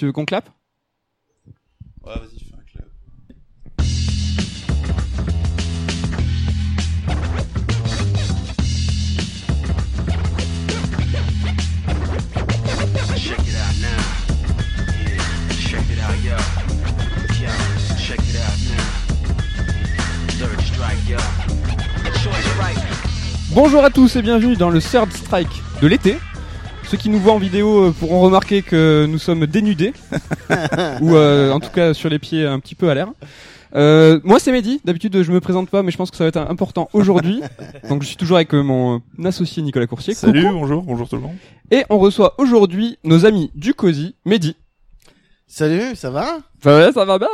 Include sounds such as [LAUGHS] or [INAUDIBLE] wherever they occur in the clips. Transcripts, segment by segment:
Tu veux qu'on clappe Ouais, vas-y, fais un clap. Check it out now. Yeah, check it out, yo. Yo, check it out now. Third strike, yo. Choice right. Bonjour à tous et bienvenue dans le Third Strike de l'été. Ceux qui nous voient en vidéo euh, pourront remarquer que nous sommes dénudés, [LAUGHS] ou euh, en tout cas sur les pieds un petit peu à l'air. Euh, moi c'est Mehdi, d'habitude je me présente pas mais je pense que ça va être important aujourd'hui. [LAUGHS] Donc je suis toujours avec mon associé Nicolas Coursier. Salut, Coucou. bonjour, bonjour tout le monde. Et on reçoit aujourd'hui nos amis du COSI, Mehdi. Salut, ça va? Bah ouais, ça va bien.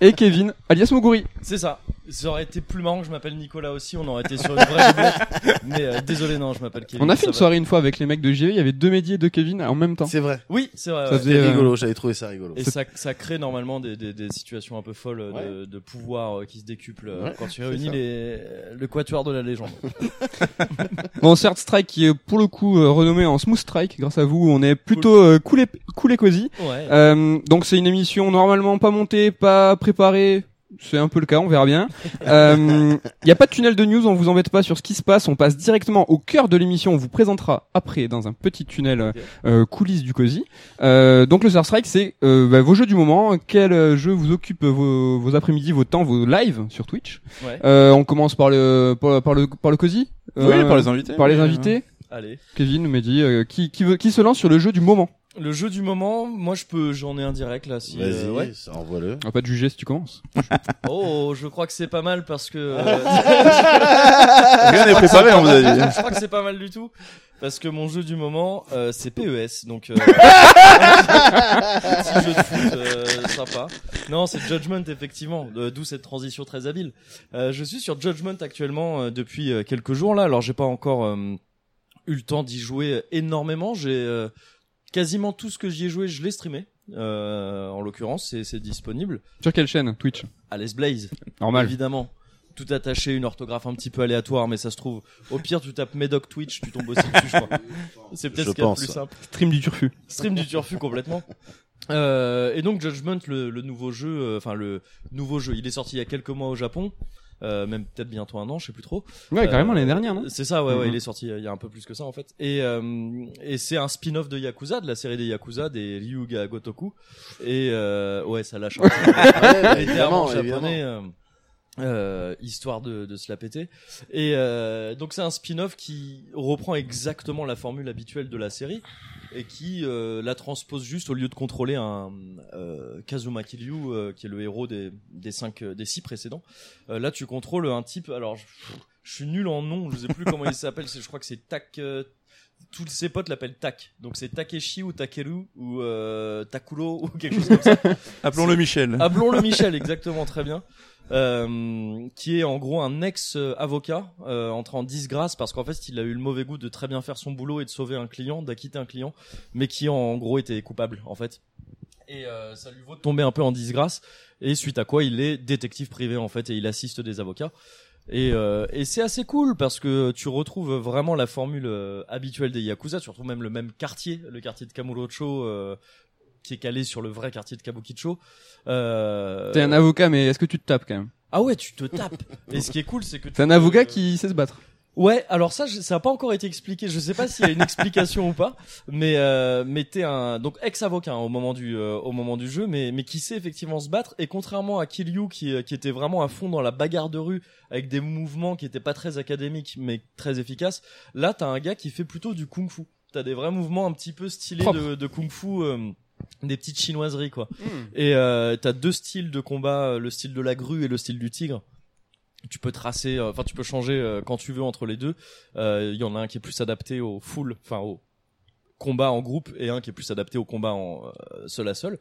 et Kevin, alias Moguri. C'est ça. Ça aurait été plus marrant que je m'appelle Nicolas aussi, on aurait été sur une vraie doublette. [LAUGHS] Mais euh, désolé, non, je m'appelle Kevin. On a fait ça une va. soirée une fois avec les mecs de JV, il y avait deux Mehdi et deux Kevin en même temps. C'est vrai. Oui, c'est vrai. Ça ouais. faisait- euh, rigolo, j'avais trouvé ça rigolo. Et ça, ça crée normalement des, des, des situations un peu folles euh, de, de pouvoir euh, qui se décuplent euh, Ouais, quand tu réunis les, le quatuor de la légende. [LAUGHS] Bon, Third Strike qui est pour le coup euh, renommé en Smooth Strike grâce à vous, on est plutôt euh, cool et cool et cosy. Ouais. Euh, donc c'est une émission normalement pas montée, pas préparée. C'est un peu le cas, on verra bien. Il n'y a pas de tunnel de news, on vous embête pas sur ce qui se passe. On passe directement au cœur de l'émission. On vous présentera après dans un petit tunnel euh, euh, coulisses du cosy. Euh, donc le Third Strike, c'est euh, bah, vos jeux du moment. Quel euh, jeu vous occupe vos, vos après-midi, vos temps, vos lives sur Twitch Ouais. euh, On commence par le par, par le par le cosy. oui, Euh, par les invités. par les invités. Allez. Kevin me dit euh, qui qui veut qui se lance sur le jeu du moment. Le jeu du moment, moi je peux, j'en ai un direct là. Si, Vas-y, euh, ouais. ça, envoie-le. On va pas te juger si tu commences. [LAUGHS] Oh, je crois que c'est pas mal parce que. euh, [LAUGHS] Rien n'est préparé, on vous a dit. je crois que c'est pas mal du tout parce que mon jeu du moment euh, c'est PES donc euh, [LAUGHS] petit jeu de foot euh, sympa. Non, c'est Judgment effectivement, d'où cette transition très habile. Euh, je suis sur Judgment actuellement euh, depuis euh, quelques jours là. Alors j'ai pas encore euh, eu le temps d'y jouer énormément. J'ai euh, quasiment tout ce que j'y ai joué, je l'ai streamé. Euh, en l'occurrence, c'est c'est disponible. Sur quelle chaîne? Twitch. Alice Blaze. Normal. Évidemment. Tout attaché, une orthographe un petit peu aléatoire, mais ça se trouve. Au pire, tu tapes Medoc Twitch, tu tombes aussi dessus, je crois. [LAUGHS] C'est peut-être Je ce qu'il y a de pense. plus simple. Stream du turfu. Stream du turfu complètement. Euh, et donc Judgment, le, le nouveau jeu, euh, enfin le nouveau jeu, il est sorti il y a quelques mois au Japon, euh, même peut-être bientôt un an, je sais plus trop. Ouais, carrément Euh, l'année dernière, non C'est ça, ouais, ouais, Mhm. il est sorti il y a un peu plus que ça en fait. Et, euh, et c'est un spin-off de Yakuza, de la série des Yakuza, des Ryuga Gotoku. Et euh, ouais, ça lâche un peu. [LAUGHS] Ouais, évidemment, japonais, évidemment. Euh, histoire de, de se la péter. Et euh, donc c'est un spin-off qui reprend exactement la formule habituelle de la série et qui euh, la transpose juste au lieu de contrôler un euh, Kazuma Kiryu euh, qui est le héros des, des cinq euh, des six précédents. Euh, là tu contrôles un type. Alors je, je suis nul en nom, je sais plus comment il s'appelle. Je crois que c'est Tak. euh, tous ses potes l'appellent Tak. Donc c'est Takeshi ou Takeru ou euh, Takuro ou quelque chose comme ça. Appelons-le Michel. Appelons-le Michel, exactement, très bien. Euh, qui est en gros un ex-avocat euh, entré en disgrâce parce qu'en fait il a eu le mauvais goût de très bien faire son boulot et de sauver un client, d'acquitter un client, mais qui en gros était coupable en fait. Et euh, ça lui vaut de tomber un peu en disgrâce. Et suite à quoi il est détective privé en fait et il assiste des avocats. Et, euh, et c'est assez cool parce que tu retrouves vraiment la formule euh, habituelle des Yakuza, tu retrouves même le même quartier, le quartier de Kamurocho, euh, qui est calé sur le vrai quartier de Kabukicho. Euh... T'es un avocat, mais est-ce que tu te tapes quand même? Ah ouais, tu te tapes. et ce qui est cool, c'est que tu T'es un avocat qui sait se battre. Ouais, alors ça, ça a pas encore été expliqué. Je sais pas s'il y a une explication ou pas, mais euh, mais t'es un donc ex-avocat hein, au moment du euh, au moment du jeu, mais mais qui sait effectivement se battre. Et contrairement à Kiryu qui euh, qui était vraiment à fond dans la bagarre de rue avec des mouvements qui étaient pas très académiques mais très efficaces, là t'as un gars qui fait plutôt du kung-fu. T'as des vrais mouvements un petit peu stylés de, de kung-fu. euh, des petites chinoiseries quoi. Et euh, t'as deux styles de combat, euh, le style de la grue et le style du tigre. Tu peux tracer, euh, enfin tu peux changer euh, quand tu veux entre les deux. Euh, Il y en a un qui est plus adapté au full, enfin au combat en groupe, et un qui est plus adapté au combat en seul à seul.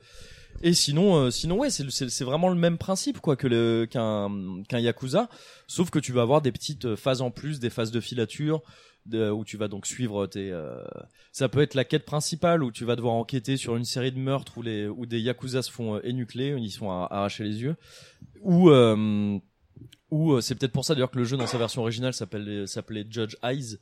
Et sinon, euh, sinon ouais, c'est c'est vraiment le même principe quoi que le qu'un qu'un yakuza, sauf que tu vas avoir des petites phases en plus, des phases de filature, de- où tu vas donc suivre tes. euh, ça peut être la quête principale où tu vas devoir enquêter sur une série de meurtres où les où des yakuza se font euh, énucler, ils se font ar- arracher les yeux, ou euh, ou euh, c'est peut-être pour ça d'ailleurs que le jeu dans sa version originale s'appelait Judge Eyes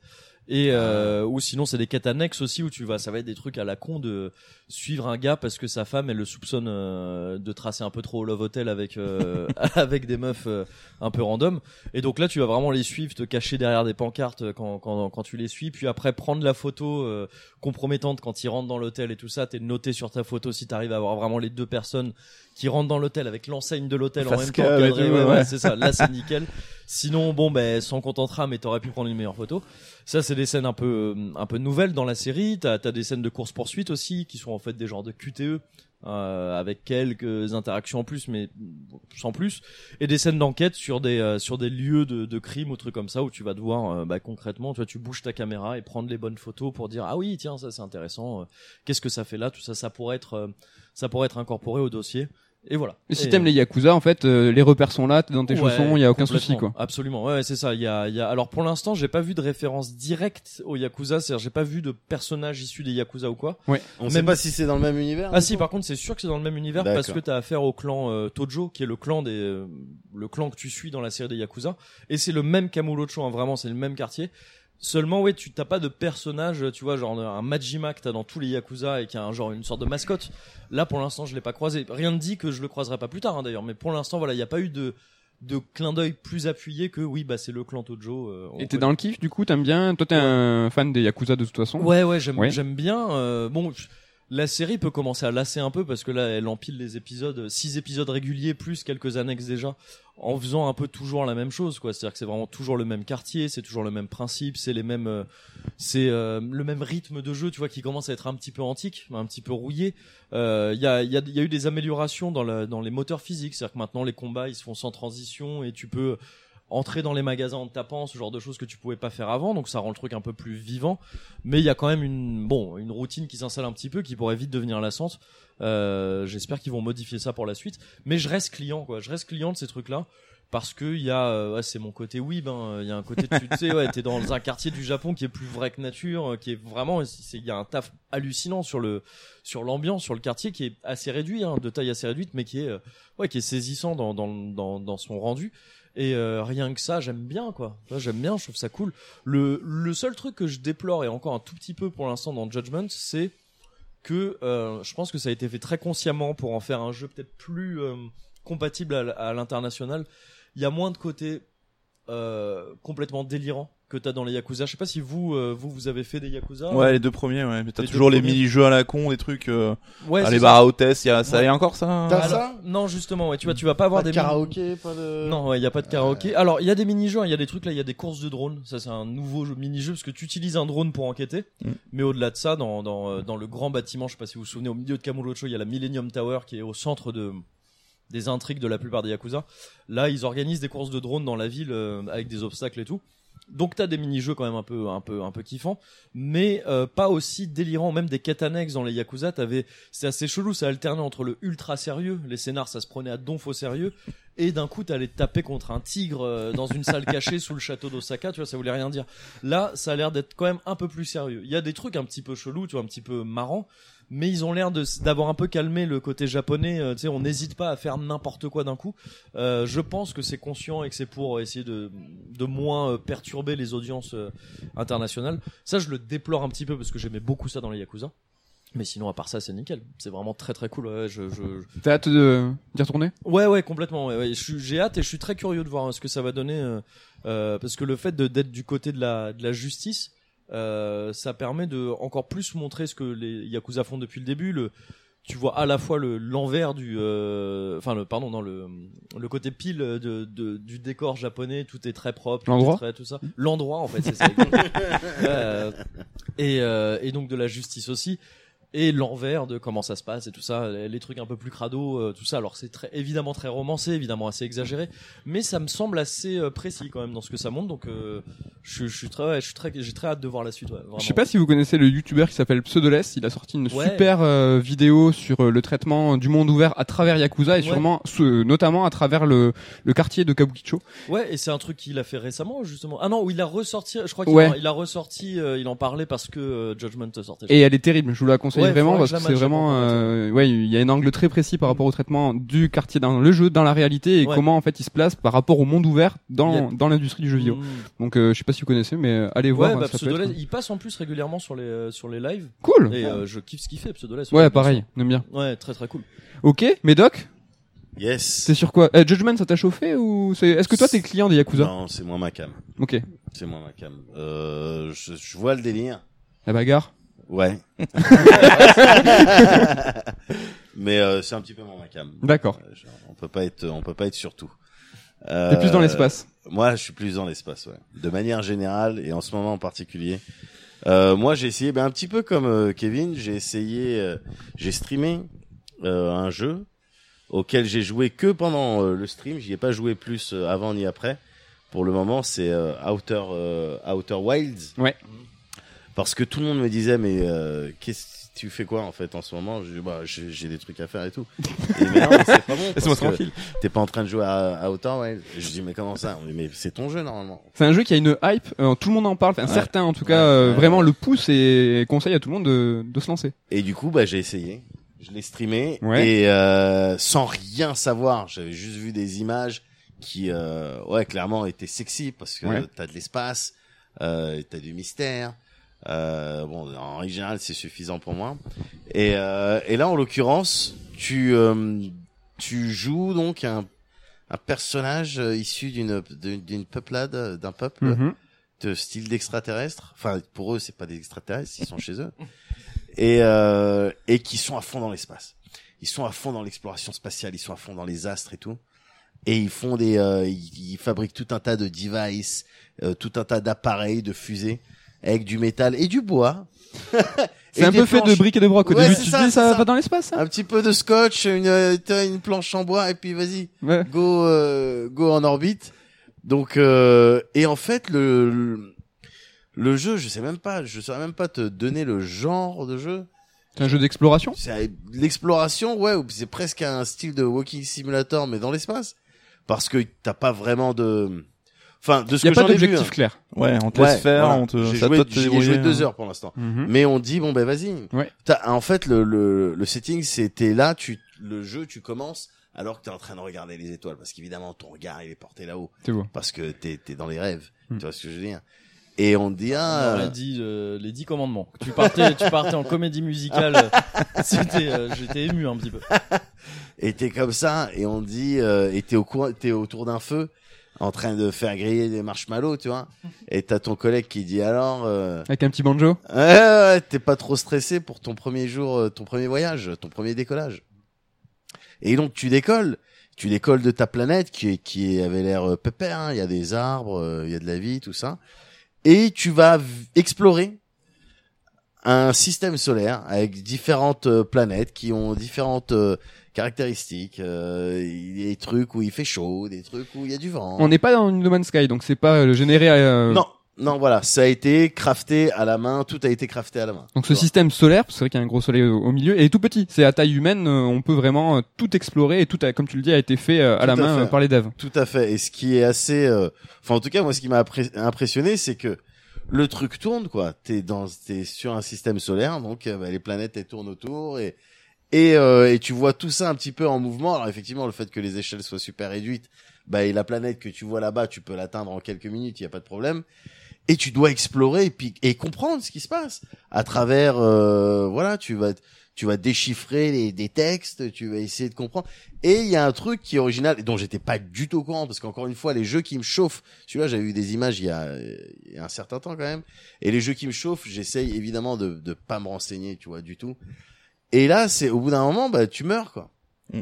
Et euh, ou sinon c'est des quêtes annexes aussi où tu vas, ça va être des trucs à la con de suivre un gars parce que sa femme elle le soupçonne euh, de tracer un peu trop au love hotel avec euh, [LAUGHS] avec des meufs euh, un peu random. Et donc là tu vas vraiment les suivre, te cacher derrière des pancartes quand quand quand tu les suis, puis après prendre la photo euh, compromettante quand ils rentrent dans l'hôtel et tout ça, t'es noté sur ta photo si t'arrives à avoir vraiment les deux personnes qui rentrent dans l'hôtel avec l'enseigne de l'hôtel en même temps cadré, ouais, ouais. ouais, c'est ça. Là c'est nickel. Sinon bon ben sans contentera mais t'aurais pu prendre une meilleure photo. Ça, c'est des scènes un peu, un peu nouvelles dans la série. T'as, t'as des scènes de course poursuite aussi, qui sont en fait des genres de QTE, euh, avec quelques interactions en plus, mais sans plus. Et des scènes d'enquête sur des, euh, sur des lieux de, de crime ou trucs comme ça, où tu vas devoir, euh, bah, concrètement, tu vois, tu bouges ta caméra et prendre les bonnes photos pour dire, ah oui, tiens, ça c'est intéressant. euh, Qu'est-ce que ça fait là? Tout ça, ça pourrait être, euh, ça pourrait être incorporé au dossier. Et voilà. Et si t'aimes les Yakuza, en fait, euh, les repères sont là, t'es dans tes Ouais, chaussons, il y a aucun souci, quoi. Absolument, ouais, c'est ça. Il y a, il y a. Alors pour l'instant, j'ai pas vu de référence directe au Yakuza, c'est-à-dire j'ai pas vu de personnage issu des Yakuza ou quoi. On Même- sait pas si c'est dans le même univers. Ah si, par contre, c'est sûr que c'est dans le même univers parce que t'as affaire au clan euh, Tojo, qui est le clan des, euh, le clan que tu suis dans la série des Yakuza, et c'est le même Kamurocho, hein, vraiment, c'est le même quartier. Seulement, ouais, tu t'as pas de personnage, tu vois, genre un Majima que t'as dans tous les Yakuza et qui a un genre une sorte de mascotte. Là, pour l'instant, je l'ai pas croisé. Rien ne dit que je le croiserai pas plus tard, hein, d'ailleurs. Mais pour l'instant, voilà, il y a pas eu de de clin d'œil plus appuyé que oui, bah c'est le clan Tojo. euh, Et t'es dans le kiff, du coup, t'aimes bien Toi, t'es un fan des Yakuza de toute façon? Ouais, ouais, j'aime, Ouais. j'aime bien. euh, bon, la série peut commencer à lasser un peu parce que là, elle empile les épisodes, six épisodes réguliers plus quelques annexes déjà, en faisant un peu toujours la même chose, quoi. C'est-à-dire que c'est vraiment toujours le même quartier, c'est toujours le même principe, c'est les mêmes, euh, c'est euh, le même rythme de jeu, tu vois, qui commence à être un petit peu antique, un petit peu rouillé. Euh, Il y a, il y a, il y a eu des améliorations dans, la, dans les moteurs physiques, c'est-à-dire que maintenant les combats ils se font sans transition et tu peux entrer dans les magasins en tapant, ce genre de choses que tu pouvais pas faire avant, donc ça rend le truc un peu plus vivant. Mais il y a quand même une bon une routine qui s'installe un petit peu, qui pourrait vite devenir lassante. Euh, J'espère qu'ils vont modifier ça pour la suite. Mais je reste client, quoi. Je reste client de ces trucs-là. Parce que il y a, euh, ouais, c'est mon côté oui, ben, il y a un côté, tu tu [LAUGHS] sais, ouais, t'es dans un quartier du Japon qui est plus vrai que nature, euh, qui est vraiment, il y a un taf hallucinant sur le, sur l'ambiance, sur le quartier qui est assez réduit, hein, de taille assez réduite, mais qui est, euh, ouais, qui est saisissant dans, dans, dans, dans son rendu. Et euh, rien que ça, j'aime bien quoi. J'aime bien, je trouve ça cool. Le, le seul truc que je déplore et encore un tout petit peu pour l'instant dans Judgment, c'est que euh, je pense que ça a été fait très consciemment pour en faire un jeu peut-être plus euh, compatible à, à l'international. Il y a moins de côté euh, complètement délirant que t'as dans les Yakuza. Je sais pas si vous, euh, vous, vous avez fait des Yakuza. Ouais, les deux premiers, ouais. Mais t'as toujours les mini-jeux à la con, des trucs, euh, ouais c'est les bars à hôtesse, y a, ça Ouais. y a encore ça? T'as Alors, ça Non, justement, ouais, tu vois, tu vas pas avoir Pas de des mini- karaoké, pas de. Non, il y a pas de karaoké. Alors, il y a des mini-jeux, hein, il y a des trucs là, il y a des courses de drones. Ça, c'est un nouveau jeu- mini-jeu parce que tu utilises un drone pour enquêter. Mm. Mais au-delà de ça, dans, dans, euh, dans le grand bâtiment, je sais pas si vous vous souvenez, au milieu de Kamurocho, il y a la Millennium Tower qui est au centre de des intrigues de la plupart des Yakuza. Là, ils organisent des courses de drones dans la ville euh, avec des obstacles et tout. Donc t'as des mini-jeux quand même un peu un peu un peu kiffants, mais euh, pas aussi délirants. Même des quêtes annexes dans les Yakuza, t'avais c'est assez chelou, ça alternait entre le ultra sérieux, les scénars ça se prenait à donf au sérieux, et d'un coup t'allais taper contre un tigre euh, dans une salle cachée sous le château d'Osaka, tu vois, ça voulait rien dire. Là, ça a l'air d'être quand même un peu plus sérieux. Il y a des trucs un petit peu chelous, tu vois, un petit peu marrants, mais ils ont l'air d'avoir un peu calmé le côté japonais. euh, tu sais, on n'hésite pas à faire n'importe quoi d'un coup. Euh, je pense que c'est conscient et que c'est pour essayer de de moins euh, perturber les audiences euh, internationales. Ça, je le déplore un petit peu parce que j'aimais beaucoup ça dans les Yakuza. Mais sinon, à part ça, c'est nickel. C'est vraiment très très cool. Ouais, je, je, T'as hâte de d'y retourner? Ouais, ouais, complètement. Ouais, ouais. J'ai hâte et je suis très curieux de voir hein, ce que ça va donner, euh, euh, parce que le fait d'être du côté de la, de la justice, euh, ça permet de encore plus montrer ce que les Yakuza font depuis le début. Le, tu vois à la fois le l'envers du, euh, enfin le pardon, dans le le côté pile de, de- du décor japonais, tout est très propre, tout L'endroit très- tout ça. L'endroit en fait, c'est ça. [LAUGHS] Euh, et euh, et donc de la justice aussi et l'envers de comment ça se passe et tout ça, les, trucs un peu plus crado, euh, tout ça. Alors c'est très évidemment très romancé, évidemment assez exagéré, mais ça me semble assez euh, précis quand même dans ce que ça montre. Donc euh, je, je suis très, ouais, je suis très, j'ai très hâte de voir la suite. Ouais. Je sais pas si vous connaissez le youtubeur qui s'appelle Pseudoless, il a sorti une Ouais. super euh, vidéo sur euh, le traitement du monde ouvert à travers Yakuza et sûrement notamment à travers le, le quartier de Kabukicho. Ouais, et c'est un truc qu'il a fait récemment justement. Ah non, où il a ressorti. Je crois qu'il a, il a ressorti. euh, il en parlait parce que euh, Judgment sortait. Et elle est terrible, je vous la conseille conseille Ouais, vraiment parce que c'est vraiment, euh, ouais, il y a un angle très précis par rapport au traitement du quartier dans le jeu, dans la réalité et Ouais. comment en fait il se place par rapport au monde ouvert dans a- dans l'industrie du jeu vidéo. Mm. Donc euh, je sais pas si vous connaissez, mais euh, allez voir. Ouais, bah, ça peut Pseudoless, être- il passe en plus régulièrement sur les euh, sur les lives Cool. et euh, je kiffe ce qu'il fait Pseudoless. Ouais, pareil, on aime bien. Ouais, très très cool. Ok, Médoc, Yes. c'est sur quoi? Euh, Judgment, ça t'a chauffé ou c'est Est-ce que toi t'es client des Yakuza? Non, c'est moi ma cam. Ok. C'est moi ma cam. Euh, je, je vois le délire. La bagarre? Ouais. [LAUGHS] Mais euh, c'est un petit peu mon ma cam. D'accord. Euh, genre, on peut pas être, on peut pas être sur tout. T'es plus dans Euh, l'espace. Moi, je suis plus dans l'espace, ouais. De manière générale et en ce moment en particulier. Euh, moi, j'ai essayé, ben, un petit peu comme euh, Kevin, j'ai essayé, euh, j'ai streamé euh, un jeu auquel j'ai joué que pendant euh, le stream. J'y ai pas joué plus euh, avant ni après. Pour le moment, c'est euh, Outer euh, Outer Wilds. Ouais. Parce que tout le monde me disait, mais euh, qu'est-ce tu fais quoi en fait en ce moment? Je dis, bah, j'ai j'ai des trucs à faire et tout. Et mais non, c'est pas bon. [LAUGHS] Laisse-moi tranquille. T'es pas en train de jouer à, à Wilds. Et je dis, mais comment ça? On dit, Mais c'est ton jeu normalement. C'est un jeu qui a une hype, euh, tout le monde en parle, enfin Ouais. certains en tout Ouais, cas euh, ouais. vraiment le poussent et conseillent à tout le monde de, de se lancer. Et du coup, bah, j'ai essayé. Je l'ai streamé Ouais. et euh, sans rien savoir, j'avais juste vu des images qui, euh, ouais, clairement étaient sexy parce que Ouais. t'as de l'espace, euh, t'as du mystère. Euh, bon, en règle générale, c'est suffisant pour moi. Et, euh, et là, en l'occurrence, tu euh, tu joues donc un un personnage euh, issu d'une d'une peuplade, d'un peuple Mhm. de style d'extraterrestre. Enfin, pour eux, c'est pas des extraterrestres, ils sont chez eux. Et, euh, et qui sont à fond dans l'espace. Ils sont à fond dans l'exploration spatiale, ils sont à fond dans les astres et tout. Et ils font des, euh, ils, ils fabriquent tout un tas de devices, euh, tout un tas d'appareils, de fusées, avec du métal et du bois. [LAUGHS] C'est un peu fait de briques et de broc. Au Ouais, début, tu te ça, dis ça ça. va dans l'espace. ça Un petit peu de scotch, une, euh, une planche en bois, et puis vas-y, Ouais. go euh, go en orbite donc euh, et en fait le, le le jeu je sais même pas je saurais même pas te donner le genre de jeu C'est un jeu d'exploration? c'est l'exploration ouais ou c'est presque un style de walking simulator mais dans l'espace parce que t'as pas vraiment de enfin de ce Il y a que pas d'objectif hein. clair. Ouais, on te Ouais, laisse faire, voilà. on te, j'ai joué, te- joué deux hein. heures pour l'instant Mhm. mais on dit bon ben vas-y. Ouais. T'as- En fait le le le setting c'était là tu le jeu tu commences alors que t'es en train de regarder les étoiles parce qu'évidemment ton regard il est porté là-haut C'est beau. parce que t'es t'es dans les rêves. Hmm. Tu vois ce que je veux dire? Et on dit On ah aurait dit euh, les dix commandements. Tu partais, tu partais en comédie musicale. euh, [LAUGHS] C'était, euh, j'étais ému un petit peu. et t'es comme ça et on dit euh, et t'es au coin t'es autour d'un feu en train de faire griller des marshmallows, tu vois. Et t'as ton collègue qui dit alors euh, Avec un petit banjo. ouais, ouais, t'es pas trop stressé pour ton premier jour, euh, ton premier voyage, ton premier décollage. Et donc tu décolles, tu décolles de ta planète qui qui avait l'air euh, pépère. hein. Il y a des arbres, euh, il y a de la vie, tout ça. Et tu vas explorer un système solaire avec différentes planètes qui ont différentes euh, caractéristiques. Euh, des trucs où il fait chaud, des trucs où il y a du vent. On n'est pas dans une No Man's Sky, donc c'est pas euh, généré. euh, Non, non, voilà, ça a été crafté à la main, tout a été crafté à la main. Donc ce système solaire, c'est vrai qu'il y a un gros soleil au, au milieu, et est tout petit. C'est à taille humaine, on peut vraiment tout explorer et tout, a, comme tu le dis, a été fait à Tout la à main fait. par les devs. Tout à fait. Et ce qui est assez, euh, enfin en tout cas moi ce qui m'a impressionné, c'est que le truc tourne quoi. T'es dans, t'es sur un système solaire, donc euh, bah, les planètes elles tournent autour et et euh, et tu vois tout ça un petit peu en mouvement. Alors effectivement le fait que les échelles soient super réduites, bah et la planète que tu vois là-bas, tu peux l'atteindre en quelques minutes, il y a pas de problème. Et tu dois explorer et puis et comprendre ce qui se passe à travers, euh, voilà, tu vas tu vas déchiffrer des textes, tu vas essayer de comprendre. Et il y a un truc qui est original et dont j'étais pas du tout au courant parce qu'encore une fois les jeux qui me chauffent, celui-là j'avais eu des images il y a, y a un certain temps quand même. Et les jeux qui me chauffent, j'essaye évidemment de de pas me renseigner, tu vois du tout. Et là c'est au bout d'un moment bah tu meurs quoi. Mm.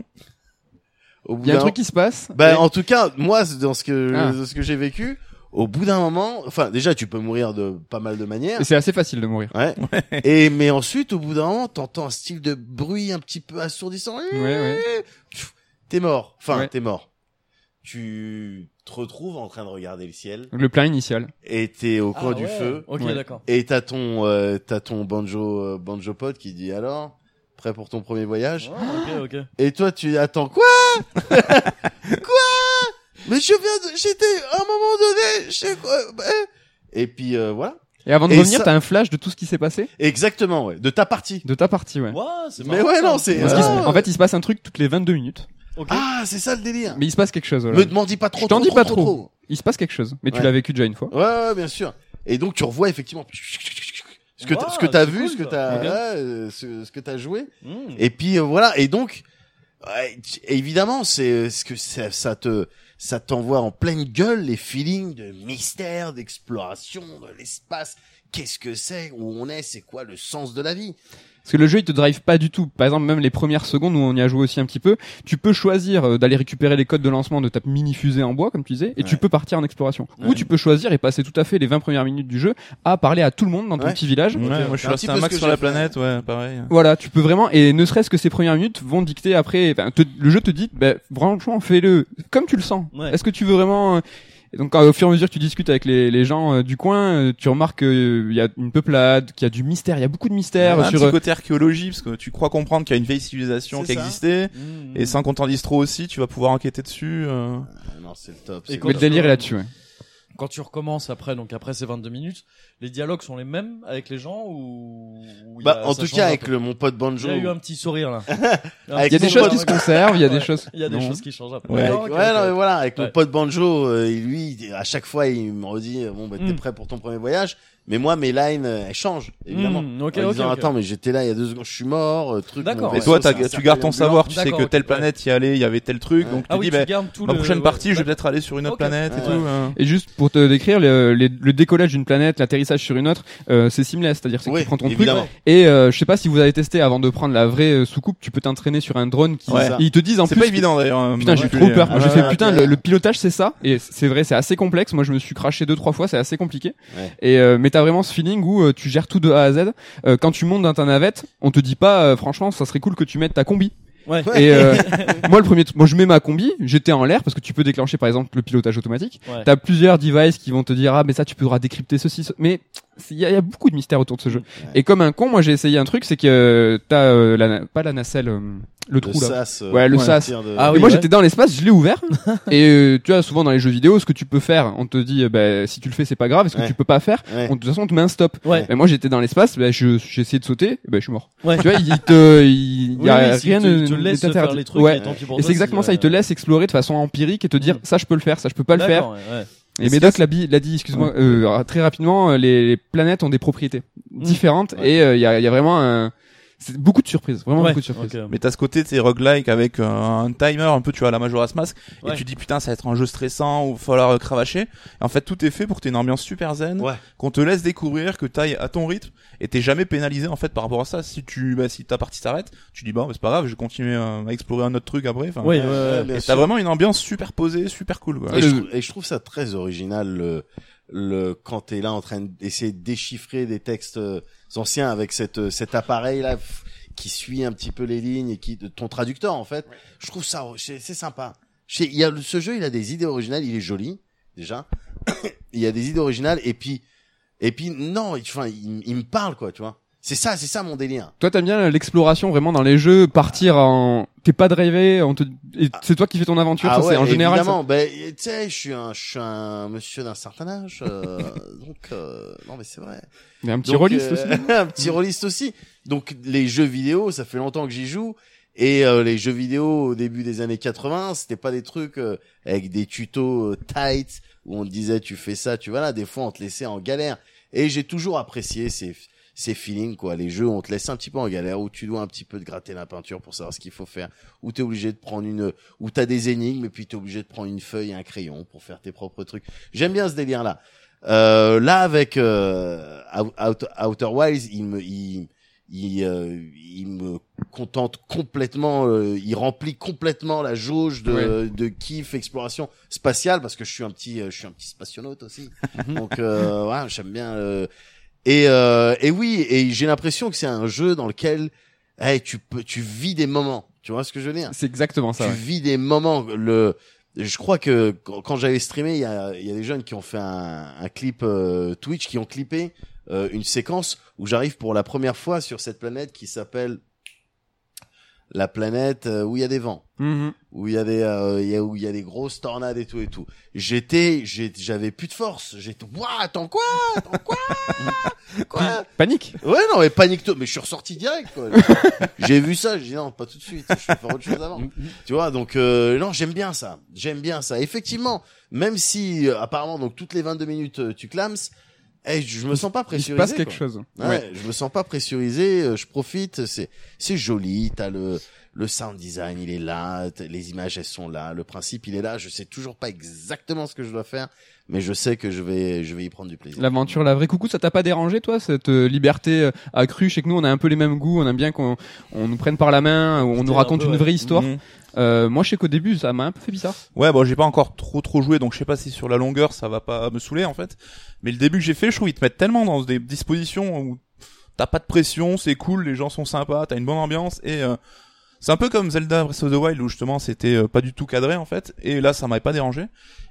Au bout Il y a un d'un- truc qui se passe. bah, et- en tout cas, moi, dans ce que, Ah. dans ce que j'ai vécu, au bout d'un moment, enfin, déjà, tu peux mourir de pas mal de manières. c'est assez facile de mourir. [LAUGHS] Ouais. Et, mais ensuite, au bout d'un moment, t'entends un style de bruit un petit peu assourdissant. Ouais, ouais. T'es mort. Enfin, Ouais. t'es mort. Tu te retrouves en train de regarder le ciel Le plan initial. et t'es au coin Ah du ouais. feu. Ok, Ouais. d'accord. Et t'as ton, euh, t'as ton banjo, euh, banjo pote qui dit alors, prêt pour ton premier voyage? Ah, ok, ok. Et toi, tu attends quoi? [LAUGHS] Quoi? Mais je viens de... J'étais à un moment donné... Je sais quoi... bah, Et puis, euh, voilà. Et avant de Et revenir, ça- t'as un flash de tout ce qui s'est passé? Exactement, ouais, de ta partie. de ta partie, ouais. Ouais, c'est Mais marrant, ouais, non, c'est- Ah. se- en fait, il se passe un truc toutes les 22 minutes. Ah, c'est ça le délire. Mais il se passe quelque chose. Voilà. Me demandis pas trop. Je t'en dis pas trop, trop. trop. Il se passe quelque chose. Mais tu l'as vécu déjà une fois. Ouais, ouais, bien sûr. Et donc tu revois effectivement ce que Wow, ce que t'as vu, cool, ce que t'as ouais, euh, ce, ce que t'as joué. Mmh. Et puis euh, voilà. Et donc ouais, évidemment, c'est ce que ça, ça te ça t'envoie en pleine gueule les feelings de mystère, d'exploration, de l'espace. Qu'est-ce que c'est? Où on est? C'est quoi le sens de la vie? Parce que le jeu il te drive pas du tout. Par exemple, même les premières secondes où on y a joué aussi un petit peu, tu peux choisir euh, d'aller récupérer les codes de lancement de ta mini fusée en bois, comme tu disais, et tu peux partir en exploration. Ouais. Ou tu peux choisir et passer tout à fait les 20 premières minutes du jeu à parler à tout le monde dans ton Ouais. petit village. Ouais, moi je suis un resté un max sur la planète, ouais, pareil. Voilà, tu peux vraiment et ne serait-ce que ces premières minutes vont dicter après. te- le jeu te dit, bah, franchement, fais-le comme tu le sens. Ouais. Est-ce que tu veux vraiment euh, et donc euh, au fur et à mesure que tu discutes avec les, les gens euh, du coin, euh, tu remarques qu'il y a une peuplade, qu'il y a du mystère, il y a beaucoup de mystère Ouais, un sur. petit euh, côté archéologie, parce que tu crois comprendre qu'il y a une vieille civilisation qui ça. existait, Mmh. et sans qu'on t'en dise trop aussi, tu vas pouvoir enquêter dessus. euh. Ah, Non, c'est le top. Et délire est là-dessus. Ouais. Quand tu recommences après, donc après ces 22 minutes, les dialogues sont les mêmes avec les gens ou il Bah, a- en tout cas, avec le mon pote Il Banjo. y a eu un petit sourire là. [LAUGHS] Avec Il y a des choses qui se conservent, il y a des choses. Il y a des choses qui changent peu. Ouais. Ok, non, mais voilà, avec Ouais. mon pote Banjo, euh, lui, à chaque fois, il me redit, euh, bon, bah, t'es Mm. prêt pour ton premier voyage. Mais moi, mes lines, euh, elles changent, évidemment. Mmh, ok, en ok, disant, ok. attends, mais j'étais là il y a deux secondes, je suis mort, euh, truc. D'accord, vaisseau, toi, c'est tu gardes ton savoir, tu sais que telle ouais. planète y allait, il y avait tel truc, Ouais. donc tu Ah dis, tu bah, gardes tout ma le prochaine ouais. partie, je vais D'accord. peut-être aller sur une autre planète et Ouais. tout. hein. Et juste pour te décrire, le, décollage d'une planète, l'atterrissage sur une autre, euh, c'est seamless, c'est-à-dire c'est que tu prends ton truc et euh, je sais pas si vous avez testé avant de prendre la vraie soucoupe, tu peux t'entraîner sur un drone qui et ils te disent en C'est plus pas que- évident d'ailleurs. hein, Putain, j'ai trop peur. J'ai fait Ah, putain, ok. le, pilotage c'est ça et c'est vrai, c'est assez complexe. Moi, je me suis craché deux trois fois, c'est assez compliqué. Et mais t'as vraiment ce feeling où euh, tu gères tout de A à Z. Euh, quand tu montes dans ta navette, on te dit pas, euh, franchement, ça serait cool que tu mettes ta combi. Ouais. Et euh, [LAUGHS] moi, le premier, truc- moi, je mets ma combi. J'étais en l'air parce que tu peux déclencher, par exemple, le pilotage automatique. Ouais. T'as plusieurs devices qui vont te dire ah mais ça tu pourras décrypter ceci, ce- mais il y, a- il y a beaucoup de mystères autour de ce jeu. Ouais. Et comme un con, moi j'ai essayé un truc, c'est que euh, t'as euh, la, pas la nacelle, euh, le Le trou là. sas. euh, Ouais, le sas. de- Ah et oui, moi ouais. j'étais dans l'espace, je l'ai ouvert. [LAUGHS] et euh, tu vois souvent dans les jeux vidéo, ce que tu peux faire, on te dit euh, bah, si tu le fais c'est pas grave, et ce que tu peux pas faire, Ouais. on, de toute façon on te met un stop. Ouais. Mais moi j'étais dans l'espace, bah, je j'ai essayé de sauter, et bah, je suis mort. Ouais. Tu vois, il te, il y a oui, rien de tu te laisses de faire les trucs et Et c'est exactement ça, il te laisse explorer de façon empirique et te dire Mm. ça je peux le faire, ça je peux pas le faire. Et Médoc l'a dit, excuse-moi, euh, très rapidement, euh, les, les planètes ont des propriétés différentes Ouais. et euh, il y, a, il y a vraiment un, c'est beaucoup de surprises, vraiment Ouais, beaucoup de surprises. Mais t'as ce côté, t'es roguelike avec euh, un timer, un peu, tu vois, la Majora's Mask, Ouais. et tu dis putain, ça va être un jeu stressant, ou va falloir euh, cravacher. Et en fait, tout est fait pour que t'aies une ambiance super zen, Ouais. qu'on te laisse découvrir, que t'ailles à ton rythme, et t'es jamais pénalisé en fait par rapport à ça. Si tu, bah, si ta partie s'arrête, tu dis bon, bah, c'est pas grave, je vais continuer euh, à explorer un autre truc après. Enfin, ouais, Ouais, ouais. bien et sûr. t'as vraiment une ambiance super posée, super cool. Quoi. Et, je Le- trouve, et je trouve ça très original le, le quand t'es là en train d'essayer de déchiffrer des textes euh, anciens avec cette euh, cet appareil là qui suit un petit peu les lignes et qui ton traducteur en fait. Je trouve ça c'est c'est sympa. Il y a ce jeu, il a des idées originales, il est joli déjà. [COUGHS] il y a des idées originales et puis et puis non, il- enfin il, il me parle quoi, tu vois. C'est ça, c'est ça mon délire. Toi t'aimes bien l'exploration vraiment dans les jeux, partir en, t'es pas drivé, on te, et c'est toi qui fais ton aventure, ça, c'est en général. ça. Ah évidemment. Ben, tu sais, je suis un, je suis un monsieur d'un certain âge, euh, [LAUGHS] donc euh, non mais c'est vrai. Mais un petit Donc, rôliste euh, aussi. [LAUGHS] un petit rôliste aussi. Donc les jeux vidéo, ça fait longtemps que j'y joue. Et euh, les jeux vidéo au début des années 80, c'était pas des trucs euh, avec des tutos tight où on te disait tu fais ça, tu vois là. Des fois on te laissait en galère. Et j'ai toujours apprécié ces ces feelings quoi. Les jeux on te laisse un petit peu en galère, où tu dois un petit peu te gratter la peinture pour savoir ce qu'il faut faire, où t'es obligé de prendre une, où t'as des énigmes et puis t'es obligé de prendre une feuille et un crayon pour faire tes propres trucs. J'aime bien ce délire là. Euh, là avec euh, Out- Out- Outer Wilds, il me il il, euh, il me contente complètement, euh, il remplit complètement la jauge de, de kiff exploration spatiale parce que je suis un petit euh, je suis un petit spationaute aussi. [LAUGHS] Donc euh, voilà, j'aime bien euh, et euh, et oui, et j'ai l'impression que c'est un jeu dans lequel hey, tu peux tu vis des moments. Tu vois ce que je veux dire? C'est exactement ça. tu ouais. vis des moments. Le, je crois que quand j'avais streamé, il y a, y a des jeunes qui ont fait un, un clip euh, Twitch, qui ont clippé euh, une séquence où j'arrive pour la première fois sur cette planète qui s'appelle la planète euh, où il y a des vents, Mhm. où il y a des, euh, il y a, où il y a des grosses tornades et tout et tout. J'étais, j'avais plus de force. J'étais, ouah, attends quoi, attends quoi, [LAUGHS] quoi? Panique. Ouais, non, mais panique toi. Mais je suis ressorti direct, quoi. [LAUGHS] j'ai vu ça, j'ai dit non, pas tout de suite. Je vais faire autre chose avant. tu vois, donc euh, non, j'aime bien ça. J'aime bien ça. Effectivement, même si euh, apparemment donc toutes les 22 minutes euh, tu clames, eh, je me sens pas Il se pressurisé. passe quelque quoi. chose. Ouais, je me sens pas pressurisé, euh, je profite, c'est c'est joli, t'as le le sound design, il est là, t'as- les images elles sont là, le principe il est là, je sais toujours pas exactement ce que je dois faire, mais je sais que je vais je vais y prendre du plaisir. L'aventure, la vraie coucou, ça t'a pas dérangé toi cette euh, liberté euh, accrue? Je sais que nous on a un peu les mêmes goûts, on aime bien qu'on on nous prenne par la main, on nous raconte un peu, une ouais. vraie histoire. Mhm. Euh, moi je sais qu'au début ça m'a un peu fait bizarre. Ouais, bon, j'ai pas encore trop trop joué, donc je sais pas si sur la longueur ça va pas me saouler en fait. Mais le début que j'ai fait, je trouve ils te mettent tellement dans des dispositions où t'as pas de pression, c'est cool, les gens sont sympas, t'as une bonne ambiance et euh, c'est un peu comme Zelda Breath of the Wild où justement c'était euh, pas du tout cadré en fait. Et là, ça m'avait pas dérangé.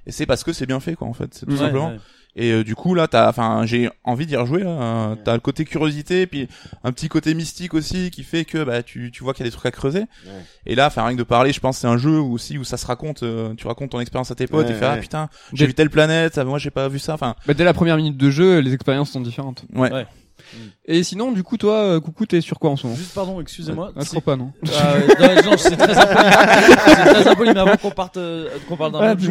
Et c'est parce que c'est bien fait quoi en fait, c'est tout Ouais, simplement. Ouais, Et euh, du coup là, t'as, enfin, j'ai envie d'y rejouer. Là. Euh, T'as le côté curiosité, puis un petit côté mystique aussi qui fait que bah tu tu vois qu'il y a des trucs à creuser. Ouais. Et là, enfin rien que de parler, je pense que c'est un jeu aussi où ça se raconte. euh, tu racontes ton expérience à tes potes Ouais, et faire ah ouais. putain, j'ai Dès- vu telle planète, ah, moi j'ai pas vu ça. Enfin Bah, dès la première minute de jeu, les expériences sont différentes. ouais. Ouais. Et sinon, du coup, toi, euh, coucou, t'es sur quoi en ce moment? Juste pardon, excusez-moi. Ah, crois pas, non? Ouais, non, non, c'est très impoli. [LAUGHS] c'est très impoli, mais avant qu'on parte, euh, qu'on parle d'un autre jeu.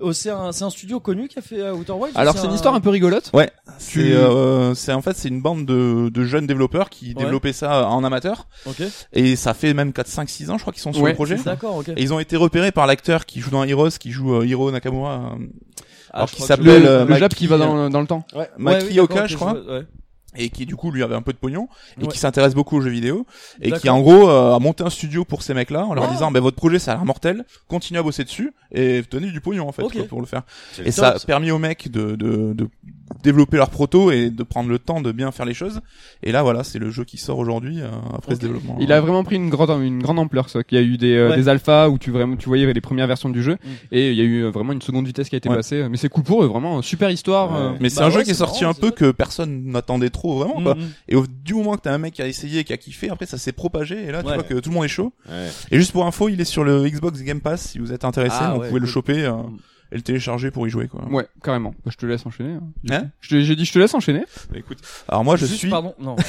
Oh, c'est un, c'est un studio connu qui a fait euh, Outer Wilds. Alors c'est une histoire un peu rigolote. Ouais, Tu- c'est euh, c'est en fait c'est une bande de, de jeunes développeurs qui Ouais. développaient ça en amateur Ok. et ça fait même 4 5 6 ans je crois qu'ils sont sur Ouais, le projet. D'accord, ok. Et ils ont été repérés par l'acteur qui joue dans Heroes, qui joue euh, Hiro Nakamura, euh, Ah, alors Le, s'appelle, je- euh, le Jap qui va dans, dans le temps. Ouais, Maki Oka, ok, je crois. ouais. Et qui du coup lui avait un peu de pognon et Ouais. qui s'intéresse beaucoup aux jeux vidéo et qui en gros euh, a monté un studio pour ces mecs-là en leur Ah. disant ben votre projet ça a l'air mortel, continuez à bosser dessus et donnez du pognon en fait quoi, pour le faire. Et ça a permis aux mecs de, de, de développer leur proto et de prendre le temps de bien faire les choses. Et là voilà, c'est le jeu qui sort aujourd'hui euh, après ce développement. Il a vraiment pris une grande une grande ampleur ça. qu'il y a eu des euh, Ouais. des alphas où tu vraiment tu voyais les premières versions du jeu Mm. et il y a eu euh, vraiment une seconde vitesse qui a été Ouais. passée. Mais c'est cool pour eux, vraiment super histoire. Ouais. euh. mais c'est Bah un jeu qui est sorti un peu que personne n'attendait trop vraiment quoi. Mhm. Et au, du moment que t'as un mec qui a essayé, qui a kiffé, après ça s'est propagé et là tu Ouais. vois que tout le monde est chaud. Ouais. Et juste pour info, il est sur le Xbox Game Pass si vous êtes intéressé, Ah, donc vous pouvez le choper euh, Mm. et le télécharger pour y jouer quoi. Ouais, carrément. Bah, je te laisse enchaîner. hein, Hein? Coup. Je te- J'ai dit je te laisse enchaîner. Écoute, alors moi je Juste, suis Pardon, non. [LAUGHS] [LAUGHS]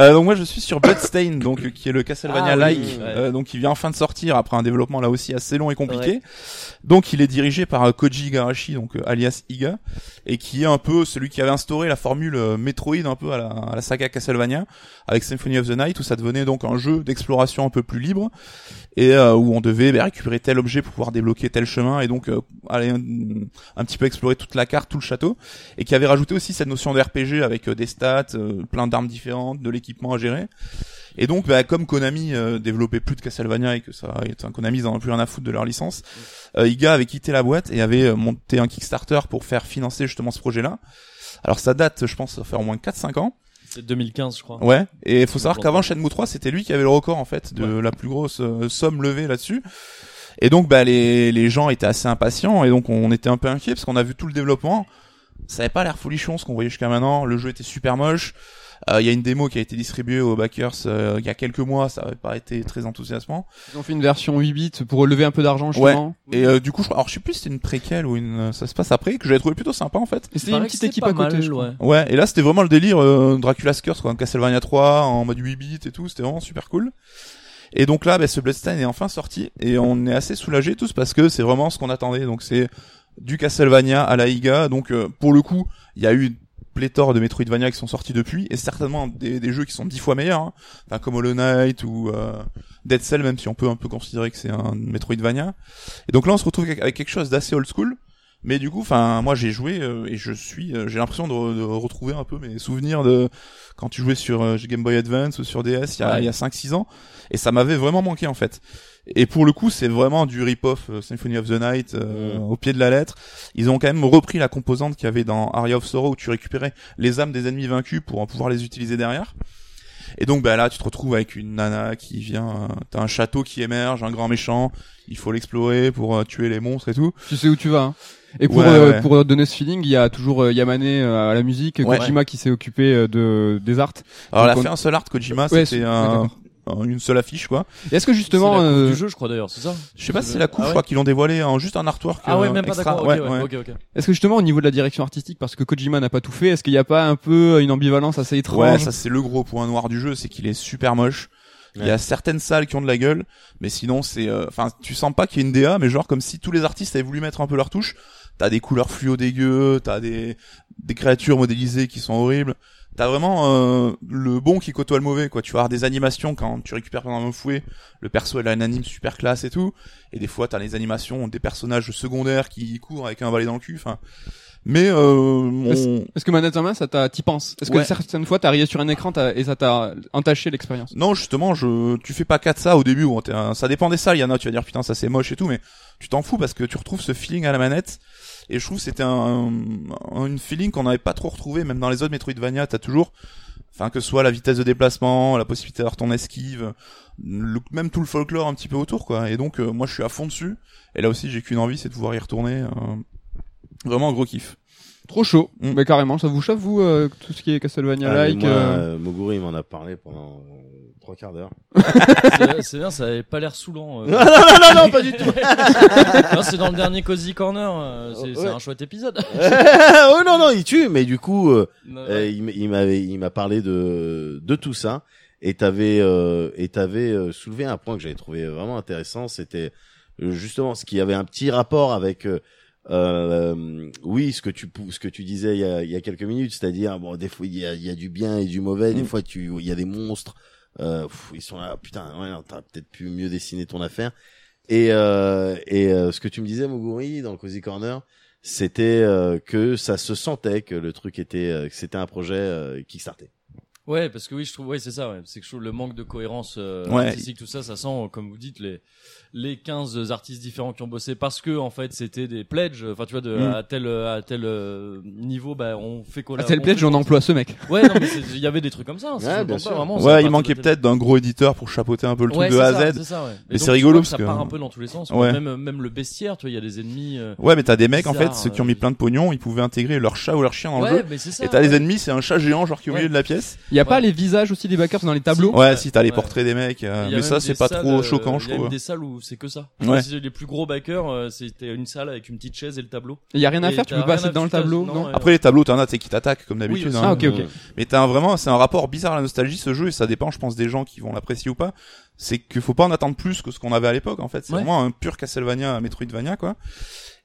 Euh, donc moi je suis sur Bloodstained donc euh, qui est le Castlevania Ah oui, like ouais. euh, donc qui vient enfin de sortir après un développement là aussi assez long et compliqué. Donc il est dirigé par euh, Koji Igarashi donc alias Iga et qui est un peu celui qui avait instauré la formule Metroid un peu à la, à la saga Castlevania avec Symphony of the Night où ça devenait donc un jeu d'exploration un peu plus libre et euh, où on devait bah, récupérer tel objet pour pouvoir débloquer tel chemin et donc euh, aller un, un petit peu explorer toute la carte, tout le château et qui avait rajouté aussi cette notion de RPG avec euh, des stats, plein d'armes différentes, de l'équipement à gérer. Et donc, bah, comme Konami euh, développait plus de Castlevania et que ça, enfin, Konami ils en ont plus rien à foutre de leur licence, euh, Iga avait quitté la boîte et avait euh, monté un Kickstarter pour faire financer justement ce projet-là. Alors ça date, je pense, ça fait au moins 4-5 ans. C'est 2015, je crois. Ouais. Et il faut savoir qu'avant. Shenmue 3, c'était lui qui avait le record en fait de la plus grosse euh, somme levée là-dessus. Et donc bah les les gens étaient assez impatients et donc on était un peu inquiets parce qu'on a vu tout le développement. Ça avait pas l'air folichon ce qu'on voyait jusqu'à maintenant. Le jeu était super moche. Euh, Il y a une démo qui a été distribuée aux backers euh, il y a quelques mois. Ça avait pas été très enthousiasmant. Ils ont fait une version 8 bits pour lever un peu d'argent justement. Et euh, du coup, je, alors je sais plus si c'était une préquelle ou une ça se passe après que j'avais trouvé plutôt sympa en fait. C'était une petite équipe à côté. mal, je crois. ouais. Ouais, et là c'était vraiment le délire euh, Dracula's Curse quoi, Castlevania 3 en mode 8 bits et tout, c'était vraiment super cool. Et donc là, bah, ce Bloodstained est enfin sorti et on est assez soulagés tous parce que c'est vraiment ce qu'on attendait. Donc c'est du Castlevania à la Iga. Donc euh, pour le coup, il y a eu pléthore de Metroidvania qui sont sortis depuis et certainement des, des jeux qui sont dix fois meilleurs, hein. Enfin, comme Hollow Knight ou euh, Dead Cell, même si on peut un peu considérer que c'est un Metroidvania. Et donc là, on se retrouve avec quelque chose d'assez old school. Mais du coup, enfin, moi j'ai joué euh, et je suis, euh, j'ai l'impression de, re- de retrouver un peu mes souvenirs de quand tu jouais sur euh, Game Boy Advance ou sur DS il y a, Ouais. il y a 5-6 ans. Et ça m'avait vraiment manqué en fait. Et pour le coup, c'est vraiment du rip-off euh, Symphony of the Night euh, Mm. au pied de la lettre. Ils ont quand même repris la composante qu'il y avait dans Aria of Sorrow où tu récupérais les âmes des ennemis vaincus pour euh, pouvoir les utiliser derrière. Et donc bah là tu te retrouves avec une nana qui vient, euh, t'as un château qui émerge, un grand méchant, il faut l'explorer pour euh, tuer les monstres et tout. Tu sais où tu vas. Hein. Et pour Ouais, euh, ouais. pour donner ce feeling, il y a toujours euh, Yamane euh, à la musique, Ouais. Kojima qui s'est occupé de des arts. Alors elle a on- fait un seul art Kojima, c'était un- une seule affiche quoi. Est-ce que justement, c'est la coupe euh, du jeu, je crois d'ailleurs, c'est ça Je sais pas si Je- c'est la coupe, Ah je ouais crois qu'ils l'ont dévoilé en juste un artwork. Ah ouais, euh, même pas extra. d'accord. Ouais, est-ce que justement au niveau de la direction artistique, parce que Kojima n'a pas tout fait, est-ce qu'il n'y a pas un peu une ambivalence assez étrange Ouais, ça c'est le gros point noir du jeu, c'est qu'il est super moche. Il y a certaines salles qui ont de la gueule, mais sinon c'est, euh, enfin, tu sens pas qu'il y a une DA, mais genre comme si tous les artistes avaient voulu mettre un peu leur touche. T'as des couleurs fluo dégueu, t'as des des créatures modélisées qui sont horribles. T'as vraiment euh, le bon qui côtoie le mauvais, quoi. Tu vas avoir des animations quand tu récupères pendant un fouet, le perso il a une anime super classe et tout, et des fois t'as les animations des personnages secondaires qui courent avec un balai dans le cul. Enfin, mais euh, on... Est-ce que manette en main, ça t'a, t'y penses? Est-ce que certaines fois, t'as arrivé sur un écran et ça t'a entaché l'expérience? Non, justement, je, tu fais pas qu'à de ça au début. Bon, ça dépend des salles. Il y en a, tu vas dire putain, ça c'est moche et tout, mais tu t'en fous parce que tu retrouves ce feeling à la manette. Et je trouve que c'était un, un, une feeling qu'on n'avait pas trop retrouvé, même dans les autres Metroidvania. T'as toujours, enfin que ce soit la vitesse de déplacement, la possibilité d'avoir ton esquive, le- même tout le folklore un petit peu autour, quoi. Et donc, euh, moi, je suis à fond dessus. Et là aussi, j'ai qu'une envie, c'est de pouvoir y retourner. euh, vraiment un gros kiff. Trop chaud. Mm. Mais carrément, ça vous chauffe vous euh, tout ce qui est Ah, Castlevania-like mais moi, euh, euh, Moguri il m'en a parlé pendant trois quarts d'heure. C'est- bien, ça avait pas l'air saoulant. euh. [LAUGHS] non, non, non, non, pas du tout. [LAUGHS] Non, c'est dans le dernier Cozy Corner, euh, c'est Ouais. un chouette épisode. [LAUGHS] oh non, non, il tue, mais du coup, euh, Ouais. il m'avait, il m'a parlé de de tout ça. Et t'avais, euh, et t'avais soulevé un point que j'avais trouvé vraiment intéressant. C'était justement ce qui avait un petit rapport avec, euh, oui, ce que tu, ce que tu disais il y a, il y a quelques minutes, c'est-à-dire bon, des fois il y a, il y a du bien et du mauvais. Des Mm. fois, tu, il y a des monstres. Euh, pff, ils sont là, putain, ouais, t'aurais peut-être pu mieux dessiner ton affaire. Et, euh, et euh, ce que tu me disais, Moguri, dans le Cozy Corner, c'était euh, que ça se sentait que le truc était, euh, que c'était un projet euh, Kickstarter. Ouais, parce que oui, je trouve, ouais, c'est ça, ouais. C'est que je trouve le manque de cohérence euh, Ouais. artistique, tout ça, ça sent, comme vous dites, les les 15 artistes différents qui ont bossé parce que en fait c'était des pledges. Enfin, tu vois, de Mm. à tel à tel euh, niveau, bah on fait À colla- tel on pledge, on emploie ce mec. Ouais, non, mais c'est- il y avait des trucs comme ça. hein, Ouais, ça, bien pas, sûr. vraiment, Ouais, il manquait tel- peut-être d'un gros éditeur pour chapeauter un peu le truc de A à Z. c'est ça, ouais. Mais Et c'est rigolo vois que parce ça part un peu dans tous les sens. Ouais. Même même le bestiaire, tu vois, il y a des ennemis. euh, Ouais, mais t'as des mecs en fait, ceux qui ont euh, mis plein de pognon, ils pouvaient intégrer leur chat ou leur chien dans le Ouais, jeu. mais c'est ça. Et t'as les ennemis, c'est un chat géant genre qui est au milieu de la pièce. Il y a pas les visages aussi des backers dans les tableaux. Ouais, si t'as les portraits des mecs, mais ça c'est pas trop choquant, je trouve. des salles où c'est que ça. Ouais. C'est les plus gros backers, euh, c'était une salle avec une petite chaise et le tableau. Il y a rien à Et faire, tu peux pas dans le tableau, non. Après les tableaux, t'en as t'es qui t'attaquent comme d'habitude. Oui, hein. Ah, ok, ok. Mais t'as un- vraiment, c'est un rapport bizarre à la nostalgie ce jeu et ça dépend, je pense, des gens qui vont l'apprécier ou pas. C'est qu'il faut pas en attendre plus que ce qu'on avait à l'époque en fait. C'est Ouais. vraiment un pur Castlevania, Metroidvania quoi.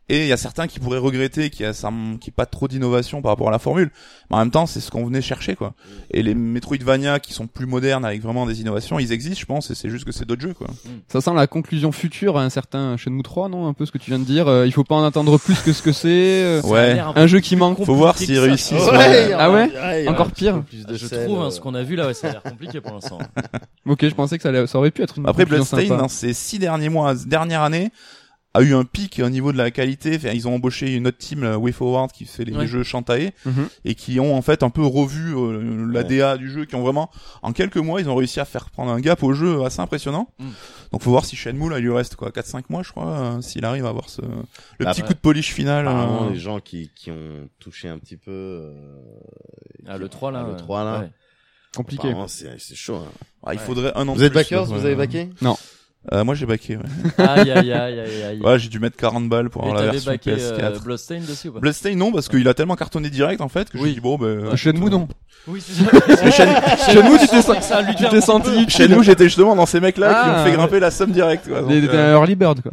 Et il y a certains qui pourraient regretter qu'il y a y ait pas trop d'innovation par rapport à la formule. Mais en même temps, c'est ce qu'on venait chercher quoi. Et les Metroidvania qui sont plus modernes avec vraiment des innovations, ils existent, je pense, et c'est juste que c'est d'autres jeux quoi. Ça sent la conclusion future à un certain Shenmue 3, non Un peu ce que tu viens de dire. euh, il faut pas en attendre plus que ce que c'est. euh, Ouais. un un jeu qui manque. Faut voir s'ils réussissent. Ouais. ouais. Ah ouais Encore pire. de Je sel, trouve, hein, euh, ce qu'on a vu là, ouais, ça a l'air compliqué pour l'instant. Ok, je pensais que ça, allait- ça aurait pu être une Après, conclusion Bloodstain, dans ces six derniers mois, dernière année, a eu un pic au niveau de la qualité. Enfin, ils ont embauché une autre team, la WayForward, qui fait les Ouais. jeux Shantae, Mhm. et qui ont en fait un peu revu euh, la Ouais. DA du jeu, qui ont vraiment, en quelques mois, ils ont réussi à faire prendre un gap au jeu assez impressionnant. Mm. Donc, faut voir si Shenmue, là, il lui reste quoi, 4-5 mois, je crois, euh, s'il arrive à avoir ce, le Bah, petit ouais. coup de polish final. Euh, les gens qui, qui ont touché un petit peu. Euh, Ah, le 3 là. Ah, le ouais. 3 là. Ouais. Compliqué. c'est c'est chaud. hein. ah, il Ouais. faudrait un an Vous êtes backers Vous avez backé Euh, Moi, j'ai backé, ouais. Aïe, aïe, aïe, aïe, aïe. Ouais, j'ai dû mettre 40 balles pour Et avoir la version backé PS4. euh, Bloodstain dessus ou pas? Bloodstain, non, parce qu'il a tellement cartonné direct, en fait, que Oui. j'ai dit, bon, ben, Euh, Shenmue, non. Oui, c'est ça. [LAUGHS] Shenmue, tu t'es lui tu t'es senti nous, j'étais justement dans ces mecs-là qui Ah, ont fait grimper la somme directe. Quoi. T'es euh, un early bird, quoi.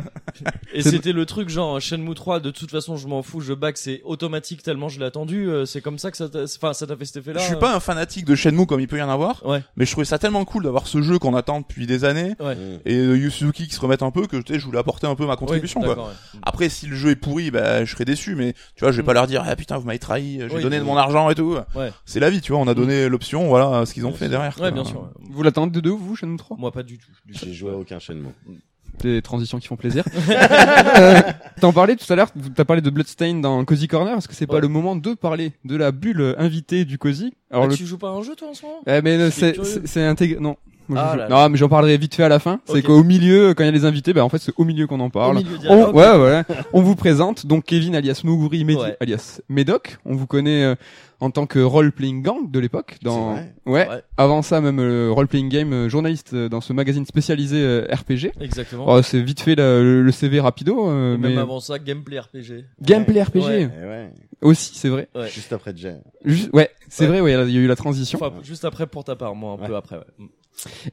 Et c'était le truc genre Shenmue 3 de toute façon je m'en fous je back c'est automatique tellement je l'ai attendu euh, c'est comme ça que ça t'a enfin ça t'a fait cet effet là je suis pas un fanatique de Shenmue comme il peut y en avoir, Ouais. mais je trouvais ça tellement cool d'avoir ce jeu qu'on attend depuis des années Ouais. Et euh, Yu Suzuki qui se remettent un peu que tu sais, je voulais apporter un peu ma contribution. Oui, quoi. ouais. Après, si le jeu est pourri, bah, je serais déçu, mais tu vois, je vais Mm. pas leur dire, ah putain, vous m'avez trahi, j'ai Oui, donné de mon argent et tout. Ouais. C'est la vie, tu vois, on a donné l'option, voilà ce qu'ils ont Bien fait sûr. derrière. quoi. Ouais, bien sûr. Vous l'attendez de deux, vous, Shenmue 3 Moi pas du tout. J'ai joué à aucun Shenmue. Des transitions qui font plaisir. [LAUGHS] Euh, T'en parlais tout à l'heure, t'as parlé de Bloodstain dans Cozy Corner. Est-ce que c'est pas le moment de parler de la bulle invitée du Cozy? Alors Ah, le Tu joues pas à un jeu toi en ce moment? Eh, mais c'est intégré. Non. Moi, Ah là non, mais j'en parlerai vite fait à la fin. C'est qu'au milieu, quand il y a les invités, bah en fait c'est au milieu qu'on en parle. Au milieu direct. On, ouais, ouais. On vous présente donc Kevin alias Muguri, Ouais. alias Medoc. On vous connaît euh, en tant que role-playing gang de l'époque. Dans C'est ouais. Ouais. Avant ça, même euh, role-playing game euh, journaliste euh, dans ce magazine spécialisé euh, RPG. Exactement. Oh, c'est vite fait la- le, le CV rapido, euh, Et mais Même avant ça, gameplay RPG. gameplay RPG Ouais. Eh ouais. aussi, c'est vrai. Ouais. Juste après Jet. Juste- ouais, c'est Ouais. vrai. Ouais, il y a eu la transition. Enfin, juste après pour ta part, moi un peu après. Ouais.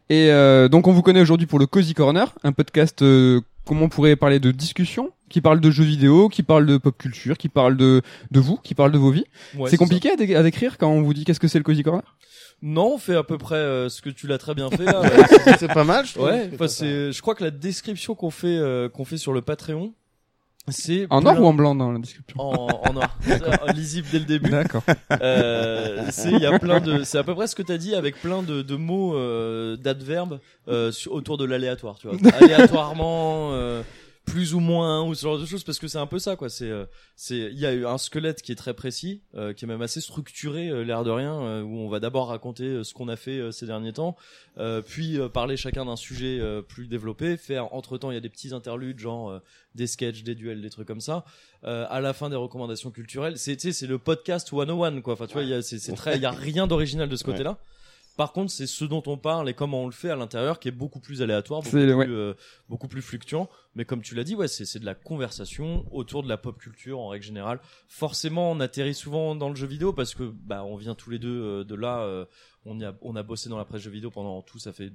Et euh, donc on vous connaît aujourd'hui pour le Cozy Corner, un podcast euh, comment on pourrait parler de discussion, qui parle de jeux vidéo, qui parle de pop culture, qui parle de de vous, qui parle de vos vies. Ouais, c'est compliqué à, dé- à décrire quand on vous dit qu'est-ce que c'est le Cozy Corner? Non, on fait à peu près euh, ce que tu l'as très bien fait là. ouais. [LAUGHS] C'est pas mal, je trouve. Ouais, enfin, je crois que la description qu'on fait, euh, qu'on fait sur le Patreon, c'est En noir ou en blanc dans la description en, en noir, Euh, [LAUGHS] lisible dès le début. D'accord. Euh, c'est, il y a plein de, c'est à peu près ce que t'as dit avec plein de, de mots, euh, d'adverbes euh, autour de l'aléatoire, tu vois, [LAUGHS] aléatoirement. Plus ou moins ou ce genre de choses parce que c'est un peu ça quoi. C'est euh, c'est il y a eu un squelette qui est très précis euh, qui est même assez structuré euh, l'air de rien euh, où on va d'abord raconter euh, ce qu'on a fait euh, ces derniers temps euh, puis euh, parler chacun d'un sujet euh, plus développé faire entre temps il y a des petits interludes genre euh, des sketchs des duels des trucs comme ça euh, à la fin des recommandations culturelles. C'est tu sais c'est le podcast 101 quoi. Enfin tu vois il y a c'est très il y a rien d'original de ce côté là par contre, c'est ce dont on parle et comment on le fait à l'intérieur qui est beaucoup plus aléatoire, beaucoup C'est- plus, ouais. euh, beaucoup plus fluctuant. Mais comme tu l'as dit, ouais, c'est de la conversation autour de la pop culture en règle générale. Forcément, on atterrit souvent dans le jeu vidéo parce que bah on vient tous les deux euh, de là. euh, on a on a bossé dans la presse jeu vidéo pendant tout, ça fait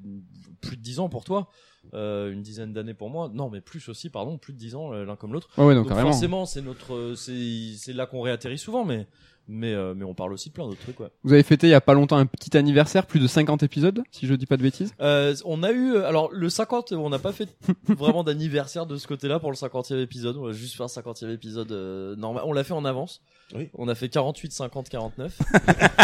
plus de dix ans pour toi, euh, une dizaine d'années pour moi. Non, mais plus aussi, pardon, plus de dix ans l'un comme l'autre. Ouais, ouais, donc, Donc forcément, c'est notre, c'est là qu'on réatterrit souvent, mais mais euh, mais on parle aussi de plein d'autres trucs, ouais. Vous avez fêté il y a pas longtemps un petit anniversaire, plus de 50 épisodes, si je dis pas de bêtises. Euh, on a eu, euh, alors le 50, on n'a pas fait [LAUGHS] vraiment d'anniversaire de ce côté-là pour le 50e épisode. On va juste faire 50e épisode euh, normal. On l'a fait en avance. Oui. On a fait 48, 50, 49.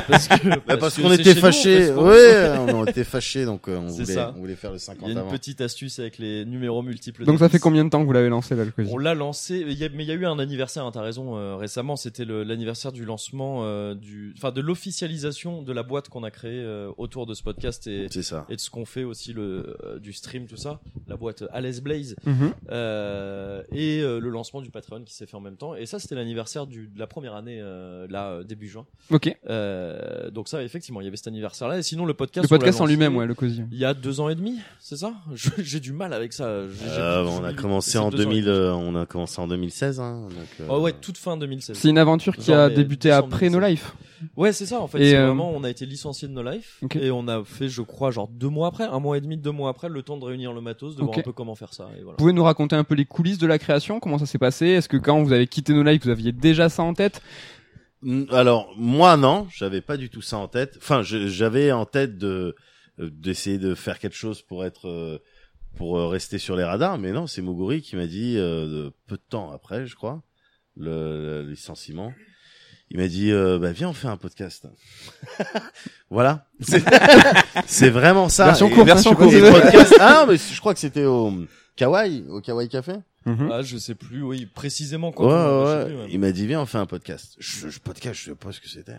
parce que, Bah, parce qu'on était fait fâchés. Ouais, [LAUGHS] on était fâchés, donc euh, on C'est voulait, ça. on voulait faire le 50 Il y a une avant. petite astuce avec les numéros multiples. Donc ça fait 10. combien de temps que vous l'avez lancé là le On l'a lancé, a- mais il y a eu un anniversaire, hein, t'as raison, euh, récemment, c'était l'anniversaire du lancement, euh, du, enfin de l'officialisation de la boîte qu'on a créée euh, autour de ce podcast et, ça. et de ce qu'on fait aussi le, euh, du stream, tout ça, la boîte Alice Blaze, Mhm. euh, et euh, le lancement du Patreon qui s'est fait en même temps. Et ça, c'était l'anniversaire du- de la première année, euh, là, début juin. Ok. Euh, donc ça, effectivement, il y avait cet anniversaire-là. Et sinon, le podcast, Le podcast en lui-même, ouais, le Cozy. Il y a deux ans et demi, c'est ça? J'ai du mal avec ça. Euh, on a commencé en deux ans et 2000, demi. euh, on a commencé en 2016, hein, donc. euh, Oh ouais, toute fin 2016. C'est une aventure qui a débuté après No 2016. Life. Ouais, c'est ça en fait. Et, C'est euh, vraiment, on a été licencié de No Life Ok. et on a fait, je crois, genre deux mois après, un mois et demi, deux mois après, le temps de réunir le matos, de voir un peu comment faire ça. Et voilà. Vous pouvez nous raconter un peu les coulisses de la création Comment ça s'est passé? Est-ce que quand vous avez quitté No Life, vous aviez déjà ça en tête? Alors moi non, j'avais pas du tout ça en tête. Enfin, je- j'avais en tête de euh, d'essayer de faire quelque chose pour être euh, pour euh, rester sur les radars, mais non, c'est Moguri qui m'a dit euh, peu de temps après, je crois, le, le licenciement. Il m'a dit euh, bah viens on fait un podcast. [LAUGHS] voilà. [LAUGHS] C'est vraiment ça. Version courte, hein, version suppose. et podcast. [LAUGHS] Ah mais je crois que c'était au Kawaii, au Kawaii Café. Mhm. Ah, je sais plus, oui, précisément quand. Ouais, ouais. Il m'a dit viens on fait un podcast. Je, je podcast, je sais pas ce que c'était.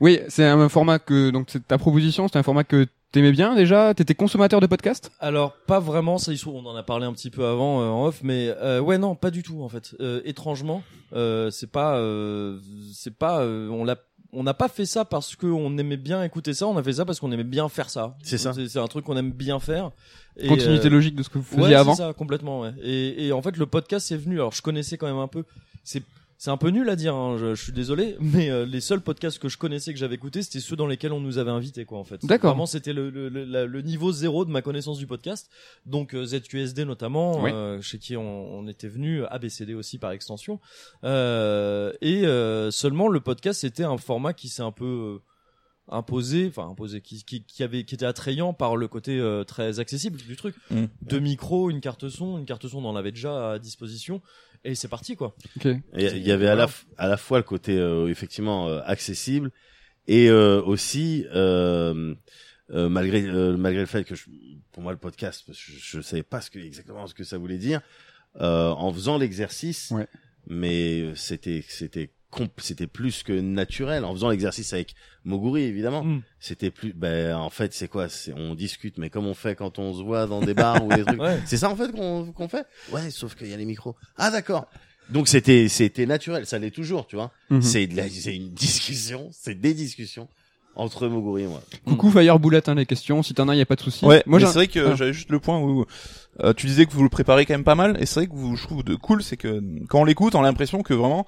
Oui, c'est un format que donc c'est ta proposition, c'est un format que t'aimais bien déjà? T'étais consommateur de podcasts Alors pas vraiment, ça on en a parlé un petit peu avant euh, en off, mais euh, ouais non, pas du tout en fait. Euh, étrangement, euh, c'est pas, euh, c'est pas, euh, on l'a, on n'a pas fait ça parce qu'on aimait bien écouter ça, on a fait ça parce qu'on aimait bien faire ça. C'est ça. C'est un truc qu'on aime bien faire. Et, Continuité euh, logique de ce que vous faisiez ouais, avant. c'est ça, complètement. Ouais. Et, et en fait, le podcast c'est venu. Alors, je connaissais quand même un peu. C'est c'est un peu nul à dire. Hein, je, je suis désolé, mais euh, les seuls podcasts que je connaissais que j'avais écoutés, c'était ceux dans lesquels on nous avait invités, quoi. En fait. D'accord. Vraiment, c'était le, le, le, le niveau zéro de ma connaissance du podcast. Donc euh, ZQSD notamment, Oui. euh, chez qui on, on était venu, ABCD aussi par extension. Euh, et euh, seulement le podcast, c'était un format qui s'est un peu euh, imposé, enfin imposé, qui, qui, qui avait, qui était attrayant par le côté euh, très accessible du truc. Mm. Deux micros, une carte son, une carte son, on en avait déjà à disposition, et c'est parti quoi. Il y avait à la, à la fois le côté euh, effectivement euh, accessible et euh, aussi euh, euh, malgré euh, malgré le fait que je, pour moi le podcast, parce que je, je savais pas ce que exactement ce que ça voulait dire, euh, en faisant l'exercice, Ouais. mais c'était c'était c'était plus que naturel en faisant l'exercice avec Moguri évidemment Mm. c'était plus ben en fait c'est quoi? C'est on discute mais comme on fait quand on se voit dans des bars ou des trucs [LAUGHS] Ouais. c'est ça en fait qu'on qu'on fait? Ouais sauf qu'il y a les micros ah d'accord donc c'était c'était naturel ça l'est toujours tu vois Mhm. c'est de la c'est une discussion c'est des discussions entre Moguri et moi Coucou Fire Boulette, hein, les questions. Si t'en as, y a pas de souci. Ouais, Moi, c'est vrai que Ah. j'avais juste le point où euh, tu disais que vous le préparez quand même pas mal, et c'est vrai que vous, je trouve de cool, c'est que quand on l'écoute, on a l'impression que vraiment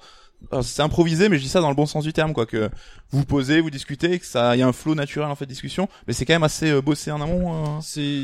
c'est improvisé, mais je dis ça dans le bon sens du terme, quoi, que vous posez, vous discutez, que ça, il y a un flow naturel en fait de discussion, mais c'est quand même assez euh, bossé en amont. euh. C'est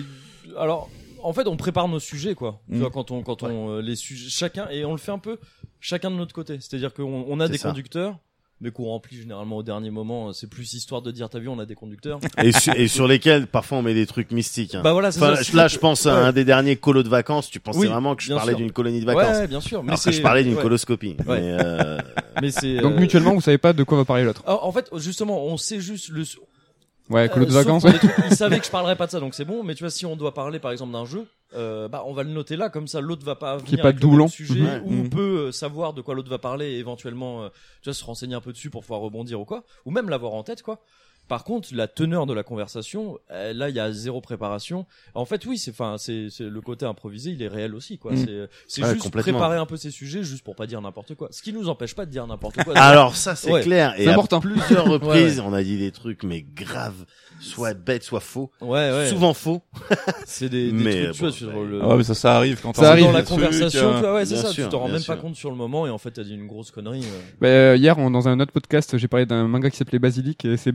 alors en fait on prépare nos sujets quoi. Tu Mm. vois quand on quand on euh, les sujets chacun et on le fait un peu chacun de notre côté. C'est-à-dire qu'on on a des ça. conducteurs mais qu'on remplit généralement au dernier moment, c'est plus histoire de dire t'as vu on a des conducteurs. et, su- et sur lesquels parfois on met des trucs mystiques hein. bah voilà, Enfin, ça. là je pense à Ouais. un des derniers colos de vacances tu pensais Oui, vraiment que je parlais d'une colonie de vacances Ouais, bien sûr, mais alors que je parlais d'une ouais. coloscopie Ouais. mais euh, [LAUGHS] Mais c'est Donc euh, mutuellement, vous savez pas de quoi va parler l'autre. alors, en fait, justement, on sait juste le Ouais, colo de Euh, vacances. ouais. trucs, il savait que je parlerais pas de ça, donc c'est bon. Mais tu vois, si on doit parler par exemple d'un jeu, euh, bah on va le noter là, comme ça l'autre va pas venir pas avec le sujet, ou Mhm. peut euh, savoir de quoi l'autre va parler et éventuellement, euh, tu vois, se renseigner un peu dessus pour pouvoir rebondir ou quoi, ou même l'avoir en tête quoi. Par contre, la teneur de la conversation, euh, là, il y a zéro préparation. En fait, oui, c'est, enfin, c'est, c'est le côté improvisé, il est réel aussi, quoi. Mhm. C'est, c'est Ouais, juste préparer un peu ces sujets, juste pour pas dire n'importe quoi. Ce qui nous empêche pas de dire n'importe quoi. [LAUGHS] alors ça c'est Ouais. clair et C'est à important. plusieurs [LAUGHS] reprises Ouais, on a dit des trucs mais graves soit bêtes soit faux ouais, ouais. souvent faux [LAUGHS] c'est des, des Mais trucs, tu vois, sur le. Ah ouais, mais ça, ça arrive quand Ça on arrive. dans la conversation, euh, tu vois, ouais, c'est bien ça. sûr, tu t'en rends même sûr. pas compte sur le moment et en fait t'as dit une grosse connerie. euh. Bah, euh, hier, on- dans un autre podcast, j'ai parlé d'un manga qui s'appelait Basilic, et c'est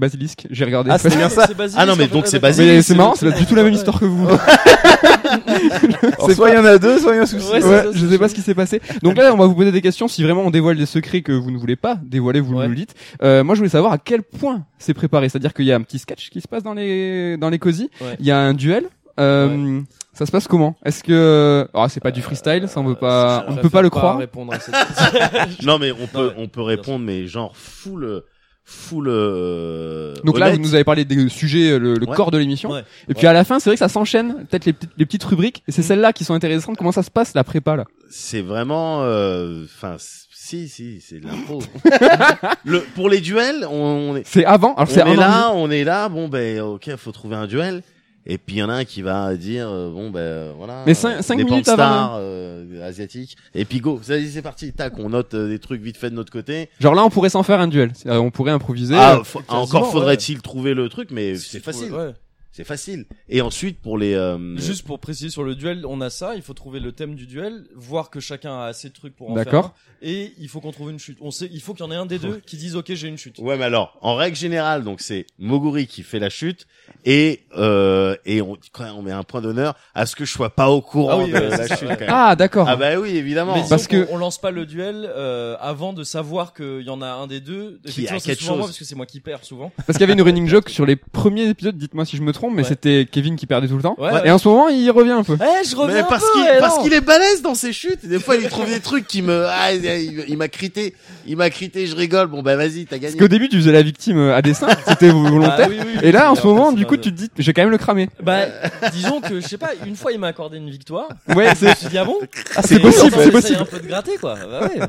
J'ai regardé. Ah, c'est bien ça. Ah non, mais en donc c'est. Basilisk. Mais c'est marrant, c'est pas du tout la même histoire que vous. Alors, [LAUGHS] soit il y en a deux, soit il y a un souci. Ouais, c'est Ouais, ça, je c'est sais pas ce qui s'est passé. Donc là, on va vous poser des questions. Si vraiment on dévoile des secrets que vous ne voulez pas dévoiler, vous Ouais. nous le dites. Euh, moi, je voulais savoir à quel point c'est préparé. C'est-à-dire qu'il y a un petit sketch qui se passe dans les dans les cosy. Ouais. Il y a un duel. Euh, Ça se passe comment? Est-ce que ah c'est pas du freestyle, ça on veut pas, on peut pas le croire. répondre à cette question. [LAUGHS] non mais on peut ouais, on peut répondre mais genre full full euh, Donc là, vous nous avez parlé des sujets, le, le Ouais. corps de l'émission. Ouais. Et puis à la fin, c'est vrai que ça s'enchaîne. Peut-être les, petites- les petites rubriques. Et c'est Mm. celles-là qui sont intéressantes. Comment ça se passe la prépa là? C'est vraiment euh, enfin si si c'est de l'impro [LAUGHS] le pour les duels on, on est C'est avant. Alors on c'est est an là on est là bon ben ok faut trouver un duel et puis il y en a un qui va dire euh, bon ben voilà Mais cinq- euh, cinq des minutes avant, euh, asiatiques et puis go c'est parti tac on note euh, des trucs vite fait de notre côté Genre là, on pourrait s'en faire un duel. On pourrait improviser. ah, Euh, encore ouais. faudrait-il trouver le truc mais c'est facile ouais. C'est facile et ensuite pour les euh, Juste pour préciser sur le duel, on a ça. Il faut trouver le thème du duel, voir que chacun a assez de trucs pour en faire. D'accord. Et il faut qu'on trouve une chute. On sait, il faut qu'il y en ait un des deux qui dise OK, j'ai une chute. Ouais, mais alors, en règle générale, donc c'est Moguri qui fait la chute et euh, et on quand même, on met un point d'honneur à ce que je sois pas au courant Ah oui, de ouais, la ça, chute. ouais. quand même. Ah d'accord. Ah bah oui, évidemment. Mais Parce que- que on lance pas le duel euh, avant de savoir qu'il y en a un des deux. Qui a quelque souvent moi chose. parce que c'est moi qui perds souvent. Parce qu'il y avait une running joke sur les premiers épisodes. Dites-moi si je me trompe, mais Ouais. c'était Kevin qui perdait tout le temps. Ouais. Et en ce moment, il revient un peu. Je reviens mais un parce qu'il eh, parce qu'il est balèze dans ses chutes. Des fois, il trouve des trucs qui me ah, il, il m'a crité, il m'a crité, je rigole. Bon bah vas-y, t'as Parce gagné. qu'au début, tu faisais la victime euh, à dessin. [LAUGHS] C'était volontaire. Ah oui, oui, oui. Et là, en ce moment, du coup, tu te dis, j'ai quand même le cramé. Bah, disons que je sais pas. Une fois, il m'a accordé une victoire. Ouais, c'est, suis dit ah bon? Ah, c'est possible, c'est possible. un peu de gratter quoi. Bah ouais.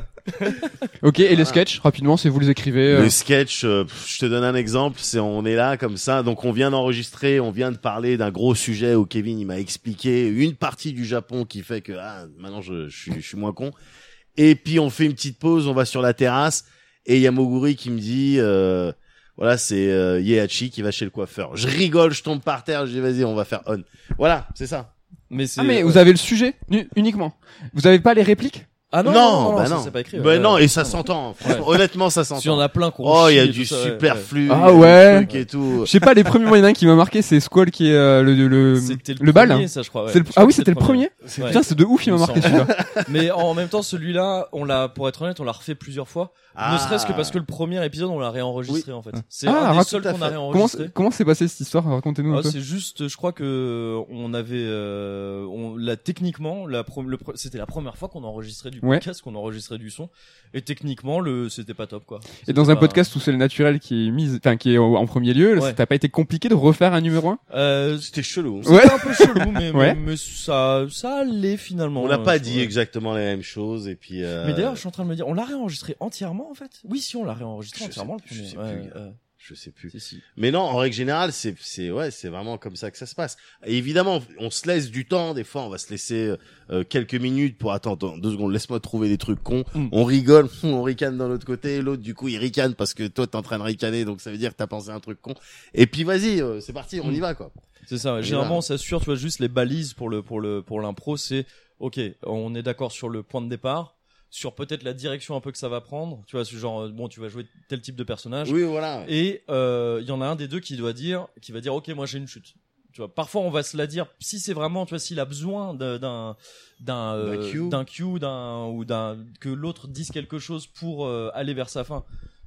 [LAUGHS] Ok, et les sketchs, rapidement, c'est vous les écrivez. euh, Le sketch, euh, je te donne un exemple. C'est on est là comme ça, donc on vient d'enregistrer, on vient de parler d'un gros sujet où Kevin il m'a expliqué une partie du Japon qui fait que ah maintenant je, je suis je suis moins con. Et puis on fait une petite pause, on va sur la terrasse et il y a Moguri qui me dit euh, voilà c'est euh, Yehachi qui va chez le coiffeur. Je rigole, je tombe par terre, je dis vas-y on va faire on. Voilà c'est ça. Mais. Ah, mais ouais. vous avez le sujet uniquement. Vous avez pas les répliques? Ah non, non, bah non. c'est pas écrit. Bah ouais, non et ça s'entend. Franchement, Honnêtement ça S'il y en s'entend. a plein qu'on Oh il y a du ça, superflu. Ah ouais. et tout. Je sais pas, les premiers moyens qui m'a marqué, c'est Squall qui est euh, le, le, le, le, le bal. premier, hein. ça je crois. ouais. C'est le- Je crois Ah oui, c'était le premier. Ouais. Putain, c'est de ouf, il m'a marqué celui-là. [LAUGHS] Mais en même temps, celui-là, on l'a, pour être honnête, on l'a refait plusieurs fois. Ne Ah. serait-ce que parce que le premier épisode, on l'a réenrégistré en fait. C'est Ah, un des seuls qu'on a réenregistré. comment s'est passée cette histoire? Racontez-nous un Ah, peu. c'est juste, je crois que on avait, euh, on, la techniquement, la pro- le pre- c'était la première fois qu'on enregistrait du Ouais. podcast qu'on enregistrait du son et techniquement le c'était pas top quoi. Et dans un podcast où c'est le naturel qui est mis, enfin qui est en premier lieu, Ouais. ça t'a pas été compliqué de refaire un numéro 1 euh, C'était chelou. c'était Ouais. un peu chelou mais, [LAUGHS] Ouais. mais, mais ça ça allait finalement. On n'a euh, pas je- dit exactement la même chose et puis. euh, Mais d'ailleurs, je suis en train de me dire, on l'a réenregistré entièrement en fait? Oui, si, on l'a réenregistré Je entièrement le je premier. sais Ouais, plus, ouais, je sais plus. si, si. Mais non, en règle générale, c'est c'est ouais, c'est vraiment comme ça que ça se passe. Et évidemment, on se laisse du temps. Des fois, on va se laisser euh, quelques minutes pour attendre deux secondes. Laisse-moi trouver des trucs cons. Mm. On rigole, [LAUGHS] on ricane d'un l'autre côté. L'autre, du coup, il ricane parce que toi, t'es en train de ricaner, donc ça veut dire que t'as pensé à un truc con. Et puis vas-y, euh, c'est parti, on y va quoi. C'est ça. Généralement, on s'assure, tu vois, juste les balises pour le pour le pour l'impro, c'est ok, on est d'accord sur le point de départ, sur peut-être la direction un peu que ça va prendre. Tu vois, ce genre, euh, bon, tu vas jouer tel type de personnage. Oui, voilà. Et euh, il y en a un des deux qui doit dire, qui va dire, ok, moi j'ai une chute. Tu vois, parfois on va se la dire si c'est vraiment, tu vois, s'il a besoin d'un d'un euh, D'un cue. d'un cue, d'un ou d'un que l'autre dise quelque chose pour euh, aller vers sa fin.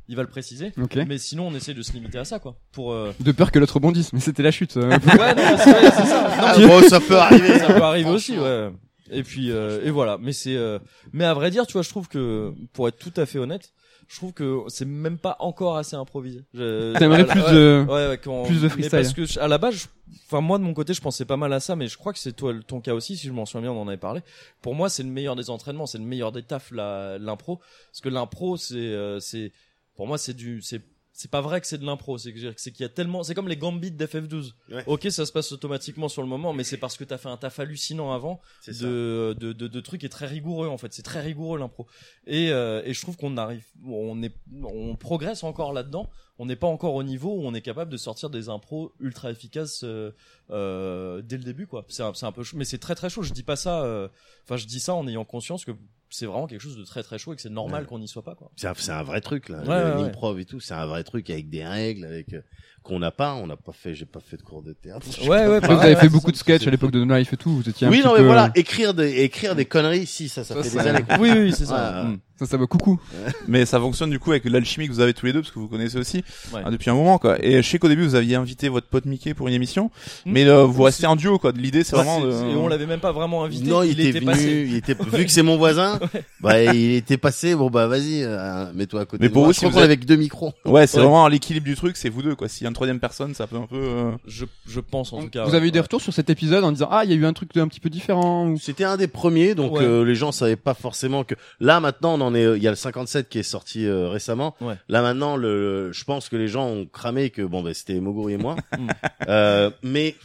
Il va le préciser. Ok. Mais sinon, on essaie de se limiter à ça, quoi. Pour euh... De peur que l'autre rebondisse, mais c'était la chute. euh. ouais, non, c'est vrai, c'est ça. Non, Ah, bon, ça peut arriver. ça peut arriver aussi, ouais. Et puis euh, et voilà, mais c'est euh, mais à vrai dire, tu vois, je trouve que pour être tout à fait honnête, je trouve que c'est même pas encore assez improvisé. Je- T'aimerais plus ouais, de- ouais, ouais, quand- plus de freestyle. parce que je- à la base, je- enfin moi de mon côté, je pensais pas mal à ça, mais je crois que c'est toi ton cas aussi, si je m'en souviens bien, on en avait parlé. Pour moi, c'est le meilleur des entraînements, c'est le meilleur des tafs la- l'impro, parce que l'impro, c'est euh, c'est pour moi c'est du c'est c'est pas vrai que c'est de l'impro, c'est que c'est qu'il y a tellement, c'est comme les gambits d'FF12. Ouais. Ok, ça se passe automatiquement sur le moment, mais c'est parce que t'as fait un taf hallucinant avant de, de, de, de trucs est très rigoureux en fait. C'est très rigoureux l'impro. Et, euh, et je trouve qu'on arrive, on est, on progresse encore là-dedans. On n'est pas encore au niveau où on est capable de sortir des impros ultra efficaces euh, euh, dès le début quoi. C'est un, un peu chaud, mais c'est très très chaud. Je dis pas ça. Enfin, je dis ça en ayant conscience que c'est vraiment quelque chose de très très chaud et que c'est normal Ouais. qu'on n'y soit pas quoi. C'est un, c'est un vrai truc là. Ouais, ouais, ouais. L'improv et tout, c'est un vrai truc avec des règles, avec euh, qu'on n'a pas. On n'a pas fait. J'ai pas fait de cours de théâtre. Ouais [LAUGHS] ouais. Vous avez fait beaucoup de sketchs à l'époque de No Life et tout. Vous étiez un Oui, petit non, peu, mais voilà, euh, écrire des écrire des conneries, si ça, ça, Ça, fait ça- des années. Oui oui c'est ça. Ouais, ouais. Mm. Ça, ça va coucou. [LAUGHS] Mais ça fonctionne du coup avec l'alchimie que vous avez tous les deux parce que vous connaissez aussi Ouais. hein, depuis un moment quoi. Et je sais qu'au début vous aviez invité votre pote Mickey pour une émission, Hmm. mais euh, vous restez en duo quoi. L'idée c'est Ouais, vraiment de... on l'avait même pas vraiment invité. Non, il, était, venu, passé. il était [LAUGHS] vu que c'est mon voisin. Bah, il était passé. Bon bah vas-y, euh, mets-toi à côté. Mais de pour moi. vous, si vous êtes- que deux micros. Ouais, c'est Ouais. vraiment l'équilibre du truc, c'est vous deux quoi. S'il y a une troisième personne, ça peut un peu. euh, Je je pense en tout cas. Vous avez eu des retours sur cet épisode en disant ah il y a eu un truc de- un petit peu différent. C'était un des premiers, donc euh, les gens savaient pas forcément que. Là maintenant, on en est. Il y a le 57 qui est sorti euh, récemment. Ouais. Là maintenant, le, je pense que les gens ont cramé que bon, bah, c'était Moguri et moi. [LAUGHS] Euh, mais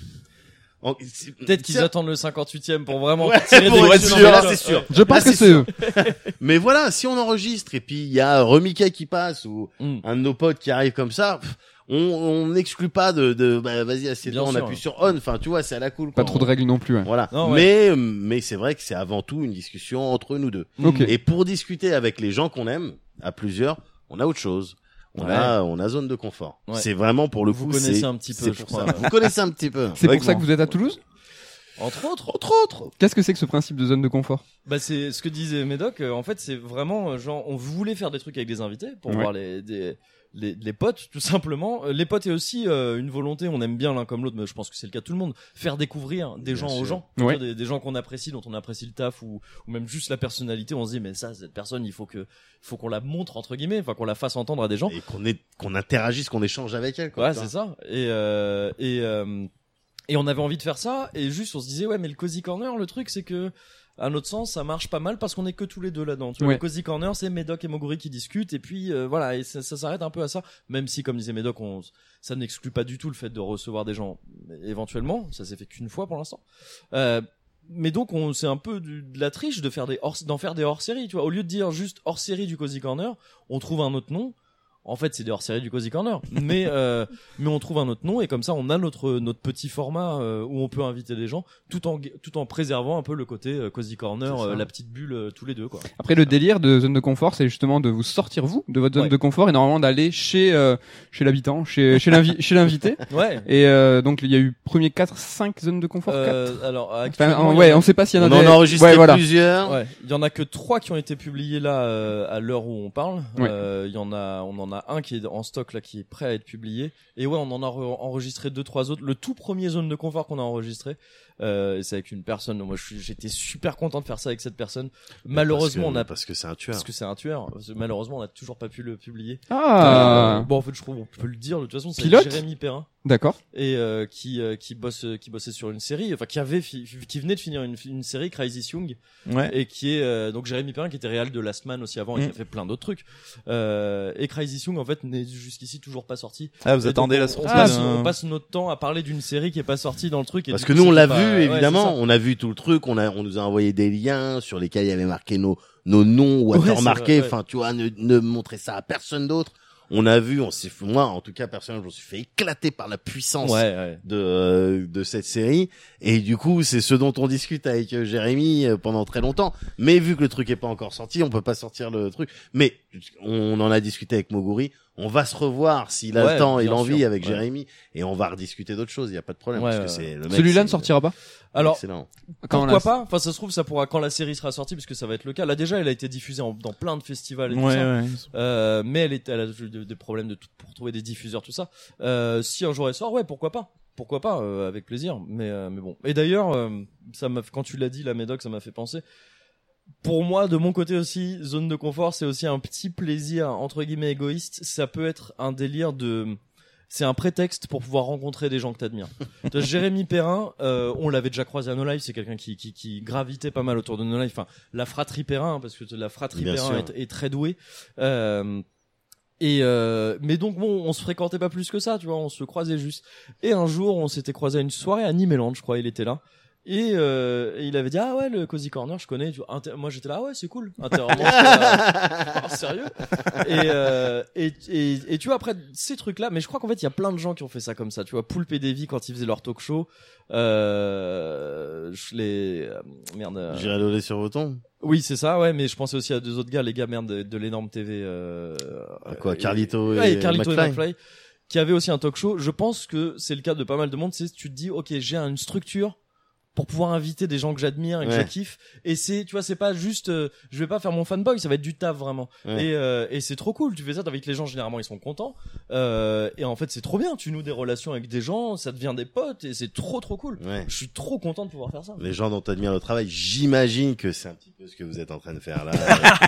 Peut-être qu'ils attendent le 58e pour vraiment Ouais, tirer [LAUGHS] pour des être conclusions. sûr, là, c'est sûr. Je pense Là, que c'est eux. [LAUGHS] Mais voilà, si on enregistre et puis il y a Remica qui passe ou Mm. un de nos potes qui arrive comme ça, pff, on on n'exclut pas de, de bah, vas-y assieds-toi, Bien on sûr, appuie sur on. Enfin, tu vois, c'est à la cool. Pas trop de règles non plus. ouais. Voilà. Non, ouais. Mais mais c'est vrai que c'est avant tout une discussion entre nous deux. Mm. Ok. Et pour discuter avec les gens qu'on aime, à plusieurs, on a autre chose. On Ouais. a, on a zone de confort. Ouais. C'est vraiment pour le Vous coup. connaissez un petit peu, pour crois, ça. Vous connaissez un petit peu. C'est pour ça que vous êtes à Toulouse? Entre autres. Entre autres. Qu'est-ce que c'est que ce principe de zone de confort? Bah c'est ce que disait Médoc. euh, en fait, c'est vraiment euh, genre on voulait faire des trucs avec des invités pour Ouais. voir les des les, les potes tout simplement. Euh, Les potes et aussi euh, une volonté. On aime bien l'un comme l'autre, mais je pense que c'est le cas de tout le monde. Faire découvrir des Bien gens aux gens, Ouais. des, des gens qu'on apprécie, dont on apprécie le taf ou, ou même juste la personnalité. On se dit mais ça cette personne il faut que il faut qu'on la montre entre guillemets, enfin qu'on la fasse entendre à des gens. Et qu'on est, qu'on interagisse, qu'on échange avec elle. Quoi, Ouais, c'est ça. Et euh, et euh, et on avait envie de faire ça et juste on se disait ouais mais le cozy corner le truc c'est que à notre sens ça marche pas mal parce qu'on est que tous les deux là-dedans. Tu vois, Ouais. le cozy corner c'est Médoc et Moguri qui discutent et puis euh, voilà et ça, ça s'arrête un peu à ça même si comme disait Médoc on ça n'exclut pas du tout le fait de recevoir des gens éventuellement, ça s'est fait qu'une fois pour l'instant. Euh, mais donc on c'est un peu du- de la triche de faire des hors d'en faire des hors série tu vois au lieu de dire juste hors série du cozy corner on trouve un autre nom en fait, c'est des hors-série du Cozy Corner, mais [LAUGHS] euh, mais on trouve un autre nom et comme ça, on a notre notre petit format euh, où on peut inviter des gens, tout en tout en préservant un peu le côté euh, Cozy Corner, euh, la petite bulle euh, tous les deux quoi. Après le délire de zone de confort, c'est justement de vous sortir vous de votre zone Ouais. de confort et normalement d'aller chez euh, chez l'habitant, chez chez l'invi- [LAUGHS] chez l'invité. Ouais. Et euh, donc il y a eu premier 4 5 zones de confort. Euh, alors Enfin, y ouais, en on sait pas s'il y en On a en des- a enregistré Ouais, voilà. plusieurs. Ouais, il y en a que trois qui ont été publiés là euh, à l'heure où on parle. Ouais. Euh, Il y en a, on en a un qui est en stock là, qui est prêt à être publié. Et ouais, on en a re- enregistré deux trois autres. Le tout premier zone de confort qu'on a enregistré, Euh, et c'est avec une personne. Moi, je suis- j'étais super content de faire ça avec cette personne. Malheureusement, Parce que- on a parce que c'est un tueur. parce que c'est un tueur. Malheureusement, on n'a toujours pas pu le publier. Ah, Euh, bon, en fait, je trouve, on peut le dire. De toute façon, c'est Pilote Jérémy Perrin d'accord. et euh, qui euh, qui bosse qui bossait sur une série, enfin qui avait qui venait de finir une, une série Crisis Young Ouais. et qui est euh, donc Jérémy Perrin qui était réal de Last Man aussi avant et qui a fait plein d'autres trucs. Euh, et Crisis Young en fait n'est jusqu'ici toujours pas sorti. Ah, vous Et attendez donc, la on, sortie on passe, d'un- on passe notre temps à parler d'une série qui est pas sortie dans le truc. Et Parce que coup, nous on l'a pas- vu évidemment, on a vu tout le truc, on a on nous a envoyé des liens sur lesquels il y avait marqué nos nos noms watermarqués, vrai, ouais. enfin tu vois ne, ne montrer ça à personne d'autre. On a vu, on s'est fait- moi en tout cas personnellement, je me suis fait éclater par la puissance Ouais, ouais. de euh, de cette série. Et du coup c'est ce dont on discute avec euh, Jérémy euh, pendant très longtemps. Mais vu que le truc est pas encore sorti on peut pas sortir le truc. Mais on en a discuté avec Moguri. On va se revoir s'il a Ouais, le temps et l'envie avec ouais. Jérémy. Et on va rediscuter d'autres choses il y a pas de problème Ouais, parce que c'est le Celui-là ne sortira pas? Alors, excellent Quand pourquoi la- pas Enfin, ça se trouve, ça pourra quand la série sera sortie, puisque ça va être le cas. Là, déjà, elle a été diffusée en- dans plein de festivals et tout Ouais, ça. ouais. Euh, mais elle, est, elle a eu des des problèmes de tout, pour trouver des diffuseurs, tout ça. Euh, si un jour elle sort, ouais, pourquoi pas Pourquoi pas euh, Avec plaisir. Mais, euh, mais bon. Et d'ailleurs, euh, ça m'a, quand tu l'as dit, la Médoc, ça m'a fait penser. Pour moi, de mon côté aussi, zone de confort, c'est aussi un petit plaisir entre guillemets égoïste. Ça peut être un délire de c'est un prétexte pour pouvoir rencontrer des gens que t'admires. [LAUGHS] Jérémy Perrin, euh, on l'avait déjà croisé à No Life, c'est quelqu'un qui, qui, qui gravitait pas mal autour de No Life. Enfin, la fratrie Perrin, hein, parce que la fratrie Bien Perrin est, est très douée. Euh, et euh, mais donc bon, on se fréquentait pas plus que ça, tu vois, on se croisait juste. Et un jour, on s'était croisé à une soirée à Nimeland, je crois, il était là. Et, euh, et il avait dit ah ouais le cozy corner je connais tu vois, inter- moi j'étais là ah ouais c'est cool. Intérieurement [LAUGHS] sérieux. Et, euh, et, et et tu vois après ces trucs là mais je crois qu'en fait il y a plein de gens qui ont fait ça comme ça. Tu vois Poulpe et Davy quand ils faisaient leur talk show euh, je les euh, merde euh, J'irai sur vos tons oui c'est ça ouais mais je pensais aussi à deux autres gars les gars merde de, de l'énorme TV euh, À quoi Carlito et, Ouais, Carlito McFly et McFly. Qui avait aussi un talk show. Je pense que c'est le cas de pas mal de monde. C'est tu te dis, ok, j'ai une structure pour pouvoir inviter des gens que j'admire et que Ouais. je kiffe. Et c'est, tu vois, c'est pas juste, euh, je vais pas faire mon fanboy, ça va être du taf vraiment. Ouais. Et, euh, et c'est trop cool. Tu fais ça, t'invites les gens, généralement ils sont contents. Euh, et en fait, c'est trop bien. Tu noues des relations avec des gens, ça devient des potes et c'est trop trop cool. Ouais. Je suis trop content de pouvoir faire ça. les gens dont t'admires le travail, j'imagine que c'est un petit peu ce que vous êtes en train de faire là. [LAUGHS]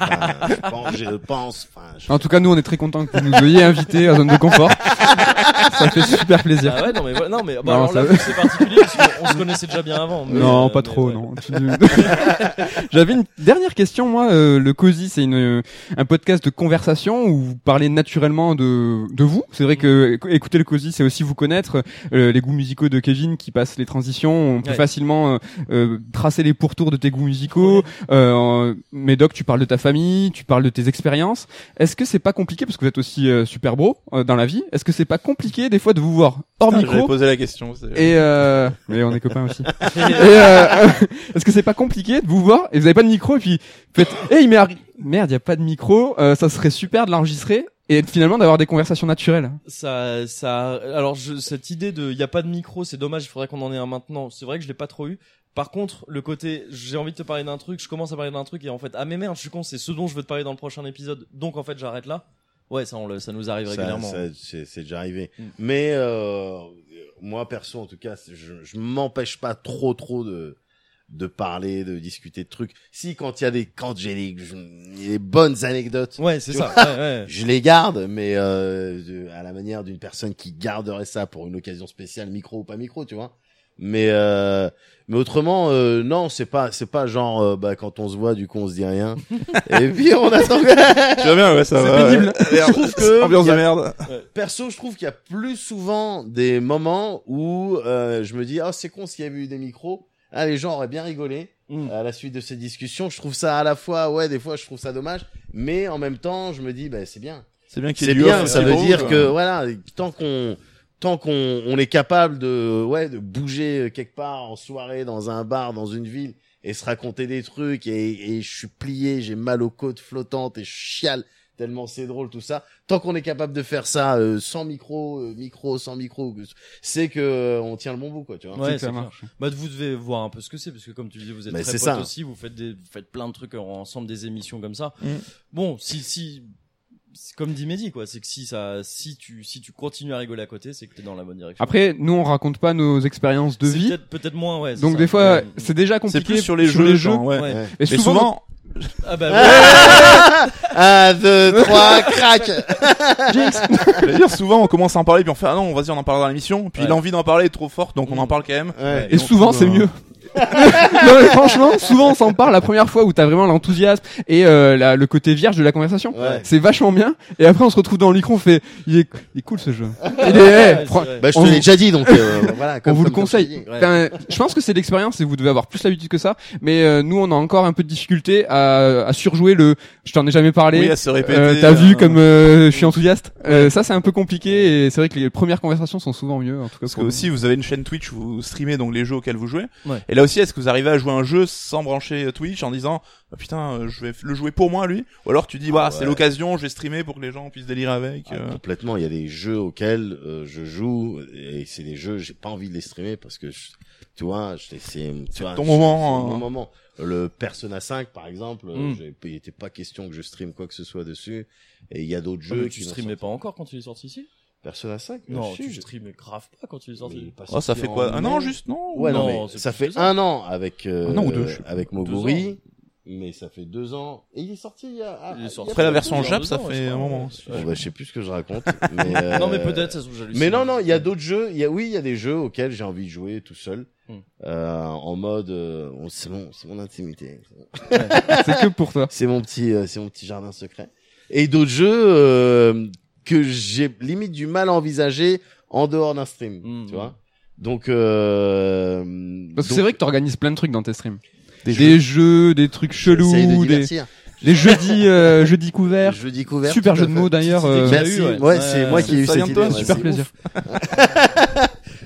Enfin, je pense, je pense, enfin, je- En tout cas, nous, on est très contents que vous nous ayez invités à Zone de Confort. [LAUGHS] ça fait super plaisir. Ah ouais, non mais non mais bah, Non, alors ça là va. c'est particulier parce qu'on se connaissait déjà bien avant. Mais, non, euh, pas mais trop, ouais. non. [LAUGHS] J'avais une dernière question, moi. euh, le Cozy, c'est une un podcast de conversation où vous parlez naturellement de de vous. C'est vrai que écou- écouter le Cozy, c'est aussi vous connaître. Euh, les goûts musicaux de Kevin qui passe les transitions, on peut Ouais. facilement euh, euh, tracer les pourtours de tes goûts musicaux. Euh, Médoc, tu parles de ta famille, tu parles de tes expériences. Est-ce que c'est pas compliqué parce que vous êtes aussi euh, super bro euh, dans la vie Est-ce que c'est pas compliqué des fois de vous voir hors Putain, micro posé la question. et euh... mais on est copains aussi. [LAUGHS] Et euh, [LAUGHS] est-ce que c'est pas compliqué de vous voir et vous avez pas de micro et puis faites hey mais arri- merde, il y a pas de micro, euh, ça serait super de l'enregistrer et finalement d'avoir des conversations naturelles. ça ça alors je, cette idée de il y a pas de micro c'est dommage il faudrait qu'on en ait un maintenant c'est vrai que je l'ai pas trop eu par contre le côté j'ai envie de te parler d'un truc je commence à parler d'un truc et en fait ah mais merde je suis con c'est ce dont je veux te parler dans le prochain épisode donc en fait j'arrête là ouais ça on le, ça nous arrive ça, régulièrement ça, c'est c'est déjà arrivé. Mm. Mais euh, moi perso, en tout cas, je, je m'empêche pas trop, trop de de parler, de discuter de trucs. Si quand il y a des, quand j'ai des, bonnes anecdotes, ouais c'est ça ouais, ouais. [LAUGHS] je les garde, mais euh, à la manière d'une personne qui garderait ça pour une occasion spéciale, micro ou pas micro, tu vois. Mais euh, mais autrement, euh, non, c'est pas c'est pas genre euh, bah quand on se voit, du coup on se dit rien. [LAUGHS] Et puis on attend. que- Tu vas bien, ouais, ça C'est va. pénible. ouais. Je trouve [LAUGHS] que Ambiance y de a- merde. Perso, je trouve qu'il y a plus souvent des moments où euh, je me dis ah c'est con s'il y avait eu des micros. Ah les gens auraient bien rigolé Mm. à la suite de ces discussions. Je trouve ça à la fois ouais des fois je trouve ça dommage, mais en même temps je me dis bah c'est bien. C'est bien qu'il y ait C'est du bien, off, ça c'est veut dire que voilà, tant qu'on tant qu'on on est capable de ouais de bouger quelque part en soirée dans un bar dans une ville et se raconter des trucs et, et je suis plié, j'ai mal aux côtes flottantes et je chiale tellement c'est drôle tout ça. Tant qu'on est capable de faire ça euh, sans micro, euh, micro sans micro, c'est que euh, on tient le bon bout quoi, tu vois. Ouais, ça marche. Bah, vous devez voir un peu ce que c'est, parce que comme tu disais, vous êtes Mais très c'est potes ça. aussi, vous faites des, vous faites plein de trucs ensemble, des émissions comme ça. Mm. Bon, si, si, comme dit Mehdi quoi, c'est que si ça, si tu, si tu continues à rigoler à côté, c'est que t'es dans la bonne direction. Après, nous on raconte pas nos expériences de C'est vie. peut-être, peut-être moins, ouais. c'est Donc ça. des fois, Ouais. c'est déjà C'est compliqué plus sur les jeux, genre, ouais. Ouais. Et Mais souvent, souvent, Ah bah ouais. Un, deux, trois, crack [LAUGHS] je veux dire, souvent on commence à en parler puis on fait ah non, vas-y on en parlera dans l'émission. Puis Ouais. l'envie d'en parler est trop forte donc on Mm. en parle quand même. Ouais. et souvent euh, c'est mieux. Non mais franchement, souvent on s'en parle la première fois où t'as vraiment l'enthousiasme et euh, la- le côté vierge de la conversation. Ouais. C'est vachement bien. Et après on se retrouve dans le micro, on fait, il est, il est cool ce jeu. Il est, Ouais, eh. Bah, je On te vous- l'ai déjà dit, donc euh, [LAUGHS] voilà. on comme- vous le comme- conseille. je t'ai dit. Ouais. Enfin, je pense que c'est l'expérience et vous devez avoir plus l'habitude que ça. Mais euh, nous, on a encore un peu de difficulté à, à surjouer le. Je t'en ai jamais parlé. Oui, à se répéter. Euh, T'as euh, vu comme euh, [LAUGHS] je suis enthousiaste. Euh, ça, c'est un peu compliqué et c'est vrai que les premières conversations sont souvent mieux. En tout cas, Parce que aussi vous avez une chaîne Twitch où vous streamez donc les jeux auxquels vous jouez. Ouais. Et là aussi est-ce que vous arrivez à jouer un jeu sans brancher Twitch en disant Ah, putain euh, je vais le jouer pour moi lui? Ou alors tu dis bah c'est ouais. l'occasion je vais streamer pour que les gens puissent délirer avec. Ah, euh. complètement. Il y a des jeux auxquels euh, je joue et c'est des jeux j'ai pas envie de les streamer parce que je- tu vois, je- c'est tu vois, ton je- moment, c'est hein. mon moment. Le Persona 5 par exemple, Mm. j'ai- il était pas question que je stream quoi que ce soit dessus. Et il y a d'autres Ah, mais jeux tu streamais pas encore quand tu es sorti ici? Persona 5 Non, tu je- streamais grave pas quand tu es mais il sorti. Oh ça fait quoi un an juste non Ouais, non, Non, mais c'est ça fait un an avec euh, Un an ou deux, avec Deux Moguri, mais ça fait deux ans. Et il est sorti il y a. Il est ah, Après la version Jap ça fait un moment. Bon, bah, je sais plus ce que je raconte. mais, [LAUGHS] euh, Non mais peut-être ça se. Mais non, non, il y a d'autres jeux. Il y a, oui, il y a des jeux auxquels j'ai envie de jouer tout seul, Hmm. euh, en mode, euh, c'est mon, c'est mon intimité. [LAUGHS] c'est que pour toi. C'est mon petit, euh, c'est mon petit jardin secret. Et d'autres jeux euh, que j'ai limite du mal à envisager en dehors d'un stream, Hmm. tu vois. Donc, euh, Parce que c'est vrai que t'organises plein de trucs dans tes streams. Des Des, jeux, des trucs j'essaye de chelous, des, des jeudis, euh, [LAUGHS] jeudis couverts. Jeudi couvert. Super jeu de mots d'ailleurs. Petite idée euh, Merci. Ouais, ouais. c'est moi qui ai eu ça cette vient de idée. super plaisir. [LAUGHS]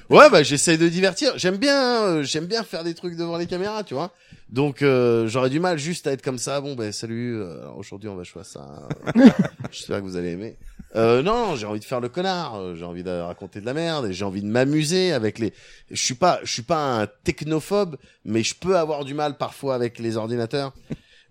Ouais, bah j'essaye de divertir. J'aime bien, euh, j'aime bien faire des trucs devant les caméras, tu vois. Donc euh, j'aurais du mal juste à être comme ça. Bon ben salut. euh, alors, Aujourd'hui on va jouer à ça. [LAUGHS] J'espère que vous allez aimer. Euh, non, j'ai envie de faire le connard. euh, J'ai envie de raconter de la merde j'ai envie de m'amuser avec les. Je suis pas, je suis pas un technophobe, mais je peux avoir du mal parfois avec les ordinateurs.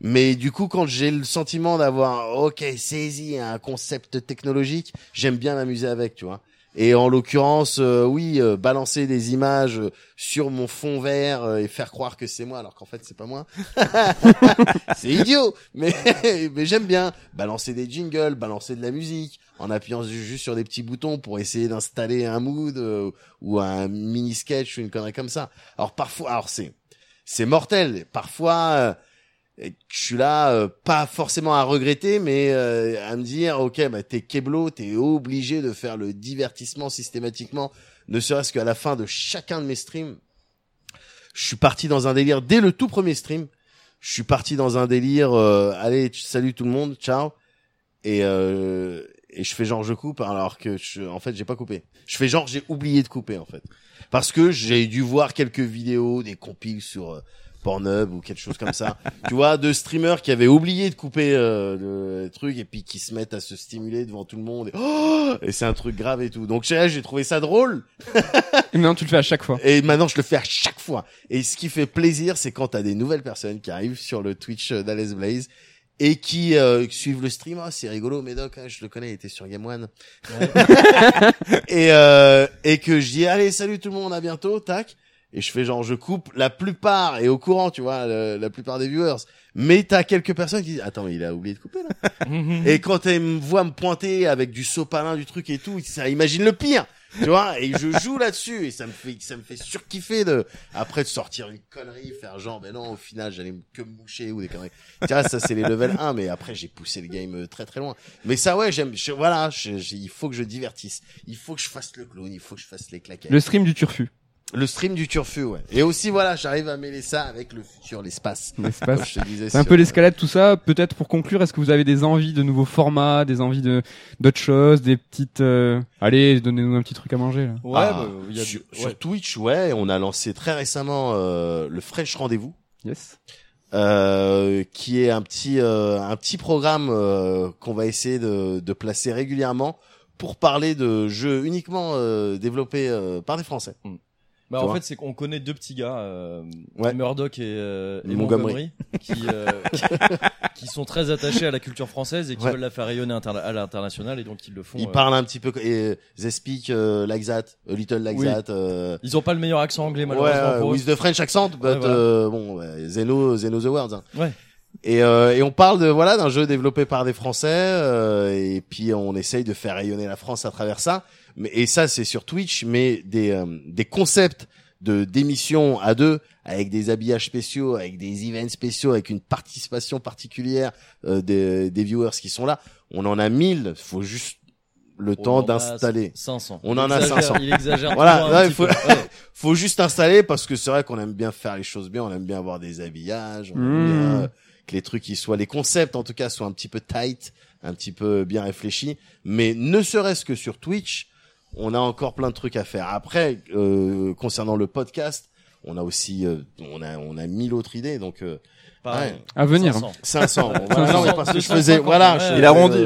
Mais du coup, quand j'ai le sentiment d'avoir, ok, saisi un concept technologique, j'aime bien m'amuser avec, tu vois. Et en l'occurrence, euh, oui, euh, balancer des images sur mon fond vert euh, et faire croire que c'est moi, alors qu'en fait c'est pas moi. [LAUGHS] c'est idiot, mais [LAUGHS] mais j'aime bien balancer des jingles, balancer de la musique, en appuyant ju- juste sur des petits boutons pour essayer d'installer un mood euh, ou un mini sketch ou une connerie comme ça. Alors parfois, alors c'est c'est mortel. Parfois, euh, je suis là, euh, pas forcément à regretter, mais euh, à me dire, ok, bah t'es Keblo, t'es obligé de faire le divertissement systématiquement, ne serait-ce qu'à la fin de chacun de mes streams. Je suis parti dans un délire dès le tout premier stream. Je suis parti dans un délire, euh, allez, salut tout le monde, ciao, et euh, et je fais genre je coupe alors que je, en fait j'ai pas coupé. Je fais genre j'ai oublié de couper en fait, parce que j'ai dû voir quelques vidéos, des compiles sur euh, Pornhub ou quelque chose comme ça. [LAUGHS] tu vois, de streamers qui avaient oublié de couper euh, le truc et puis qui se mettent à se stimuler devant tout le monde. Et, Oh et c'est un truc grave et tout. Donc j'ai j'ai trouvé ça drôle [LAUGHS] Et maintenant tu le fais à chaque fois. et maintenant je le fais à chaque fois. Et ce qui fait plaisir, c'est quand t'as des nouvelles personnes qui arrivent sur le Twitch d'Alice Blaze et qui euh, suivent le stream. Ah, c'est rigolo, Médoc, hein, je le connais, il était sur Game One. [LAUGHS] et euh, et que je dis allez salut tout le monde, à bientôt, tac. Et je fais genre je coupe la plupart et au courant, tu vois, le- la plupart des viewers. Mais t'as quelques personnes qui disent attends mais il a oublié de couper là. [LAUGHS] Et quand elle me voit me pointer avec du sopalin, du truc et tout, ça imagine le pire. Tu vois, et je joue là-dessus et ça me fait, ça me fait surkiffer de, après de sortir une connerie, faire genre, ben non, au final, j'allais que me moucher ou des conneries. Tu vois, ça c'est les level 1, mais après j'ai poussé le game euh, très très loin. Mais ça, ouais, j'aime, voilà, il faut que je divertisse. Il faut que je fasse le clown, il faut que je fasse les claquettes. Le stream du turfu. Le stream du turfu, ouais. Et aussi, voilà, j'arrive à mêler ça avec le futur, l'espace. L'espace. C'est un peu l'escalade, tout ça. Peut-être pour conclure, est-ce que vous avez des envies de nouveaux formats, des envies de d'autres choses, des petites. euh, Allez, donnez-nous un petit truc à manger. Là. Ouais, Ah, bah, il y a sur, du- sur. Twitch, ouais, on a lancé très récemment euh, le Fresh Rendez-vous, Yes. euh, qui est un petit euh, un petit programme euh, qu'on va essayer de, de placer régulièrement pour parler de jeux uniquement euh, développés euh, par des Français. Mm. Bah, en fait, c'est qu'on connaît deux petits gars, euh, Ouais. Murdoch et, euh, et Montgomery. Montgomery, qui, euh, qui, qui sont très attachés à la culture française et qui Ouais. veulent la faire rayonner à l'international et donc ils le font. Ils euh, parlent un petit peu, et they speak euh, like that, a little like Oui. that. euh, Ils ont pas le meilleur accent anglais ouais, malheureusement euh, pour eux. with the French accent, but Ouais, voilà. euh, bon, ouais, they know, they know the words. hein. Ouais. Et, euh, et on parle de voilà d'un jeu développé par des Français euh, et puis on essaye de faire rayonner la France à travers ça. Mais et ça c'est sur Twitch, mais des euh, des concepts de d'émissions à deux avec des habillages spéciaux, avec des events spéciaux, avec une participation particulière euh, des des viewers qui sont là. On en a 1000, faut juste le On temps d'installer. 500. On Il en a exagère- 500. Il exagère. Voilà, il petit faut- peu. [LAUGHS] Ouais. faut juste installer parce que c'est vrai qu'on aime bien faire les choses bien, on aime bien avoir des habillages, on aime Mmh. bien euh, que les trucs ils soient les concepts en tout cas soient un petit peu tight, un petit peu bien réfléchis, mais ne serait-ce que sur Twitch, on a encore plein de trucs à faire. Après euh, concernant le podcast, on a aussi euh, on a on a mille autres idées donc euh, Pareil. ouais, À venir. 500. 500. bon, voilà, non, parce que je 250, faisais voilà, ouais. je Il arrondit,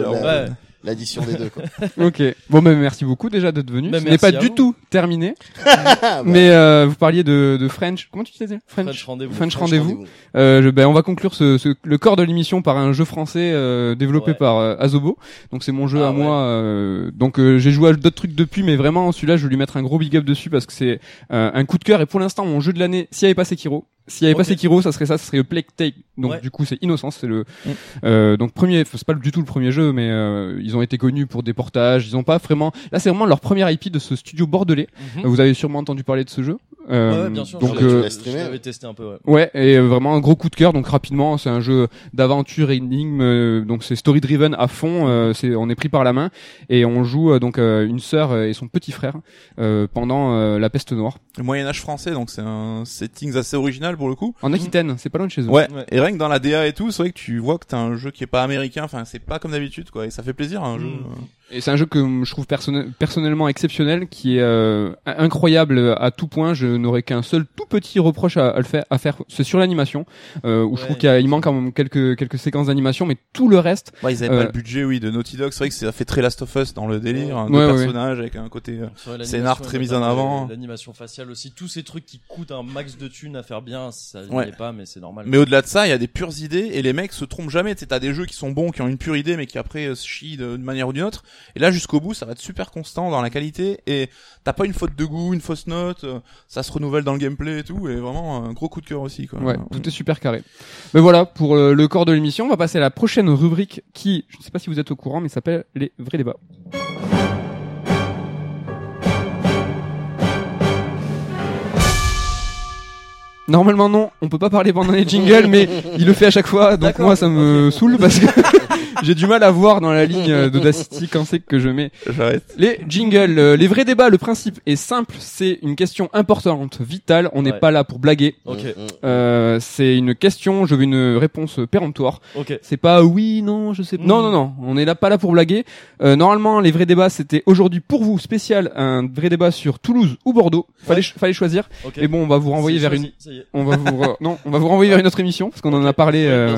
l'addition des deux quoi. [LAUGHS] Ok. Bon, ben merci beaucoup déjà d'être venu. Ben, Ce n'est pas du vous. tout terminé. [LAUGHS] Ah, bah, Mais euh, vous parliez de, de French. Comment tu disais French? French rendez-vous. French French rendez-vous. Euh, je- ben, on va conclure ce, ce- le corps de l'émission par un jeu français euh, développé Ouais. par euh, Azobo. Donc c'est mon jeu Ah à ouais. moi. euh, donc euh, j'ai joué à d'autres trucs depuis, mais vraiment celui-là, je vais lui mettre un gros big up dessus parce que c'est euh, un coup de cœur. Et pour l'instant, mon jeu de l'année, s'il n'y avait pas Sekiro, s'il n'y avait Ok. pas Sekiro, ça serait ça, ça serait le Plague Tale. Donc Ouais. du coup, c'est Innocence, c'est le Mm. euh, donc premier. C'est pas du tout le premier jeu, mais euh, ils ont été connus pour des portages. Ils ont pas vraiment. Là, c'est vraiment leur première IP de ce studio bordelais. Mhm. Vous avez sûrement entendu parler de ce jeu. Euh, Ouais, ouais, bien sûr. Donc euh, je testé un peu. Ouais. Ouais, et euh, vraiment un gros coup de cœur. Donc rapidement, c'est un jeu d'aventure et énigme. euh, donc c'est story driven à fond. euh, c'est on est pris par la main et on joue euh, donc euh, une sœur et son petit frère euh, pendant euh, la peste noire Le Moyen Âge français, donc c'est un setting assez original pour le coup. en Aquitaine. C'est pas loin de chez eux. Ouais. Ouais. Et rien que dans la DA et tout, c'est vrai que tu vois que t'as un jeu qui est pas américain. Enfin, c'est pas comme d'habitude, quoi. Et ça fait plaisir un jeu. Et c'est un jeu que je trouve personnel- personnellement exceptionnel, qui est euh, incroyable à tout point. Je n'aurais qu'un seul tout petit reproche à, à le faire, à faire. C'est sur l'animation, euh, où je trouve qu'il manque quand même quelques quelques séquences d'animation, mais tout le reste. Ouais, ils avaient Euh, pas le budget, oui, de Naughty Dog. C'est vrai que ça fait très Last of Us dans le délire. hein, Ouais, deux personnages avec un côté. euh, Scénar très mis en avant. L'animation faciale aussi. Tous ces trucs qui coûtent un max de thunes à faire bien, ça n'y Ouais. est pas, mais c'est normal. Mais au-delà de ça, il y a des pures idées et les mecs se trompent jamais. T'as des jeux qui sont bons, qui ont une pure idée, mais qui après euh, se chient de- d'une manière ou d'une autre. Et là, jusqu'au bout, ça va être super constant dans la qualité et t'as pas une faute de goût, une fausse note. euh, ça se renouvelle dans le gameplay et tout. Et vraiment un gros coup de cœur aussi, quoi. Ouais, tout est super carré. Mais voilà pour euh, le corps de l'émission. On va passer à la prochaine rubrique qui, je ne sais pas si vous êtes au courant, mais s'appelle les vrais débats. Normalement non, on peut pas parler pendant les jingles, mais il le fait à chaque fois, donc moi ça me saoule parce que [LAUGHS] j'ai du mal à voir dans la ligne d'Audacity quand c'est que je mets les jingles. Euh, Les vrais débats, le principe est simple, c'est une question importante, vitale, on n'est Ouais. pas là pour blaguer. Ok, mm. Euh, c'est une question, je veux une réponse péremptoire. ok. C'est pas oui, non, je sais pas. Non, non, non, on est là pas là pour blaguer. Euh, normalement, les vrais débats, c'était aujourd'hui pour vous spécial un vrai débat sur Toulouse ou Bordeaux. Fallait, ch- fallait choisir. ok. Et bon, on va vous renvoyer vers choisi, une, on va vous, re- [LAUGHS] non, on va vous renvoyer vers une autre émission parce qu'on en a parlé, euh,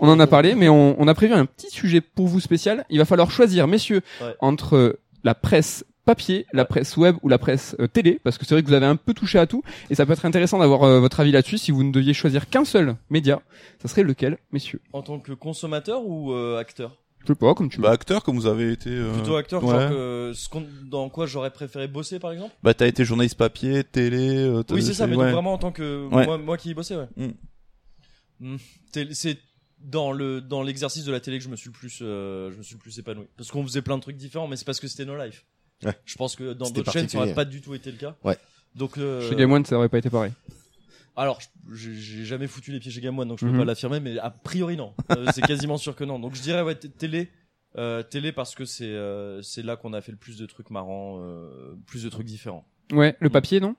on en a parlé, mais on, on a prévu un petit sujet pour vous spécial. Il va falloir choisir, messieurs, Ouais. entre euh, la presse papier, la presse web ou la presse euh, télé, parce que c'est vrai que vous avez un peu touché à tout, et ça peut être intéressant d'avoir euh, votre avis là-dessus. Si vous ne deviez choisir qu'un seul média, ça serait lequel, messieurs? En tant que consommateur ou euh, acteur? Je sais pas, comme tu veux. Bah, acteur, comme vous avez été. euh, Plutôt acteur, ouais. genre que ce qu'on- dans quoi j'aurais préféré bosser par exemple? Bah, t'as été journaliste papier, télé. euh, t'as Oui, c'est fait- ça, mais ouais. donc vraiment en tant que Ouais. moi, moi qui y bossais, ouais. Mm. Mm. C'est dans le dans l'exercice de la télé que je me suis le plus euh, je me suis le plus épanoui parce qu'on faisait plein de trucs différents, mais c'est parce que c'était no life. Ouais. Je pense que dans C'était d'autres chaînes ça aurait pas du tout été le cas. Ouais. Donc euh, Chez Game One, ça aurait pas été pareil. Alors j'ai jamais foutu les pieds chez Game One, donc je peux Mhm. pas l'affirmer, mais a priori non. Euh, c'est quasiment sûr que non. Donc je dirais ouais télé. Euh, télé parce que c'est euh, c'est là qu'on a fait le plus de trucs marrants, euh, plus de trucs différents. Ouais, le papier, non?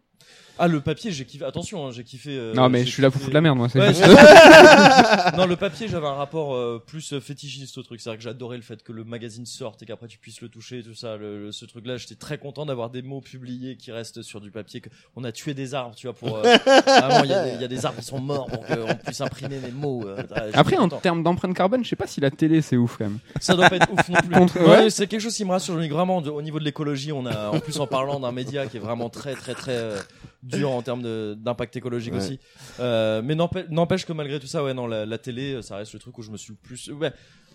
Ah le papier j'ai kiffé. Attention, hein, j'ai kiffé. euh, Non, mais j'ai je suis là pour kiffé- foutre la merde, moi. c'est Ouais, juste- [LAUGHS] non, le papier, j'avais un rapport euh, plus euh, fétichiste au truc. C'est-à-dire que j'adorais le fait que le magazine sorte et qu'après tu puisses le toucher, tout ça. Le, le- ce truc-là, j'étais très content d'avoir des mots publiés qui restent sur du papier. Que on a tué des arbres, tu vois, pour. euh, [LAUGHS] vraiment, il y, a des- il y a des arbres qui sont morts pour qu'on puisse imprimer mes mots. euh, j'étais Après, en content. termes d'empreinte carbone, je sais pas si la télé c'est ouf quand même. ça doit pas être ouf non [LAUGHS] plus. Contre- ouais, ouais. c'est quelque chose qui me rassure. Je me dis vraiment, de- au niveau de l'écologie, on a, en plus en parlant d'un média qui est vraiment très, très, très, euh, dur en termes de- d'impact écologique Ouais. aussi. Euh, mais n'empê- n'empêche que malgré tout ça, ouais, non, la, la télé, ça reste le truc où je me suis le plus. Ouais,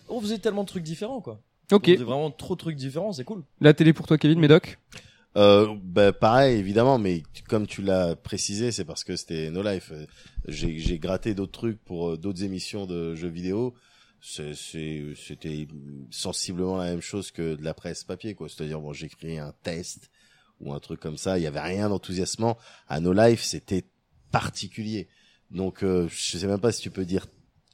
on faisait tellement de trucs différents, quoi. Ok. On faisait vraiment trop de trucs différents, c'est cool. La télé pour toi, Kevin, Médoc? Euh, bah, pareil, évidemment, mais comme tu l'as précisé, c'est parce que c'était No Life. Euh, J'ai j'ai gratté d'autres trucs pour euh, d'autres émissions de jeux vidéo. C'est- c'est- C'était sensiblement la même chose que de la presse papier, quoi. C'est-à-dire, bon, j'écris un test ou un truc comme ça. Il y avait rien d'enthousiasmant. À No Life, c'était particulier. Donc, euh, je sais même pas si tu peux dire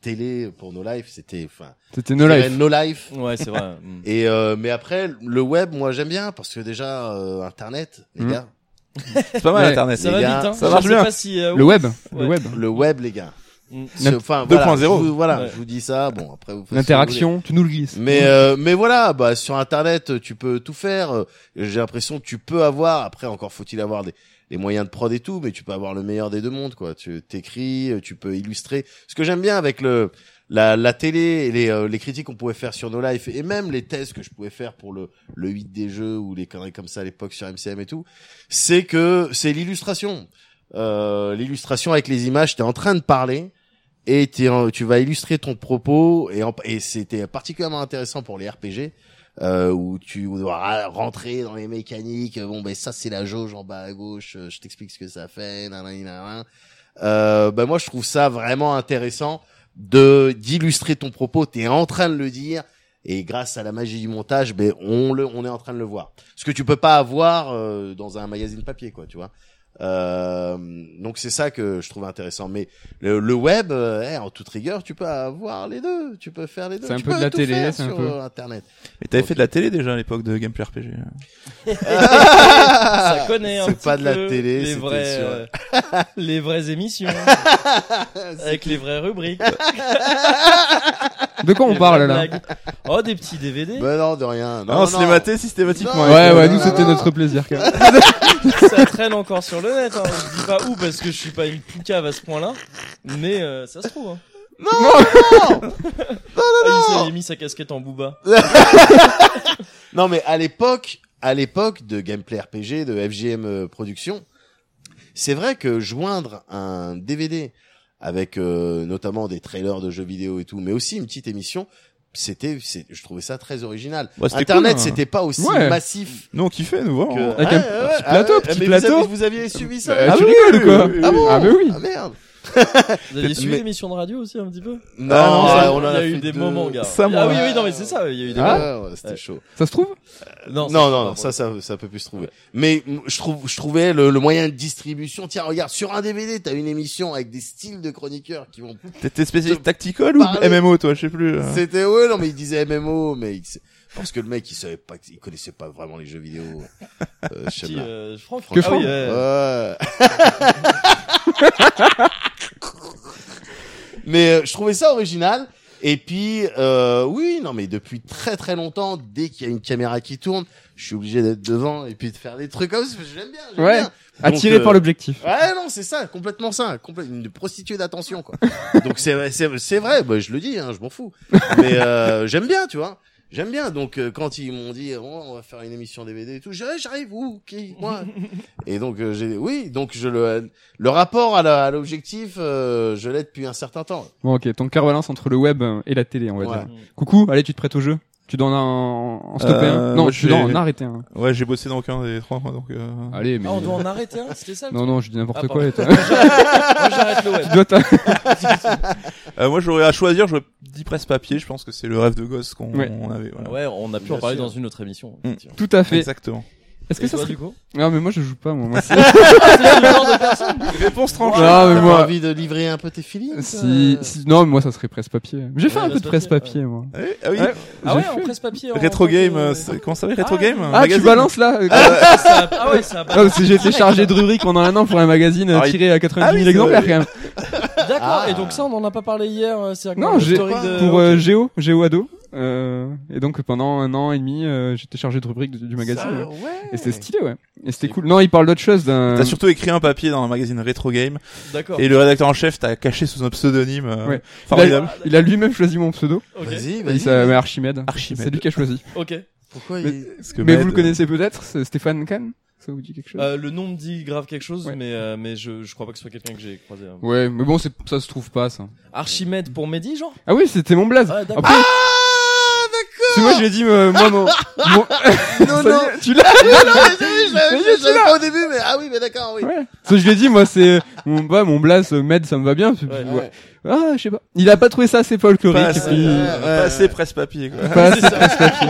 télé pour No Life. C'était, enfin, C'était No Life. No Life. Ouais, c'est vrai. [LAUGHS] Mm. Et euh, mais après le web, moi j'aime bien parce que déjà euh, Internet, les Mhm. gars, C'est pas mal Ouais. Internet. Ça les va gars, vite, hein. ça marche bien. pas si, euh, Le web. Ouais. Le web. le web, les gars. Mm. Enfin, voilà, 2.0. je vous- Voilà, Ouais. je vous dis ça. Bon, après vous L'interaction, tu nous le glisses. Mais euh, mais voilà, bah sur Internet, tu peux tout faire. Euh, J'ai l'impression que tu peux avoir. Après, encore faut-il avoir des les moyens de prod et tout, mais tu peux avoir le meilleur des deux mondes, quoi. Tu t'écris, tu peux illustrer. Ce que j'aime bien avec le la, la télé et les, euh, les critiques qu'on pouvait faire sur No Life et même les thèses que je pouvais faire pour le, le 8 des jeux ou les conneries comme ça à l'époque sur MCM et tout, c'est que c'est l'illustration. Euh, l'illustration avec les images, t'es en train de parler et tu vas illustrer ton propos et, c'était particulièrement intéressant pour les RPG euh, où tu dois rentrer dans les mécaniques. Bon ben ça c'est la jauge en bas à gauche. euh, Je t'explique ce que ça fait. nanana. Euh, ben moi je trouve ça vraiment intéressant de d'illustrer ton propos. T'es en train de le dire et grâce à la magie du montage, ben on le on est en train de le voir. Ce que tu peux pas avoir euh, dans un magazine papier quoi, tu vois. Euh, donc c'est ça que je trouve intéressant. Mais le, le web, euh, eh, en toute rigueur, tu peux avoir les deux. Tu peux faire les deux. C'est un Tu peu de la télé, c'est un sur peu- Internet. Mais t'avais fait de la télé déjà à l'époque de Gameplay RPG. [LAUGHS] ça connaît un C'est petit pas de la télé, les vraies, sur- euh, les vraies émissions [LAUGHS] avec les vraies rubriques. De quoi on parle là. Oh, des petits DVD. Ben non, de rien. Non, Non, on se les matait systématiquement. Non, Ouais, euh, ouais, non, nous non, c'était non. notre plaisir. quand même. [LAUGHS] ça traîne encore sur le net. Hein. Je dis pas où parce que je suis pas une poucave à ce point-là, mais euh, ça se trouve. Hein. non, [LAUGHS] Ah, il s'est mis sa casquette en booba. [LAUGHS] non, mais à l'époque, à l'époque de gameplay RPG, de FGM euh, Productions, c'est vrai que joindre un DVD avec euh, notamment des trailers de jeux vidéo et tout, mais aussi une petite émission, c'était, c'est, je trouvais ça très original. Ouais, c'était Internet, cool, hein. c'était pas aussi Ouais. massif Nous on kiffait, nous voir. que. Avec un petit plateau, petit mais plateau. Vous, avez- vous aviez suivi ça Bah, Ah tu oui, rigoles quoi oui, oui, Ah bon Ah mais oui. Ah merde. [LAUGHS] Vous avez suivi Mais- l'émission de radio aussi un petit peu? Non, Ah, ouais, on en Il y a, a eu des deux. moments, gars. Ça, ah oui, oui, non, mais c'est ça. Il y a eu des Ah. moments. Ouais, ouais, c'était Ouais. chaud. Ça se trouve? Non, ça, Non, non, pas non, ça, ça, ça peut plus se trouver. Mais je trouve, je trouvais le, le moyen de distribution. Tiens, regarde, sur un DVD, t'as une émission avec des styles de chroniqueurs qui vont. T'étais spécialiste tactical ou Parler. MMO toi, je sais plus. euh. C'était ouais, non, mais il disait MMO, mais parce que le mec, il savait pas, il connaissait pas vraiment les jeux vidéo. Euh, [LAUGHS] je sais pas. euh, Franck. Que Ah oui, Franck. ouais. Ouais. [LAUGHS] mais euh, je trouvais ça original. Et puis, euh, oui, non, mais depuis très très longtemps, dès qu'il y a une caméra qui tourne, je suis obligé d'être devant et puis de faire des trucs comme ça. J'aime bien, j'aime Ouais. bien. Attiré euh, par l'objectif. Ouais, non, c'est ça, complètement ça, complè- une prostituée d'attention, quoi. Donc c'est c'est c'est vrai, bah, je le dis, hein, je m'en fous. Mais euh, j'aime bien, tu vois. J'aime bien. Donc euh, quand ils m'ont dit oh, on va faire une émission DVD et tout, j'ai j'arrive où qui moi [LAUGHS] Et donc euh, j'ai oui, donc je le le rapport à la- à l'objectif, euh, je l'ai depuis un certain temps. Bon ok, ton cœur balance entre le web et la télé, on va Ouais. dire. Coucou, allez, tu te prêtes au jeu? Tu dois en, en stopper Euh, un Non, moi, tu dois en arrêter un. Ouais, j'ai bossé dans aucun des trois, moi, donc. Euh... Allez, mais... Ah, on doit en arrêter un, c'était ça le Non, non, je dis n'importe Ah, quoi. et toi- [LAUGHS] Moi, j'arrête le web. tu dois t'a- [LAUGHS] Euh, moi, j'aurais à choisir, j'aurais dit presse papier. Je pense que c'est le rêve de gosse qu'on Ouais. avait. Voilà. Ouais, on a pu Bien en parler sûr. dans une autre émission. Mm. effectivement. Tout à fait. Exactement. Est-ce que ça toi, serait... du coup Non, mais moi je joue pas, moi. moi c'est- [LAUGHS] le genre de personne. Réponse tranchée. Non, mais T'as moi... envie de livrer un peu tes feelings Si, euh si, non, mais moi ça serait presse-papier. J'ai fait Ouais, un peu de presse-papier, moi. Ah oui, ah oui. Ouais. Ah J'ai ouais, fait. en presse-papier. en Rétro que- Game, euh, c'est- comment ça s'appelle Rétro Ah, Game Ah, tu balances là euh, Ah, ça a- ah ouais, ça Non, j'ai été chargé de rubrique pendant un an pour un magazine euh, Ah, il- tiré à 90 Ah 000 oui, c'est exemplaires quand même. D'accord. Ah. Et donc ça, on en a pas parlé hier. euh, C'est Non, j'ai historique de... pour euh, Géo, Géo Ado. Euh, et donc pendant un an et demi, euh, j'étais chargé de rubrique du, du magazine. Ça, ouais. Et c'était stylé, ouais. Et c'était cool. Non, il parle d'autre chose d'un. T'as surtout écrit un papier dans un magazine Retro Game D'accord. et le rédacteur en chef t'a caché sous un pseudonyme euh, Ouais. formidable. Il a lui-même choisi mon pseudo. Ok. Vas-y, vas-y. s'appelle Archimède. Archimède. C'est lui qui a choisi. [LAUGHS] Ok. Pourquoi Mais- il... Parce que Mais Med- vous le connaissez peut-être, c'est Stéphane Kahn. Ça vous dit quelque chose? Euh, le nom me dit grave quelque chose, Ouais. mais euh, mais je je crois pas que ce soit quelqu'un que j'ai croisé. hein. Ouais, mais bon, ça se trouve pas ça. Archimède pour Mehdi, genre? Ah oui, c'était mon blaze. Ah. Après, c'est moi je lui ai dit euh, moi mon, mon... [LAUGHS] Non, [LAUGHS] non. est, tu l'as. non, non, mais c'est oui, je l'avais- Mais je l'as. pas au début, mais ah oui, mais d'accord, oui. Ouais. Ça, je lui ai dit moi c'est mon bah mon blaze euh, med ça me va bien. Puis, Ouais, ouais. Ah, je sais pas. Il a pas trouvé ça assez folklorique. Pas et assez, puis- euh, ouais, ouais. presse-papier, quoi. pas [LAUGHS] assez presse-papier.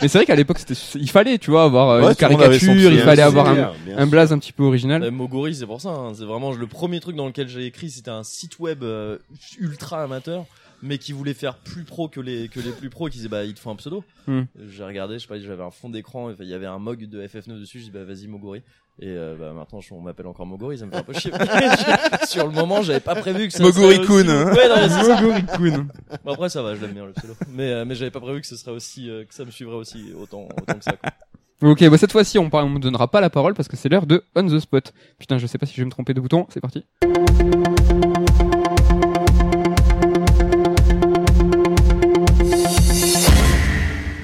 Mais c'est vrai qu'à l'époque c'était il fallait tu vois avoir euh, Ouais, une tout le monde avait son caricature, petit- il fallait avoir un, bien un blaze un petit peu original. Euh, Mogori, c'est pour ça. hein. C'est vraiment le premier truc dans lequel j'ai écrit. C'était un site web euh, ultra amateur, mais qui voulait faire plus pro que les que les plus pros. Qui disaient bah il te faut un pseudo. Hmm. J'ai regardé, je sais pas, j'avais un fond d'écran. Il y avait un mog de FF9 dessus. Je dis bah vas-y Mogori. Et euh, bah maintenant on m'appelle encore Mogori, ça me fait un peu chier. [LAUGHS] Sur le moment, j'avais pas prévu que ça aussi- hein. Ouais, non, mais c'est ça. Mogori-kun. Bon, après ça va, je l'aime bien le pseudo. Mais euh, mais j'avais pas prévu que ce serait aussi euh, que ça me suivrait aussi autant autant que ça. Quoi. Ok, bah cette fois-ci on on me donnera pas la parole parce que c'est l'heure de on the spot. Putain, je sais pas si je vais me tromper de bouton. C'est parti.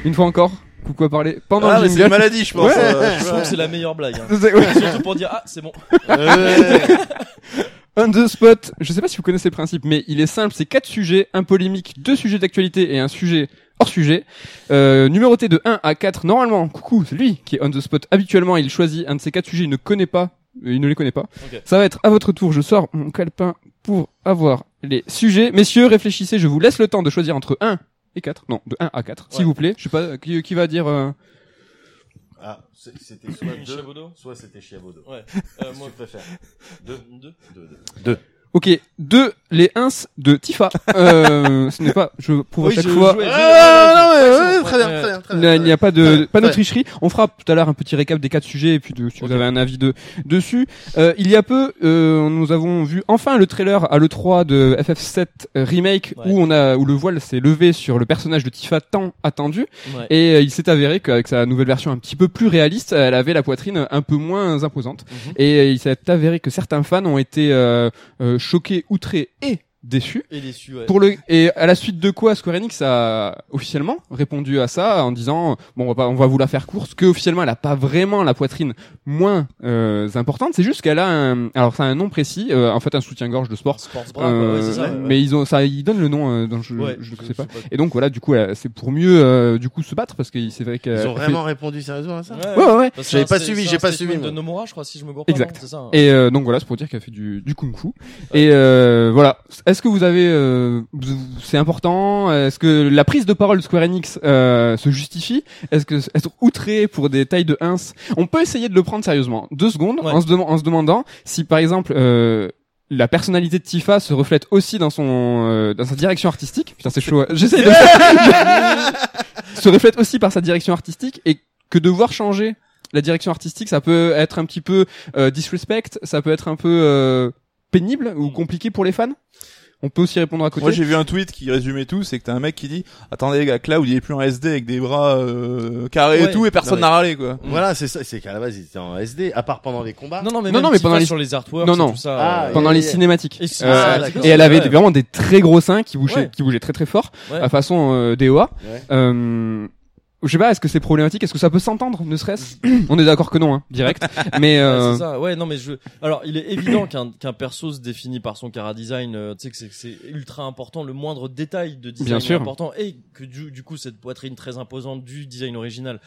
Une fois encore, coucou à parler pendant Ah, le c'est une maladie, je pense. Ouais. euh, Je trouve que c'est la meilleure blague. Hein. [LAUGHS] Ouais. Surtout pour dire ah c'est bon. [LAUGHS] On the spot, je sais pas si vous connaissez le principe, mais il est simple, c'est quatre sujets, un polémique, deux sujets d'actualité et un sujet hors sujet. Euh, numéroté de 1 à 4, normalement, coucou, c'est lui qui est on the spot. Habituellement, il choisit un de ces quatre sujets, il ne connaît pas, euh, il ne les connaît pas. Ça va être à votre tour, je sors mon calepin pour avoir les sujets. Messieurs, réfléchissez, je vous laisse le temps de choisir entre 1 et 4. Non, de 1 à 4, s'il Ouais. vous plaît. Je sais pas, qui, qui va dire... euh, Ah, c'est- c'était soit deux, Chiabodo soit c'était Chiabodo. Ouais. [LAUGHS] Euh, Qu'est-ce moi tu préfères? Deux. deux. Deux, deux. Ok, deux, les ins de Tifa. Euh, [LAUGHS] ce n'est pas, je prouve à Oui, chaque je fois... jouais- Ah, non, ouais, Ouais, ouais, ouais, très bien, ouais. très bien, très Il n'y a pas de Ouais, pas de tricherie. On fera tout à l'heure un petit récap des quatre sujets et puis de, si vous avez un avis de dessus. Euh, il y a peu, euh, nous avons vu enfin le trailer à l'E3 de FF7 remake Ouais. où on a où le voile s'est levé sur le personnage de Tifa tant attendu Ouais. et euh, il s'est avéré qu'avec sa nouvelle version un petit peu plus réaliste, elle avait la poitrine un peu moins imposante Mhm. et euh, il s'est avéré que certains fans ont été euh, euh, choqués, outrés et déçus. Et déçu, ouais. Pour le et à la suite de quoi Square Enix a officiellement répondu à ça en disant bon on va pas, on va vous la faire courte que officiellement elle a pas vraiment la poitrine moins euh, importante c'est juste qu'elle a un alors c'est un nom précis euh, en fait un soutien-gorge de sport Sports bra, quoi, ouais, c'est ça. Euh, ouais, ouais. mais ils ont ça ils donnent le nom euh, dont je Ouais, je ne je sais pas sais pas. et donc voilà du coup c'est pour mieux euh, du coup se battre parce que c'est vrai que Ils ont vraiment répondu sérieusement à ça ouais ouais, ouais. J'avais pas suivi, j'ai pas suivi, de. Nomura, je crois, si je me gourre pas. Exact. non ça. hein. Et euh, donc voilà, c'est pour dire qu'elle fait du, du kung fu. Et euh, voilà, est-ce que vous avez, euh, c'est important? Est-ce que la prise de parole de Square Enix euh, se justifie? Est-ce que être outré pour des tailles de 1 On peut essayer de le prendre sérieusement. Deux secondes Ouais. en, se dem- en se demandant si par exemple euh, la personnalité de Tifa se reflète aussi dans son euh, dans sa direction artistique. Putain, c'est chaud. [LAUGHS] J'essaie de [LAUGHS] se reflète aussi par sa direction artistique et que devoir changer la direction artistique, ça peut être un petit peu euh, disrespect, ça peut être un peu euh, pénible ou compliqué pour les fans? On peut aussi répondre à côté. Moi j'ai vu un tweet qui résumait tout, c'est que t'as un mec qui dit attendez les gars, Cloud il est plus en SD avec des bras euh, carrés Ouais. et tout et personne n'a râlé quoi. Voilà, c'est ça, c'est qu'à la base, ils étaient en SD, à part pendant les combats. Non, non, mais Non, même non, mais pendant les- sur les artworks, Non, et non. tout ça. Ah, euh, pendant et- les cinématiques. Et Euh, ah, et elle avait ouais. vraiment des très gros seins qui bougeaient, Ouais. qui bougeaient très très fort, Ouais. à façon euh, DOA. Ouais. Euh, je sais pas, est-ce que c'est problématique? Est-ce que ça peut s'entendre, ne serait-ce? [COUGHS] On est d'accord que non, hein, direct. [LAUGHS] Mais Ouais, euh, c'est ça. Ouais, non, mais je. Alors, il est évident qu'un qu'un perso se définit par son cara design. euh, tu sais que c'est- c'est ultra important. Le moindre détail de design Bien est important et que du, du coup cette poitrine très imposante du design original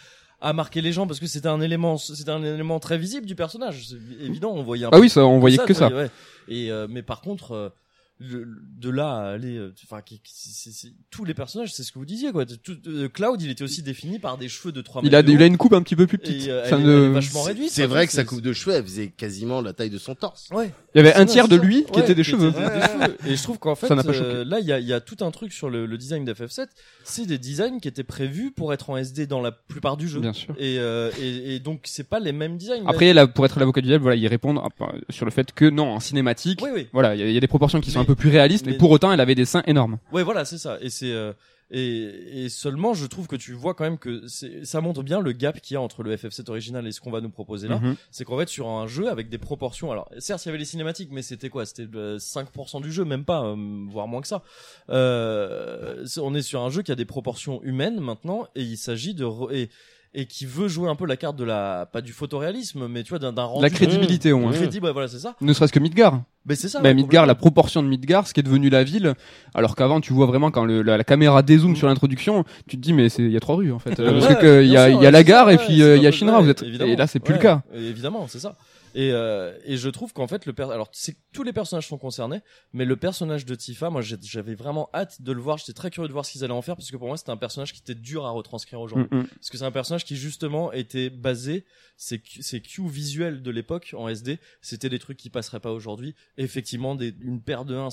a marqué les gens parce que c'était un élément, c'était un élément très visible du personnage. C'est évident, on voyait un ah oui, ça, on voyait que ça. ouais. Et euh, mais par contre. Le- de là à aller euh, enfin qui- qui- c'est- c'est- tous les personnages c'est ce que vous disiez quoi Tout- euh, Cloud il était aussi défini par des cheveux de 3 Il a, il a une coupe un petit peu plus petite. et, euh, Ça elle, est- ne- elle est vachement réduite C'est vrai que c'est- sa coupe de cheveux, elle faisait quasiment la taille de son torse. ouais Il y avait un tiers de lui qui était des qui cheveux. était cheveux. Et je trouve qu'en fait, Ça n'a pas euh, là, il y a, il y a tout un truc sur le, le design d'FF7. C'est des designs qui étaient prévus pour être en SD dans la plupart du jeu. Bien sûr. Et, euh, et, et donc, c'est pas les mêmes designs. Après, là, pour être l'avocat du diable, voilà, ils répondent à- sur le fait que non, en cinématique, oui, oui. voilà, il y, a- il y a des proportions qui sont un peu plus réalistes, mais, mais- pour autant, elle avait des seins énormes. Ouais, voilà, c'est ça. Et c'est euh, et, et seulement, je trouve que tu vois quand même que ça montre bien le gap qu'il y a entre le FF7 original et ce qu'on va nous proposer là. Mhm. C'est qu'en fait, sur un jeu avec des proportions. Alors, certes, il y avait les cinématiques, mais c'était quoi? C'était euh, 5% du jeu, même pas, euh, voire moins que ça. Euh, on est sur un jeu qui a des proportions humaines maintenant, et il s'agit de et, et qui veut jouer un peu la carte de la pas du photoréalisme mais tu vois d'un rendu La crédibilité au moins. Mmh. crédible ouais, voilà c'est ça Ne serait-ce que Midgar. mais c'est ça Bah, ouais, Midgar, la proportion de Midgar, ce qui est devenu la ville, alors qu'avant tu vois vraiment quand le- la, la caméra dézoome sur l'introduction, tu te dis mais c'est il y a trois rues en fait, Euh, parce Ouais, que que il y a y a ouais, la gare et ouais, puis euh, il y a Shinra, ouais, vous êtes évidemment. et là c'est plus Ouais, le cas. évidemment c'est ça et euh, et je trouve qu'en fait le per... alors c'est tous les personnages sont concernés mais le personnage de Tifa moi j'avais vraiment hâte de le voir. J'étais très curieux de voir ce qu'ils allaient en faire parce que pour moi c'était un personnage qui était dur à retranscrire aujourd'hui. Mm, mm. parce que c'est un personnage qui justement était basé ses, cues visuels de l'époque en SD c'était des trucs qui passeraient pas aujourd'hui. Effectivement des, une paire de 1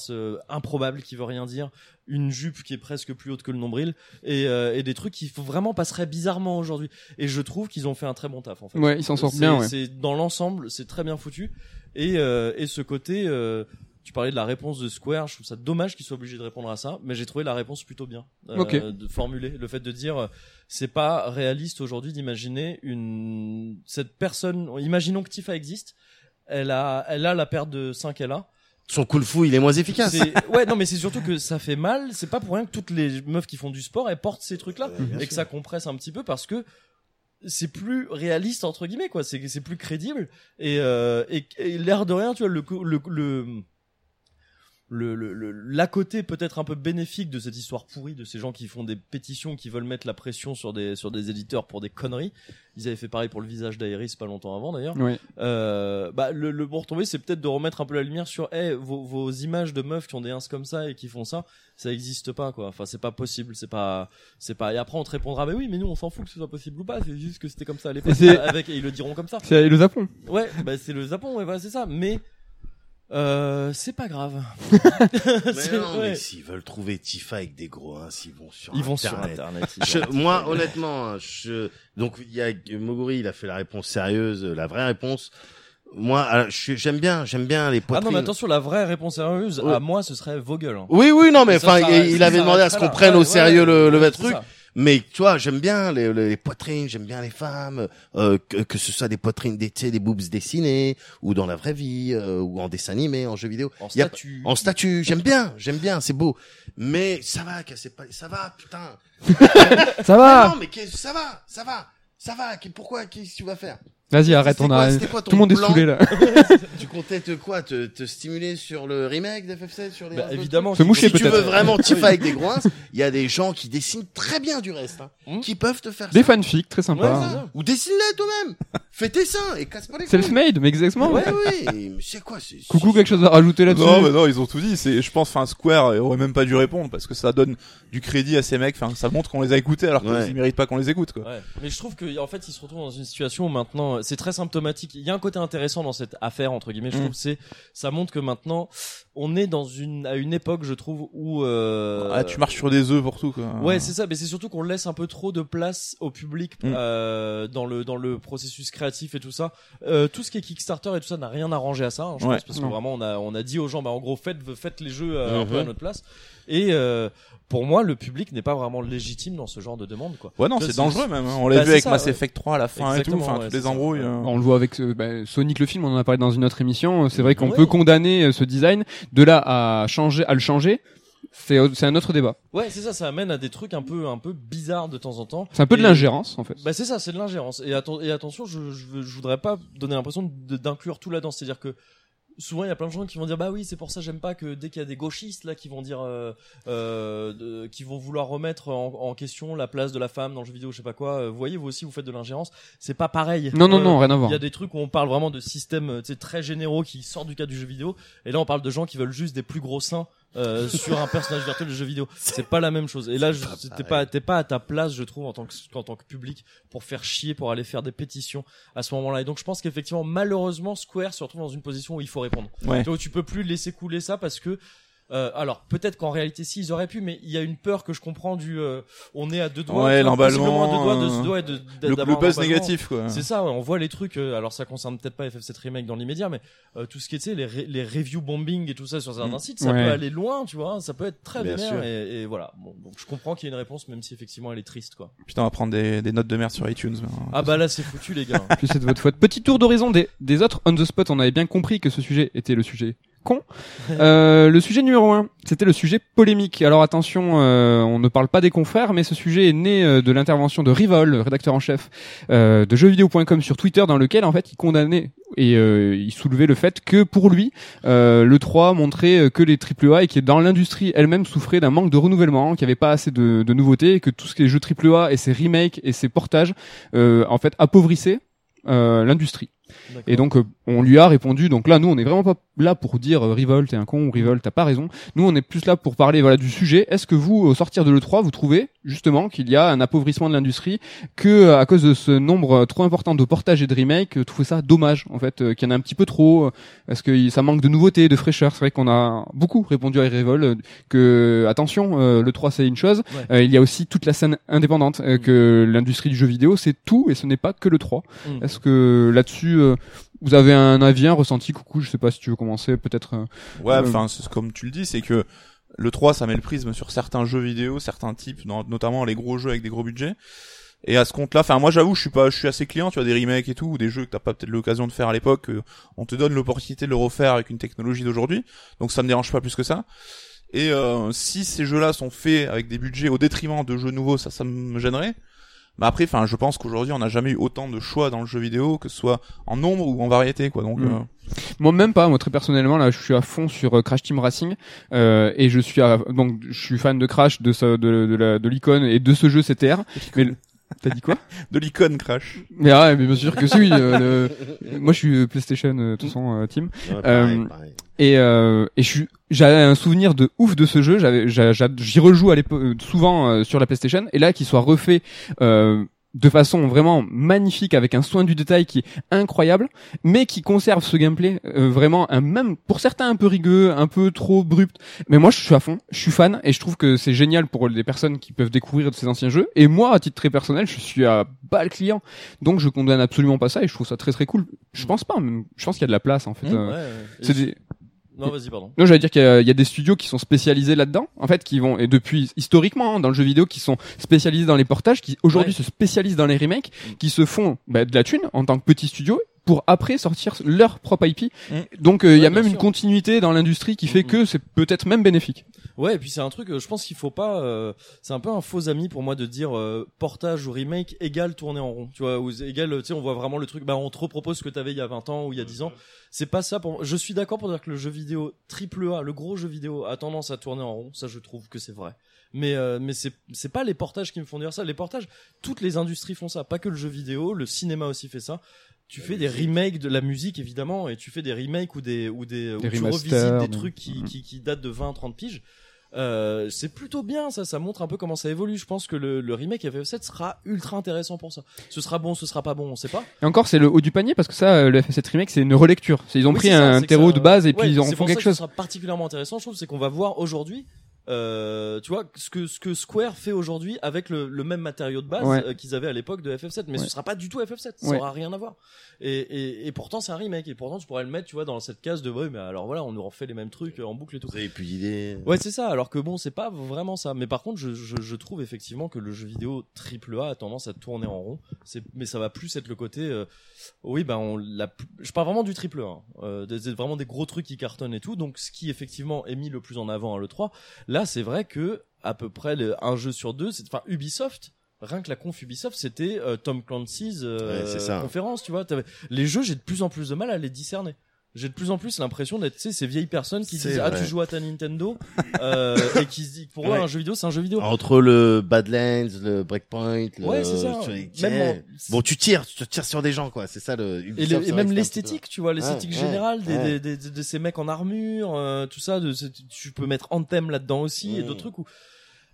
improbable qui veut rien dire une jupe qui est presque plus haute que le nombril et, euh, et des trucs qui vraiment passeraient bizarrement aujourd'hui et je trouve qu'ils ont fait un très bon taf en fait Ouais, ils s'en sortent bien, ouais. c'est dans l'ensemble c'est très bien foutu et euh, et ce côté euh, tu parlais de la réponse de Square, je trouve ça dommage qu'ils soient obligés de répondre à ça, mais j'ai trouvé la réponse plutôt bien euh, Ok. de formuler le fait de dire euh, c'est pas réaliste aujourd'hui d'imaginer une cette personne imaginons que Tifa existe, elle a elle a la paire de 5 qu'elle a. Son coup de fou, il est moins efficace. Ouais non mais c'est surtout que ça fait mal, c'est pas pour rien que toutes les meufs qui font du sport elles portent ces trucs là bien et que ça compresse un petit peu parce que c'est plus réaliste entre guillemets quoi. C'est c'est plus crédible. Et euh, et, et l'air de rien tu vois le le le le, le, le- la côté peut-être un peu bénéfique de cette histoire pourrie de ces gens qui font des pétitions qui veulent mettre la pression sur des sur des éditeurs pour des conneries. Ils avaient fait pareil pour le visage d'Aeris pas longtemps avant d'ailleurs. Ouais. euh, bah le, le bon retombé c'est peut-être de remettre un peu la lumière sur eh vos, vos images de meufs qui ont des ins comme ça et qui font ça ça existe pas quoi. Enfin c'est pas possible c'est pas c'est pas et après on te répondra mais oui mais nous on s'en fout que ce soit possible ou pas c'est juste que c'était comme ça à l'époque. Avec et ils le diront comme ça. C'est le Japon. ouais bah c'est le Japon ouais voilà c'est ça. Mais euh, c'est pas grave [LAUGHS] Mais non, mais s'ils veulent trouver Tifa avec des gros uns, ils vont sur ils vont sur Internet. ils Je- moi, honnêtement, hein, je, donc il y a Moguri, il a fait la réponse sérieuse, la vraie réponse. Moi, je- j'aime bien, j'aime bien les ah poitrines. non mais attention la vraie réponse sérieuse à moi ce serait Vogel hein. Oui, oui, non, mais enfin, il- avait demandé à ce qu'on prenne Ouais, au sérieux ouais, le, le truc. ça. Mais tu vois, j'aime bien les, les, les poitrines, j'aime bien les femmes, euh, que, que ce soit des poitrines, des, tu sais, des boobs dessinées, ou dans la vraie vie, euh, ou en dessin animé, en jeu vidéo. en a- statut En statut, j'aime bien, j'aime bien, c'est beau. Mais ça va, cassez pas, ça va, putain. [LAUGHS] Ça va. non, mais ça va, ça va, ça va. Pourquoi, qu'est-ce que tu vas faire? Vas-y, arrête, on a quoi tout le monde est saoulé là. [LAUGHS] Tu comptais te quoi, te, te stimuler sur le remake d'FF7, sur les Bah, évidemment Se moucher si tu peut-être. veux vraiment [LAUGHS] Tifa avec des groins, il y a des gens qui dessinent très bien du reste, hein, Hmm. qui peuvent te faire Des ça. fanfics très Ouais, sympas. c'est ça. Ou dessine-les toi-même. Fais tes seins et casse pas les couilles. Self-made, mais exactement. Ouais, oui. Mais c'est quoi c'est, Coucou, quelque chose à rajouter là-dessus Non, mais non, ils ont tout dit. C'est, je pense, enfin, Square aurait même pas dû répondre parce que ça donne du crédit à ces mecs. Enfin, ça montre qu'on les a écoutés alors qu'ils Ouais. méritent pas qu'on les écoute, quoi. Ouais. Mais je trouve que en fait, ils se retrouvent dans une situation où c'est très symptomatique. Il y a un côté intéressant dans cette affaire entre guillemets. Je Mm. trouve c'est ça montre que maintenant, on est dans une à une époque, je trouve, où euh, Ah, tu marches sur des œufs pour tout, quoi. Ouais, c'est ça, mais c'est surtout qu'on laisse un peu trop de place au public Mm. euh, dans le dans le processus créatif et tout ça. Euh, tout ce qui est Kickstarter et tout ça n'a rien arrangé à ça, hein, je Ouais. pense, parce que vraiment on a on a dit aux gens, bah en gros faites faites les jeux euh, un peu à Mhm. notre place. Et euh, pour moi, le public n'est pas vraiment légitime dans ce genre de demande, quoi. Ouais, non, c'est dangereux même. hein. On l'a Bah, vu avec ça, Mass ouais. Effect 3 à la fin et tout. Exactement, Enfin, ouais, c'est les ça, On le voit avec euh, bah, Sonic le film, on en a parlé dans une autre émission. C'est vrai qu'on Ouais. peut condamner euh, ce design. De là à changer, à le changer, c'est un autre débat. Ouais, c'est ça, ça amène à des trucs un peu un peu bizarres de temps en temps. C'est un peu de l'ingérence en fait. Bah c'est ça, c'est de l'ingérence. Et, atten- et attention, je, je, je voudrais pas donner l'impression d'inclure tout là-dedans. C'est-à-dire que souvent il y a plein de gens qui vont dire bah oui c'est pour ça j'aime pas que dès qu'il y a des gauchistes là qui vont dire euh, euh, de- qui vont vouloir remettre en, en question la place de la femme dans le jeu vidéo je sais pas quoi. Euh, vous voyez vous aussi vous faites de l'ingérence. C'est pas pareil. Non, non, Euh, non, rien à voir. il y a des trucs où on parle vraiment de systèmes euh, très généraux qui sortent du cadre du jeu vidéo. Et là on parle de gens qui veulent juste des plus gros seins euh, sur un personnage virtuel de jeu vidéo. [LAUGHS] C'est pas la même chose. Et là t'es pas t'es pas à ta place je trouve en tant que en tant que public pour faire chier pour aller faire des pétitions à ce moment-là. Et donc je pense qu'effectivement malheureusement Square se retrouve dans une position où il faut répondre. Ouais. tu peux plus laisser couler ça parce que euh, alors peut-être qu'en réalité si ils auraient pu mais il y a une peur que je comprends du euh, on est à deux doigts Ouais, l'emballement, deux doigts de se doigt de, de- Le, le buzz négatif, quoi. C'est ça, ouais, on voit les trucs. euh, alors ça concerne peut-être pas FF7 remake dans l'immédiat, mais euh, tout ce qui est, tu sais, les, ré- les review bombing et tout ça sur certains Mm. sites, ça Ouais. peut aller loin, tu vois. Ça peut être très Bien vénère sûr. et, et voilà. Bon, donc je comprends qu'il y ait une réponse, même si effectivement elle est triste, quoi. Putain, on va prendre des, des notes de merde sur iTunes. Ah bah là c'est foutu les gars. [LAUGHS] Puis c'est de votre faute. Petit tour d'horizon des, des autres on the spot. On avait bien compris que ce sujet était le sujet con. Euh, le sujet numéro un, c'était le sujet polémique. Alors attention, euh, on ne parle pas des confrères, mais ce sujet est né euh, de l'intervention de Rivol, rédacteur en chef de jeuxvideo.com sur Twitter, dans lequel en fait il condamnait et il soulevait le fait que pour lui, le 3 montrait que les AAA et que dans l'industrie elle-même souffrait d'un manque de renouvellement, qu'il n'y avait pas assez de, nouveautés, et que tout ce qui est jeux AAA et ses remakes et ses portages, en fait, appauvrissaient l'industrie. Et donc euh, on lui a répondu. Donc là, nous, on n'est vraiment pas là pour dire euh, Rivol t'es un con ou Rivol t'as pas raison. Nous, on est plus là pour parler voilà du sujet. Est-ce que vous, au sortir de le 3, vous trouvez justement qu'il y a un appauvrissement de l'industrie, que euh, à cause de ce nombre euh, trop important de portages et de remakes, euh, trouvez ça dommage en fait, euh, qu'il y en a un petit peu trop. euh, Est-ce que ça manque de nouveautés, de fraîcheur C'est vrai qu'on a beaucoup répondu à euh, que attention, euh, le 3 c'est une chose. Ouais. Euh, il y a aussi toute la scène indépendante, euh, Mm. que l'industrie du jeu vidéo c'est tout et ce n'est pas que le 3. Mm. Est-ce que là-dessus, euh, vous avez un avis, un ressenti Coucou, je sais pas si tu veux commencer, peut-être. euh, Ouais, Euh, enfin, c'est comme tu le dis, c'est que le 3, ça met le prisme sur certains jeux vidéo, certains types, notamment les gros jeux avec des gros budgets. Et à ce compte-là, enfin, moi, j'avoue, je suis pas, je suis assez client, tu vois, des remakes et tout, ou des jeux que t'as pas peut-être l'occasion de faire à l'époque, euh, on te donne l'opportunité de le refaire avec une technologie d'aujourd'hui. Donc ça me dérange pas plus que ça. Et euh, si ces jeux-là sont faits avec des budgets au détriment de jeux nouveaux, ça, ça me gênerait. Mais après, enfin, je pense qu'aujourd'hui, on n'a jamais eu autant de choix dans le jeu vidéo, que ce soit en nombre ou en variété, quoi. Donc, Mm. euh, Moi même pas, moi très personnellement là, je suis à fond sur euh, Crash Team Racing euh, et je suis à, donc je suis fan de Crash, de ce, de, de, la- de l'icône et de ce jeu CTR. Mais t'as dit quoi [LAUGHS] de l'icône crash. Mais ah, mais bien sûr que si. oui, euh, le- Moi je suis euh, PlayStation euh, de toute façon euh, team. Ouais, pareil, Euh, pareil. Et, euh, et je suis, j'avais un souvenir de ouf de ce jeu. J'avais, j'a- j'a- j'y rejoue à l'époque euh, souvent euh, sur la PlayStation. Et là, qu'il soit refait euh, de façon vraiment magnifique, avec un soin du détail qui est incroyable, mais qui conserve ce gameplay euh, vraiment, un, même pour certains un peu rigueux, un peu trop abrupt. Mais moi, je suis à fond, je suis fan, et je trouve que c'est génial pour des personnes qui peuvent découvrir de ces anciens jeux. Et moi, à titre très personnel, je suis à bas le client, donc je condamne absolument pas ça, et je trouve ça très très cool. Je pense pas, même. je pense qu'il y a de la place en fait. Mmh. Ouais, ouais. C'est des... Non, vas-y, pardon. Non, j'allais dire qu'il y, a- il y a des studios qui sont spécialisés là-dedans, en fait, qui vont et depuis historiquement hein, dans le jeu vidéo, qui sont spécialisés dans les portages, qui aujourd'hui Ouais. se spécialisent dans les remakes, Mm. qui se font bah, de la thune en tant que petit studio pour après sortir leur propre IP. Mm. Donc euh, il y a même une continuité dans l'industrie qui fait Mm. que c'est peut-être même bénéfique. Ouais, et puis c'est un truc, euh, je pense qu'il faut pas. euh, c'est un peu un faux ami pour moi de dire euh, portage ou remake égale tourner en rond. Tu vois, ou égal, tu sais, on voit vraiment le truc. Bah, on te repropose ce que t'avais il y a 20 ans ou il y a 10 ans. C'est pas ça pour moi. Je suis d'accord pour dire que le jeu vidéo triple A, le gros jeu vidéo, a tendance à tourner en rond. Ça, je trouve que c'est vrai. Mais euh, mais c'est c'est pas les portages qui me font dire ça. Les portages, toutes les industries font ça. Pas que le jeu vidéo, le cinéma aussi fait ça. Tu fais des remakes de la musique évidemment et tu fais des remakes ou des ou des, où tu revisites des des- trucs qui, qui qui datent de 20 30 piges. Euh, c'est plutôt bien ça, ça montre un peu comment ça évolue. Je pense que le, le remake FF7 sera ultra intéressant pour ça. Ce sera bon, ce sera pas bon, on sait pas. Et encore, c'est le haut du panier parce que ça, le FF7 remake, c'est une relecture. C'est- Ils ont Oui, pris ça, un terreau ça- de base et ouais, puis ils en font quelque ça que chose. Ce sera particulièrement intéressant, je trouve, c'est qu'on va voir aujourd'hui. Euh, tu vois ce que ce que Square fait aujourd'hui avec le, le même matériau de base Ouais. euh, qu'ils avaient à l'époque de FF7 mais Ouais. ce sera pas du tout FF7 ça Ouais. aura rien à voir et, et, et pourtant c'est un remake et pourtant tu pourrais le mettre tu vois dans cette case de ouais mais alors voilà on nous refait les mêmes trucs euh, en boucle et tout Vous avez plus d'idées. Ouais, c'est ça. Alors que bon, c'est pas vraiment ça. Mais par contre, je, je, je trouve effectivement que le jeu vidéo triple A a tendance à tourner en rond. C'est, mais ça va plus être le côté. euh, oui, ben on l'a. Je parle vraiment du triple A. hein. Euh, des- des- vraiment des gros trucs qui cartonnent et tout. Donc, ce qui effectivement est mis le plus en avant à le 3 Là, c'est vrai que à peu près le- un jeu sur deux, c'est enfin Ubisoft. Rien que la conf Ubisoft, c'était euh, Tom Clancy's euh, Ouais, conférence, tu vois. Les jeux, j'ai de plus en plus de mal à les discerner. J'ai de plus en plus l'impression d'être, tu sais, ces vieilles personnes qui disent ah tu joues à ta Nintendo [LAUGHS] euh, et qui se disent pour eux Ouais. un jeu vidéo c'est un jeu vidéo. Entre le Badlands, le Breakpoint, le... Ouais, c'est ça. Même Bon, tu tires, tu tires sur des gens, quoi. C'est ça le. et, le- et même l'esthétique, tu vois, l'esthétique Ouais, générale des, des, des- de ces mecs en armure, euh, tout ça. De, tu peux mettre Anthem là-dedans aussi et Mm. d'autres trucs où.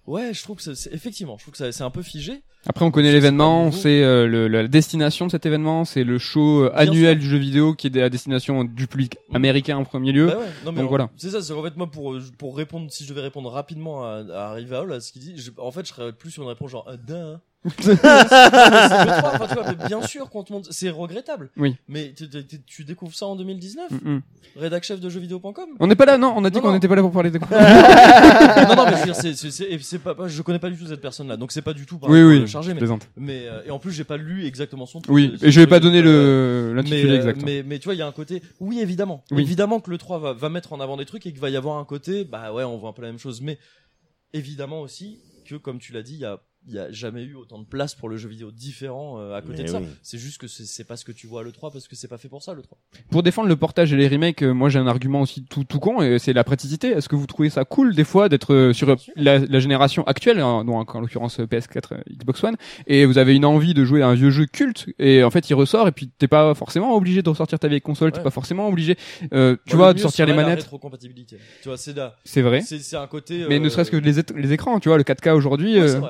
Ouais, je trouve que c'est, effectivement, je trouve que c'est un peu figé. Après, on connaît l'événement, on sait euh, le- la destination de cet événement, c'est le show euh, Bien annuel sûr. du jeu vidéo qui est à destination du public Mm. américain en premier lieu. Bah ouais, non, mais donc voilà. C'est ça, c'est en fait moi pour pour répondre, si je devais répondre rapidement à, à Rival, à ce qu'il dit, je- en fait je serais plus sur une réponse genre euh, duh. C'est le 3, enfin, tu vois, mais bien sûr qu'on te montre, c'est regrettable. Oui. Mais tu- tu tu- tu découvres ça en 2019 Mm, mm. Rédac chef de jeuxvideo.com On n'est pas là, non, on a dit qu'on n'était pas là pour parler de [LAUGHS] Non, non, mais je veux dire, c'est, c'est, c'est, et c'est pas, je connais pas du tout cette personne-là, donc c'est pas du tout par Oui, oui, le chargé, je mais, euh, et en plus, j'ai pas lu exactement son truc. Oui, et je vais pas donner euh, le mais, l'intitulé euh, exact. mais, mais tu vois, il y a un côté, oui, évidemment. Oui. Évidemment que le 3 va, va mettre en avant des trucs et qu'il va y avoir un côté, bah ouais, on voit un peu la même chose, mais évidemment aussi que, comme tu l'as dit, il y a, il y a jamais eu autant de place pour le jeu vidéo différent euh, à côté Mais de ça. oui. C'est juste que c'est, c'est pas ce que tu vois à le 3 parce que c'est pas fait pour ça le 3. Pour défendre le portage et les remakes, euh, moi j'ai un argument aussi tout tout con, et c'est la praticité. Est-ce que vous trouvez ça cool des fois d'être euh, sur la, la génération actuelle, hein, donc en l'occurrence euh, PS4, euh, Xbox One, et vous avez une envie de jouer à un vieux jeu culte, et en fait il ressort, et puis t'es pas forcément obligé de ressortir ta vieille console, t'es Ouais. pas forcément obligé, euh, tu Moi, vois, le de sortir les manettes. rétrocompatibilité. Tu vois, c'est C'est vrai. c'est, c'est un côté. Mais ne serait-ce que les, les écrans, tu vois, le 4K aujourd'hui, ouais, euh,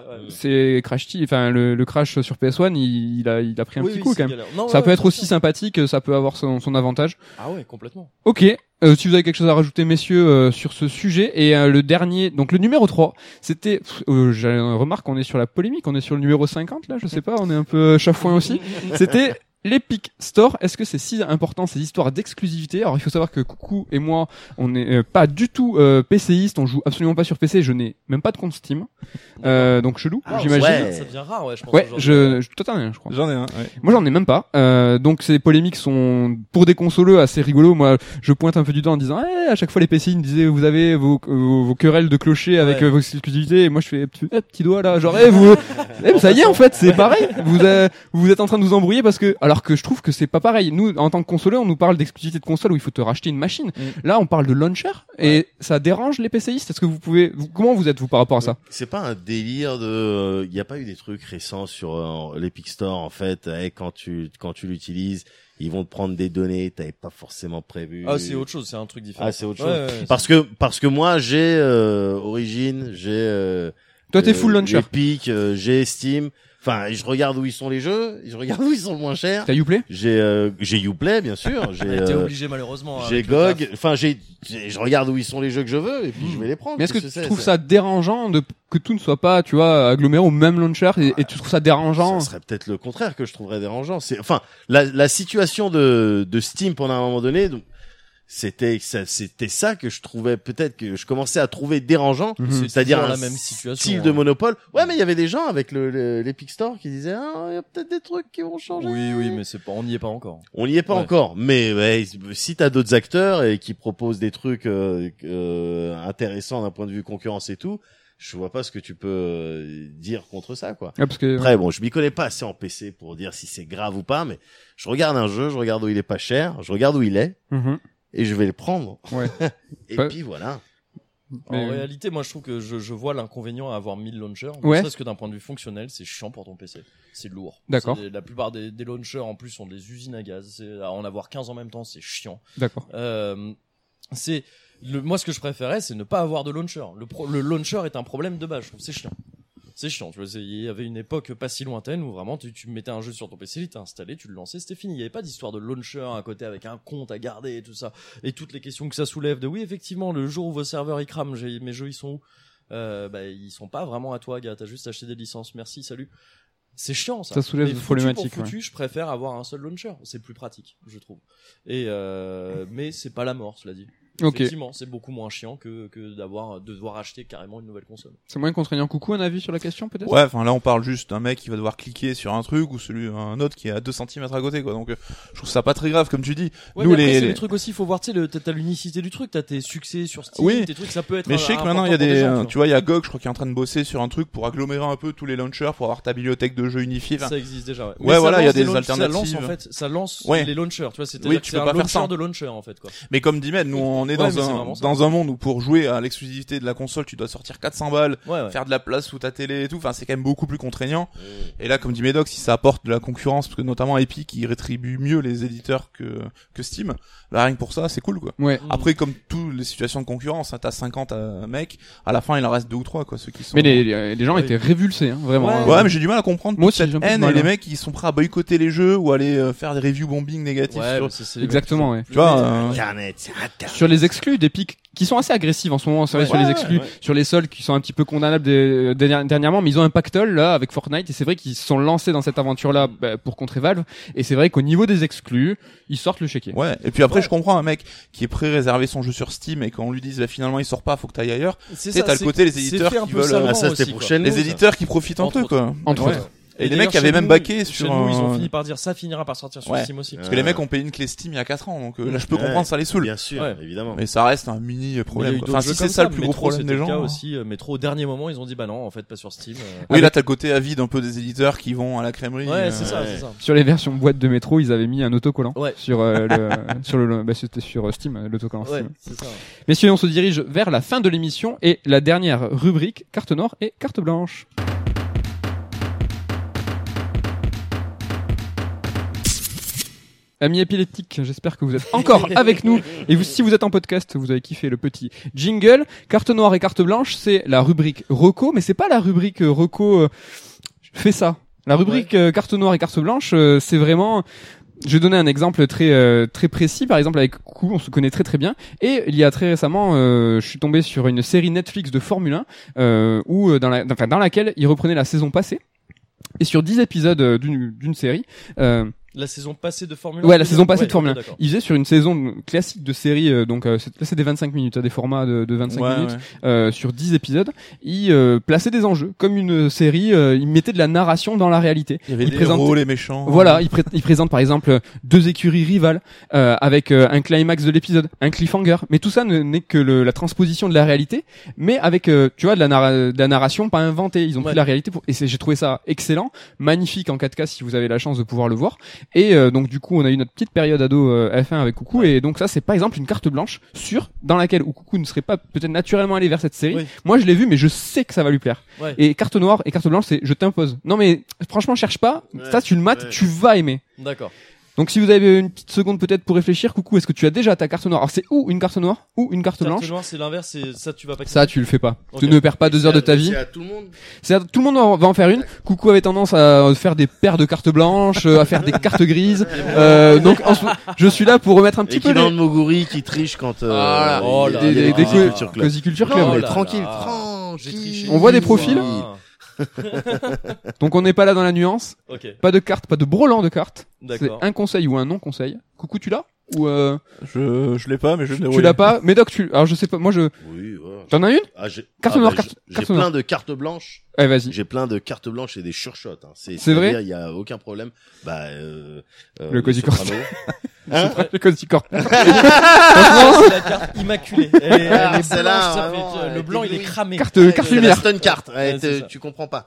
c'est crash, T- enfin le, le crash sur PS1, il, il a il a pris un Oui, petit oui, coup quand même. Non, Ça ouais, peut être aussi sympathique, ça peut avoir son, son avantage. Ah ouais, complètement. Ok. Euh, si vous avez quelque chose à rajouter, messieurs, euh, sur ce sujet. Et euh, le dernier, donc le numéro 3, c'était... Euh, J'ai une remarque, on est sur la polémique, on est sur le numéro 50, là, je sais pas, on est un peu chafouin aussi. [LAUGHS] C'était l'Epic Store. Est-ce que c'est si important, ces histoires d'exclusivité? Alors, il faut savoir que Coucou et moi, on n'est euh, pas du tout euh, PCiste, on joue absolument pas sur PC, je n'ai même pas de compte Steam. Euh, donc chelou, Ah, j'imagine. ouais. Ça devient rare, ouais, je pense. Ouais, je, je, toi t'en as un, je crois. J'en ai un. Ouais. Moi j'en ai même pas. Euh, donc ces polémiques sont pour des consoleux assez rigolos. Moi je pointe un peu du doigt en disant eh, à chaque fois les PC ils me disaient vous avez vos, vos, vos querelles de clocher avec Ouais. euh, vos exclusivités et moi je fais petit, eh, petit doigt là genre eh, [LAUGHS] vous eh, ça y est en fait c'est pareil. Vous euh, vous êtes en train de vous embrouiller parce que alors que je trouve que c'est pas pareil. Nous en tant que consoleux on nous parle d'exclusivité de console où il faut te racheter une machine. Là on parle de launcher et ça dérange les PCistes. Est-ce que vous pouvez vous- comment vous êtes vous par rapport à ça? C'est pas un délire de. Il n'y a pas eu des trucs récents sur euh, l'Epic Store en fait. eh, quand tu quand tu l'utilises, ils vont te prendre des données que t'avais pas forcément prévu. Ah, c'est autre chose, c'est un truc différent. Ah, c'est autre Ouais, chose. ouais, ouais, Parce que parce que moi j'ai euh, Origin, j'ai. Euh, Toi t'es euh, full launcher. Epic, euh, j'ai Steam. Enfin, je regarde où ils sont les jeux. Je regarde où ils sont le moins chers. T'as Uplay J'ai euh, j'ai Uplay bien sûr. [LAUGHS] J'ai T'es euh, obligé malheureusement. j'ai avec le taf. GOG. Enfin j'ai j'ai- je regarde où ils sont les jeux que je veux et puis je vais les prendre. Mais est-ce que Qu'est-ce tu c'est, trouves ça dérangeant de que tout ne soit pas, tu vois, aggloméré au même launcher et, et tu trouves ça dérangeant Ça serait peut-être le contraire que je trouverais dérangeant. C'est enfin la, la situation de, de Steam pendant un moment donné. Donc c'était ça, c'était ça que je trouvais peut-être que je commençais à trouver dérangeant. Mhm. C'est C'est-à-dire la même situation. style hein. de monopole. Ouais, mais il y avait des gens avec le le- l'Epic Store qui disaient ah il y a peut-être des trucs qui vont changer. Oui, oui, mais c'est pas, on n'y est pas encore. On n'y est pas Ouais. encore, mais ouais, si t'as d'autres acteurs et qui proposent des trucs euh, euh, intéressants d'un point de vue concurrence et tout, je vois pas ce que tu peux euh, dire contre ça, quoi. Ah, parce que Après, bon, je m'y connais pas assez en PC pour dire si c'est grave ou pas, mais je regarde un jeu, je regarde où il est pas cher, je regarde où il est, Mhm. Et je vais le prendre. Ouais. [LAUGHS] et Ouais. puis voilà. Mais- En réalité, moi, je trouve que je, je vois l'inconvénient à avoir 1000 launchers. Ne Ouais. serait-ce que d'un point de vue fonctionnel, c'est chiant pour ton PC. C'est lourd. D'accord. La plupart des, des launchers, en plus, sont des usines à gaz. À en avoir 15 en même temps, c'est chiant. D'accord. Euh, c'est le, moi ce que je préférais c'est ne pas avoir de launcher. Le, pro- le launcher est un problème de base. Je trouve c'est chiant. C'est chiant. Tu vois, il y avait une époque pas si lointaine où vraiment tu, tu mettais un jeu sur ton PC, il était installé, tu le lançais, c'était fini. Il y avait pas d'histoire de launcher à côté avec un compte à garder et tout ça et toutes les questions que ça soulève. De oui effectivement le jour où vos serveurs ils crament, mes jeux ils sont où? Euh, bah, ils sont pas vraiment à toi, gars. T'as juste acheté des licences. Merci, salut. C'est chiant ça. Ça soulève des problématiques, Pour foutu, je préfère avoir un seul launcher. C'est plus pratique, je trouve. Et euh, [LAUGHS] mais c'est pas la mort, cela dit. Ok. Effectivement, c'est beaucoup moins chiant que, que d'avoir de devoir acheter carrément une nouvelle console. C'est moins contraignant. Coucou, un avis sur la question peut-être? Ouais, enfin là on parle juste d'un mec qui va devoir cliquer sur un truc ou celui un autre qui est à 2 cm à côté quoi. Donc euh, je trouve ça pas très grave comme tu dis. Ouais, Nous, mais après, les- c'est les- les trucs aussi, il faut voir, tu sais, t'as t'as l'unicité du truc, t'as tes succès sur Steam, Oui. tes trucs, ça peut être. Mais je sais que maintenant il y a des, gens, euh, tu vois, il y a GOG, je crois, qui est en train de bosser sur un truc pour agglomérer un peu tous les launchers pour avoir ta bibliothèque de jeux unifiée. Enfin, ça existe déjà. Ouais, Ouais, voilà, il y a des launch- Ça lance alternatives. en fait, ça lance Ouais. les launchers, tu vois, c'est Oui, tu c'est peux un pas faire launcher ça. de launcher en fait quoi. Mais comme dit nous on est Ouais, dans un dans un monde où pour jouer à l'exclusivité de la console, tu dois sortir 400 balles, Ouais, ouais. faire de la place sous ta télé et tout. Enfin, c'est quand même beaucoup plus contraignant. Et là, comme dit Medoc, si ça apporte de la concurrence, parce que notamment Epic, qui rétribue mieux les éditeurs que que Steam, là rien que pour ça, c'est cool quoi. Ouais. Mm. Après, comme toutes les situations de concurrence, hein, t'as 50 euh, mecs, à la fin il en reste deux ou trois quoi, ceux qui sont. Mais les, les gens étaient révulsés, hein, vraiment. Ouais. Ouais, mais j'ai du mal à comprendre Moi cette haine mal, et les hein. mecs qui sont prêts à boycotter les jeux ou aller euh, faire des reviews bombing négatifs Ouais, sur Exactement, ouais. Tu vois, euh, Internet, c'est Internet. Sur les exclus d'Epic qui sont assez agressifs en ce moment, c'est vrai Ouais. sur les exclus, ouais. sur les soldes qui sont un petit peu condamnables des- dernière- dernièrement, mais ils ont un pactole là avec Fortnite et c'est vrai qu'ils se sont lancés dans cette aventure là pour contrer Valve et c'est vrai qu'au niveau des exclus, ils sortent le chéquier. Ouais, et puis après Ouais. je comprends un mec qui est prêt à réserver son jeu sur Steam et quand on lui dit bah, finalement il sort pas, faut que t'ailles ailleurs. C'est sais, t'as le c'est- côté, les éditeurs qui veulent, Ah, ça, aussi. Les ça. éditeurs qui profitent Entre peu quoi. Entre Ouais. autres. Et les mecs avaient Shenmue- même baqué sur Shenmue, ils ont un- fini par dire ça finira par sortir sur Ouais. Steam aussi. Parce que les mecs ont payé une clé Steam il y a 4 ans, donc euh, là je peux Ouais. comprendre ça les saoule. Bien sûr, Ouais. évidemment. Mais ça reste un mini problème. Enfin, si c'est ça le plus gros problème des le gens. cas hein. aussi. euh, Metro, au dernier moment, ils ont dit bah non, en fait, pas sur Steam. euh. Oui, là t'as le côté avide un peu des éditeurs qui vont à la crèmerie. Ouais, euh, c'est ça, ouais. c'est ça. Sur les versions boîte de métro, ils avaient mis un autocollant Ouais. sur euh, le [LAUGHS] sur le bah, c'était sur Steam l'autocollant Ouais, Steam. c'est ça. Messieurs, on se dirige vers la fin de l'émission et la dernière rubrique carte noire et carte blanche. Amis épileptiques, j'espère que vous êtes [LAUGHS] encore avec nous. Et vous, si vous êtes en podcast, vous avez kiffé le petit jingle. Carte noire et carte blanche, c'est la rubrique Reco, mais c'est pas la rubrique euh, Reco euh, fais ça. La rubrique euh, carte noire et carte blanche, euh, c'est vraiment je vais donner un exemple très euh, très précis. Par exemple, avec Kou, on se connaît très très bien. Et il y a très récemment, euh, je suis tombé sur une série Netflix de Formule 1 euh, où dans, la, enfin, dans laquelle il reprenait la saison passée. Et sur 10 épisodes d'une d'une série, euh, La saison passée de Formule 1. Ouais, la saison passée de Formule 1. ok, d'accord. Il faisait sur une saison classique de série, euh, donc euh, c'est- là c'est des 25 minutes, hein, des formats de, de 25 ouais, minutes, ouais. euh, sur 10 épisodes. Il euh, plaçait des enjeux, comme une série, euh, il mettait de la narration dans la réalité. Il y avait Il des présente- héros, les méchants. Voilà, il, pré- il présente par exemple deux écuries rivales euh, avec euh, un climax de l'épisode, un cliffhanger. Mais tout ça ne- n'est que le- la transposition de la réalité, mais avec euh, tu vois de la, narra- de la narration pas inventée. Ils ont Ouais. pris la réalité pour... et c'est- j'ai trouvé ça excellent, magnifique en 4K si vous avez la chance de pouvoir le voir. Et euh, donc du coup on a eu notre petite période ado euh, F1 avec Coucou et donc ça c'est par exemple une carte blanche sûre dans laquelle où Coucou ne serait pas peut-être naturellement allé vers cette série. Oui. Moi je l'ai vu mais je sais que ça va lui plaire. Ouais. Et carte noire et carte blanche c'est je t'impose. Non mais franchement cherche pas, Ouais, ça tu le mates, tu vas aimer. D'accord. Donc si vous avez une petite seconde peut-être pour réfléchir, coucou, est-ce que tu as déjà ta carte noire? Alors c'est ou une carte noire? Ou une carte Carte blanche? noire, c'est l'inverse, c'est ça, tu vas pas. Ça tu le fais pas. Tu ne perds pas deux heures de ta vie. C'est à tout le monde. C'est tout le monde va en faire une. Coucou avait tendance à faire des paires de cartes blanches, euh, à faire des cartes grises. [LAUGHS] Euh, donc en je suis là pour remettre un petit peu Équivalent les... de Moguri qui triche quand euh, Voilà. Oh il y a- là des, des, là. des co- Culture Club. Oh Club. tranquille, tranquille. triché. On voit des profils Ah. [LAUGHS] Donc on n'est pas là dans la nuance. Ok, Pas de cartes, pas de brelan de cartes. C'est d'accord. un conseil ou un non conseil. Coucou, tu l'as? Ou euh, Je, je l'ai pas, mais je tu l'as pas Médoc, tu. Alors je sais pas. Moi je. Oui, ouais. T'en as une Ah, j'ai- Carte ah, noire, bah, carte- j'ai- carte plein de cartes blanches. Allez vas-y. J'ai plein de cartes blanches et des surshots. Hein. C'est C'est vrai c'est-à-dire, Il y a aucun problème. Bah, euh, euh, Le Cozy Soprano. [LAUGHS] Hein Le Cozy Corp. [LAUGHS] Ah, c'est la carte immaculée. Elle est, elle Ah, est celle-là, blanche, vraiment, elle le blanc il est cramé. Carte- Ouais, carte lumière. stun card. Ouais, Ouais, c'est te- ça. tu comprends pas.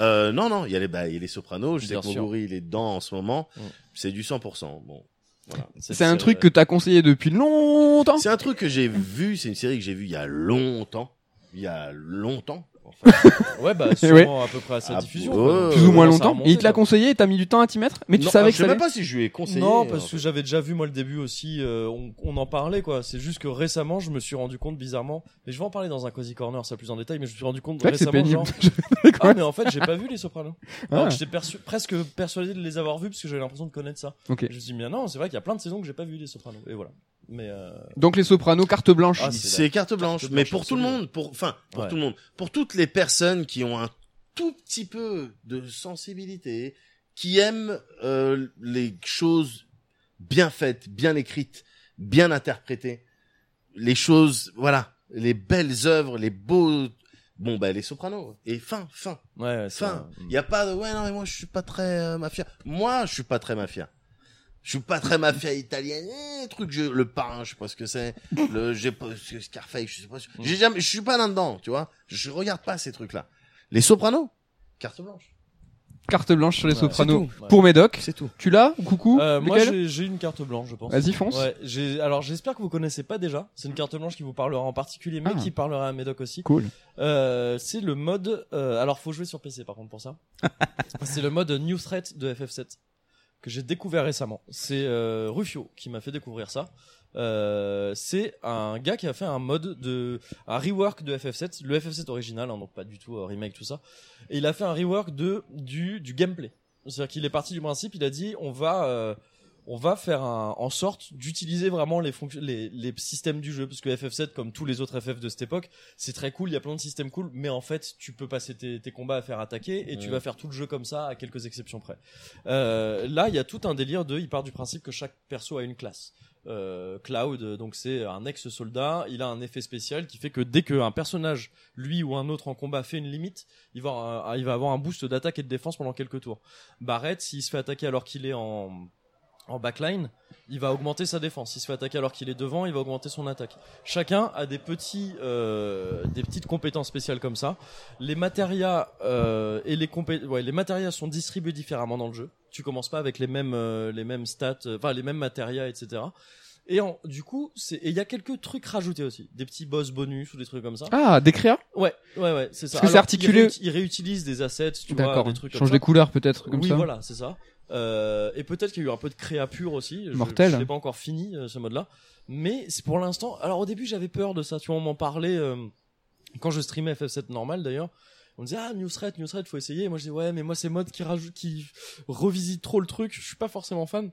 Euh, non, non, il y a les, bah, il y a les Sopranos. Je sais que. Moguri, il est dedans en ce moment. Mm. C'est du 100%. Bon. Voilà. C'est un truc que t'as conseillé depuis longtemps. C'est un truc que j'ai vu. C'est une série que j'ai vue il y a longtemps. Il y a longtemps. [LAUGHS] Ouais, bah, sûrement à peu près à sa Ah, diffusion. ouais, Plus ou moins longtemps. remonté, Et il te l'a conseillé et t'as mis du temps à t'y mettre? Mais tu Non, savais je que sais ça même pas si je lui ai conseillé. Non, parce que en fait. j'avais déjà vu moi le début aussi. euh, on, on en parlait quoi. C'est juste que récemment, je me suis rendu compte bizarrement. Mais je vais en parler dans un cozy corner, ça plus en détail. Mais je me suis rendu compte récemment, pénible. genre. [LAUGHS] Ah, mais en fait, j'ai pas vu les Sopranos. Alors Ah. que j'étais persu- presque persuadé de les avoir vus parce que j'avais l'impression de connaître ça. Ok. Je me suis dit, mais non, c'est vrai qu'il y a plein de saisons que j'ai pas vu les Sopranos. Et voilà. Mais euh, Donc les Sopranos, carte blanche. Ah, c'est carte blanche, carte mais blanche pour tout le monde, pour enfin pour Ouais. tout le monde, pour toutes les personnes qui ont un tout petit peu de sensibilité, qui aiment euh, les choses bien faites, bien écrites, bien interprétées, les choses, voilà, les belles œuvres, les beaux, bon bah les Sopranos et fin, fin, ouais, ouais, c'est fin. Il y a pas de ouais non mais moi je suis pas très euh, mafia. Moi je suis pas très mafia. Je suis pas très mafia italienne, eh, truc je, le parrain, je sais pas ce que c'est, le j'ai pas Scarface, je sais pas. J'ai jamais je suis pas là dedans, tu vois. Je regarde pas ces trucs là. Les Sopranos, carte blanche. Carte blanche sur les Ouais, Sopranos. c'est tout. Pour Médoc. C'est tout. Tu l'as Coucou Euh, moi, j'ai j'ai une carte blanche, je pense. Vas-y, fonce. Ouais, j'ai alors j'espère que vous connaissez pas déjà. C'est une carte blanche qui vous parlera en particulier, mais Ah. qui parlera à Médoc aussi. Cool. Euh, c'est le mode. Euh, alors, faut jouer sur PC par contre pour ça. [LAUGHS] c'est le mode New Threat de FF7 que j'ai découvert récemment. C'est euh, Rufio qui m'a fait découvrir ça. Euh, c'est un gars qui a fait un mode de un rework de FF7, le FF7 original, hein, donc pas du tout euh, remake tout ça. Et il a fait un rework de du du gameplay. C'est-à-dire qu'il est parti du principe, il a dit on va euh, on va faire un, en sorte d'utiliser vraiment les, fonctions, les, les systèmes du jeu. Parce que FF7 comme tous les autres FF de cette époque c'est très cool il y a plein de systèmes cool mais en fait tu peux passer tes, tes combats à faire attaquer et tu vas faire tout le jeu comme ça à quelques exceptions près. Euh, là il y a tout un délire de il part du principe que chaque perso a une classe. Euh, Cloud, euh, donc c'est un ex-soldat, il a un effet spécial qui fait que dès qu'un personnage, lui ou un autre en combat fait une limite, il va, un- il va avoir un boost d'attaque et de défense pendant quelques tours. Barrett, s'il se fait attaquer alors qu'il est en, en backline, il va augmenter sa défense. S'il se fait attaquer alors qu'il est devant, il va augmenter son attaque. Chacun a des petits, euh, des petites compétences spéciales comme ça. Les matérias euh, et les compé ouais, les matérias sont distribués différemment dans le jeu. Tu commences pas avec les mêmes, euh, les mêmes stats, euh, enfin les mêmes matérias, etc. Et en, du coup, c'est, et il y a quelques trucs rajoutés aussi, des petits boss bonus ou des trucs comme ça. Ah, des créas? Ouais, ouais, ouais, c'est ça. Parce que c'est articulé- Ils, réut- ils réutilisent des assets, tu vois, des trucs comme Change ça. couleurs peut-être comme oui, ça. voilà, c'est ça. Euh, et peut-être qu'il y a eu un peu de créa pure aussi. Je- Mortel. Je, l'ai pas encore fini euh, ce mode-là, mais c'est pour l'instant. Alors au début, j'avais peur de ça. Tu vois, on m'en parlait euh, quand je streamais FF7 normal d'ailleurs. On me disait ah news thread, news thread, faut essayer. Et moi je dis ouais, mais moi ces modes qui rajoutent, qui revisitent trop le truc, je suis pas forcément fan.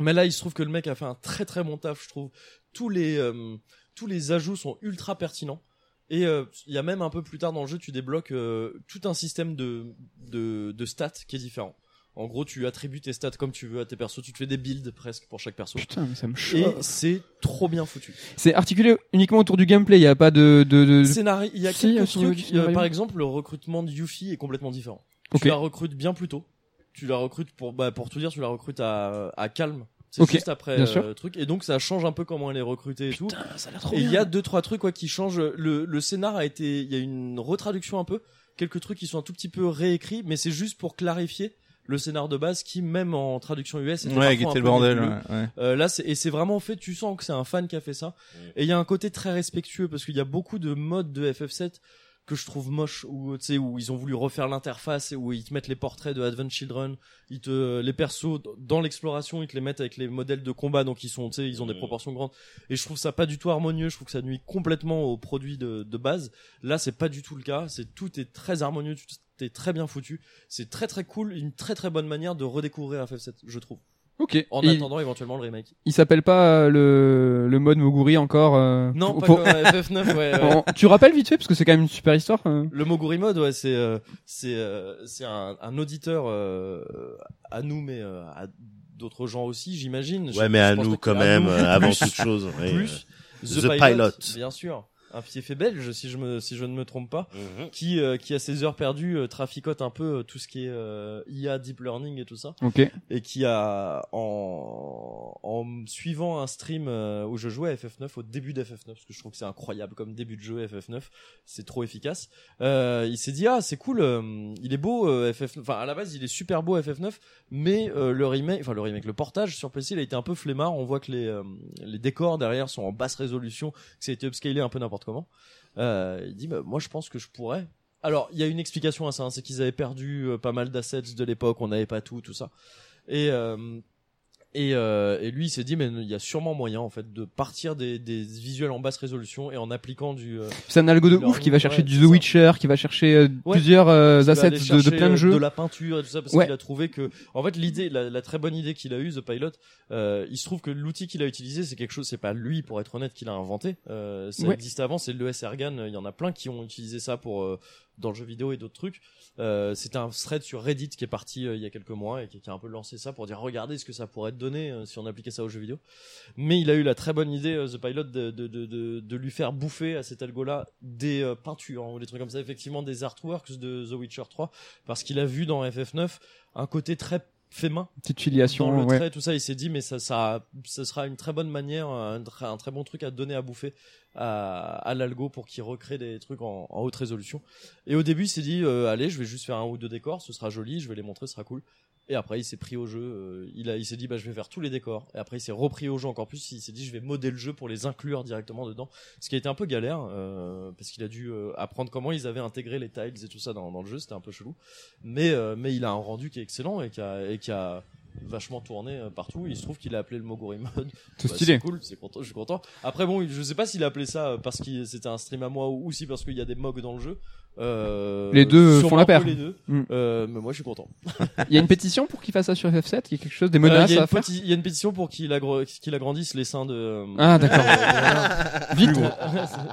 Mais là, il se trouve que le mec a fait un très très bon taf, je trouve. Tous les tous les ajouts sont ultra pertinents. Et euh, il y a même un peu plus tard dans le jeu, tu débloques euh, tout un système de, de, de stats qui est différent. En gros, tu attribues tes stats comme tu veux à tes persos, tu te fais des builds presque pour chaque perso. Putain, mais ça me Et choque. c'est trop bien foutu. C'est articulé uniquement autour du gameplay, il y a pas de de, de... Scénario, il y a Si, quelques trucs. euh, par exemple, le recrutement de Yuffie est complètement différent. Ok. Tu la recrutes bien plus tôt. Tu la recrutes pour bah, pour tout dire, tu la recrutes à à calme. C'est Ok, juste après bien euh, sûr. truc et donc ça change un peu comment elle est recrutée et tout. ça a l'air trop Et il y a deux trois trucs quoi qui changent. Le le scénar a été, il y a une retraduction un peu, quelques trucs qui sont un tout petit peu réécrits, mais c'est juste pour clarifier le scénar de base qui même en traduction US était Ouais, parfois qui un était le peu bordel. nébuleux. ouais, ouais. Euh, là, c'est, et c'est vraiment fait, tu sens que c'est un fan qui a fait ça. Et il y a un côté très respectueux parce qu'il y a beaucoup de modes de FF7 que je trouve moche où tu sais où ils ont voulu refaire l'interface et où ils te mettent les portraits de Advent Children, ils te les persos dans l'exploration, ils te les mettent avec les modèles de combat donc ils sont tu sais ils ont des proportions grandes et je trouve ça pas du tout harmonieux, je trouve que ça nuit complètement au produit de, de base. Là, c'est pas du tout le cas, c'est tout est très harmonieux, tout est très bien foutu. C'est très très cool, une très très bonne manière de redécouvrir FF7, je trouve. Ok. En attendant éventuellement le remake. il s'appelle pas euh, le le mode Moguri encore. euh, Non, pour- pas pour- comme FF9, ouais. tu rappelles vite fait parce que c'est quand même une super histoire. euh. Le Moguri Mode, ouais, c'est euh, c'est euh, c'est un, un auditeur euh, à nous, mais euh, à d'autres gens aussi, j'imagine. Je- Ouais, mais je à nous quand même, nous, euh, avant [LAUGHS] toute chose. oui. plus The Pilot. bien sûr, un pied fait belge, si je me si je ne me trompe pas, Mhm. qui euh, qui à ses heures perdues euh, traficote un peu euh, tout ce qui est euh, IA, deep learning et tout ça. Et qui a en, en suivant un stream euh, où je jouais à FF9 au début d'FF9 parce que je trouve que c'est incroyable comme début de jeu FF9 c'est trop efficace euh, il s'est dit ah c'est cool euh, il est beau euh, FF9 enfin à la base il est super beau FF9 mais euh, le remake enfin le remake le portage sur PC il a été un peu flemmard on voit que les euh, les décors derrière sont en basse résolution que ça a été upscalé un peu n'importe comment. Euh, il dit bah, moi je pense que je pourrais. Alors il y a une explication à ça hein, c'est qu'ils avaient perdu euh, pas mal d'assets de l'époque on n'avait pas tout tout ça. Et euh, et, euh, et lui il s'est dit mais il y a sûrement moyen en fait de partir des, des visuels en basse résolution et en appliquant du euh, C'est un algo de ouf qui va chercher ouais, du The ça. Witcher, qui va chercher euh, Ouais. plusieurs euh, assets de, plein de euh, jeux. de la peinture et tout ça parce Ouais. qu'il a trouvé que en fait l'idée la, la très bonne idée qu'il a eue The Pilot euh, il se trouve que l'outil qu'il a utilisé c'est quelque chose c'est pas lui pour être honnête qu'il a inventé euh, ça existe avant c'est le ES Ergan il y en a plein qui ont utilisé ça pour euh, dans le jeu vidéo et d'autres trucs. Euh, c'était un thread sur Reddit qui est parti euh, il y a quelques mois et qui, a un peu lancé ça pour dire regardez ce que ça pourrait donner euh, si on appliquait ça aux jeux vidéo. Mais il a eu la très bonne idée euh, The Pilot de, de, de, lui faire bouffer à cet algo là des euh, peintures hein, ou des trucs comme ça. Effectivement des artworks de The Witcher 3 parce qu'il a vu dans FF9 un côté très fait main Petite dans filiation, le ouais. trait tout ça il s'est dit mais ça ça ça sera une très bonne manière un, très- un très bon truc à donner à bouffer à, à l'algo pour qu'il recrée des trucs en, en haute résolution et au début il s'est dit euh, allez je vais juste faire un ou deux décors ce sera joli je vais les montrer ce sera cool et après il s'est pris au jeu euh, il a il s'est dit bah je vais faire tous les décors et après il s'est repris au jeu encore plus il s'est dit je vais modder le jeu pour les inclure directement dedans ce qui a été un peu galère euh, parce qu'il a dû euh, apprendre comment ils avaient intégré les tiles et tout ça dans, dans le jeu c'était un peu chelou mais euh, mais il a un rendu qui est excellent et qui a et qui a vachement tourné euh, partout. Il se trouve qu'il a appelé le Moguri Mode. C'est [LAUGHS] Bah, stylé. C'est cool, c'est content, je suis content. Après bon, je sais pas s'il a appelé ça euh, parce que c'était un stream à moi ou si parce qu'il y a des mogs dans le jeu. Euh, Les deux font la paire. Les deux. Mm. Euh, mais moi je suis content. [LAUGHS] Il y a une pétition pour qu'il fasse ça sur FF7 Il y a quelque chose, des Euh, menaces Il y, a à une faire? il y a une pétition pour qu'il agro- qu'il agrandisse les seins de. euh, Ah, d'accord. [LAUGHS] euh, Vite.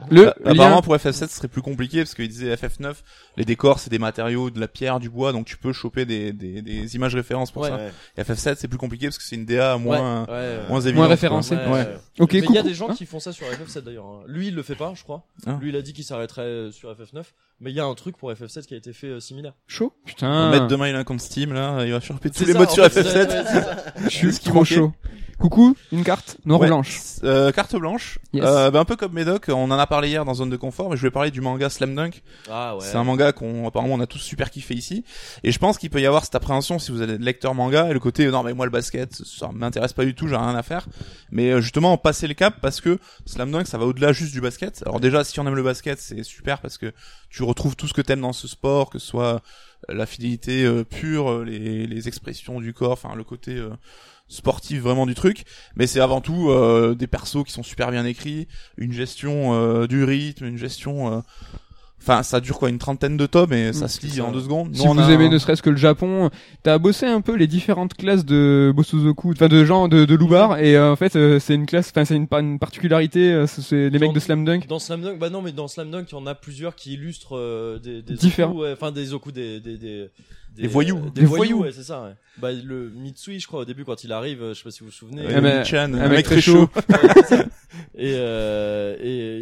Le Bah, lien. Apparemment pour FF7 ce serait plus compliqué parce qu'il disait FF9 les décors c'est des matériaux de la pierre du bois donc tu peux choper des, des, des images références pour Ouais. ça. Ouais. Et FF7 c'est plus compliqué parce que c'est une DA moins Ouais, ouais, moins évidente. référencée. Ouais. ouais. Ok, mais il y a des gens Hein? qui font ça sur FF7 d'ailleurs. hein. Lui, il le fait pas, je crois. Ah. Lui, il a dit qu'il s'arrêterait euh, sur FF9. Mais il y a un truc pour FF7 qui a été fait euh, similaire. Chaud On Putain. va mettre demain il a un compte Steam là, il va choper tous les ça, modes en sur fait, FF7. c'est- ouais, c'est ça. [LAUGHS] Je suis ce qui trop manquait. chaud. Coucou, une carte noire ou Ouais. blanche. Euh, carte blanche. Yes. Euh, bah, un peu comme Médoc, on en a parlé hier dans Zone de Confort, mais je vais parler du manga Slam Dunk. Ah ouais. C'est un manga qu'on apparemment on a tous super kiffé ici. Et je pense qu'il peut y avoir cette appréhension si vous êtes lecteur manga et le côté euh, non mais moi le basket ça m'intéresse pas du tout, j'ai rien à faire. Mais euh, justement passer le cap parce que Slam Dunk ça va au-delà juste du basket. Alors déjà si on aime le basket c'est super parce que tu tout ce que t'aimes dans ce sport, que ce soit euh, la fidélité euh, pure, euh, les, expressions du corps, enfin le côté sportif vraiment du truc. Mais c'est avant tout des persos qui sont super bien écrits, une gestion du rythme, une gestion Enfin, ça dure quoi, une trentaine de tomes et ça Mm, se lit en deux secondes. Si Nous, on vous a aimez un- ne serait-ce que le Japon, t'as bossé un peu les différentes classes de Bosuzoku, enfin de gens de, de Lubar, et euh, en fait euh, c'est une classe, enfin c'est une, une particularité, euh, c'est- c'est les mecs Dans- de Slam Dunk. Dans Slam Dunk, bah non, mais dans Slam Dunk, il y en a plusieurs qui illustrent euh, des, des Différents. ouais, enfin des oku, des des des, Des voyous. euh, Des des voyous. voyous, ouais, c'est ça. Ouais. Bah le Mitsui, je crois, au début quand il arrive, euh, je sais pas si vous vous souvenez. Ouais, Ah, mais- Michan, un mec très chaud. [LAUGHS] et euh,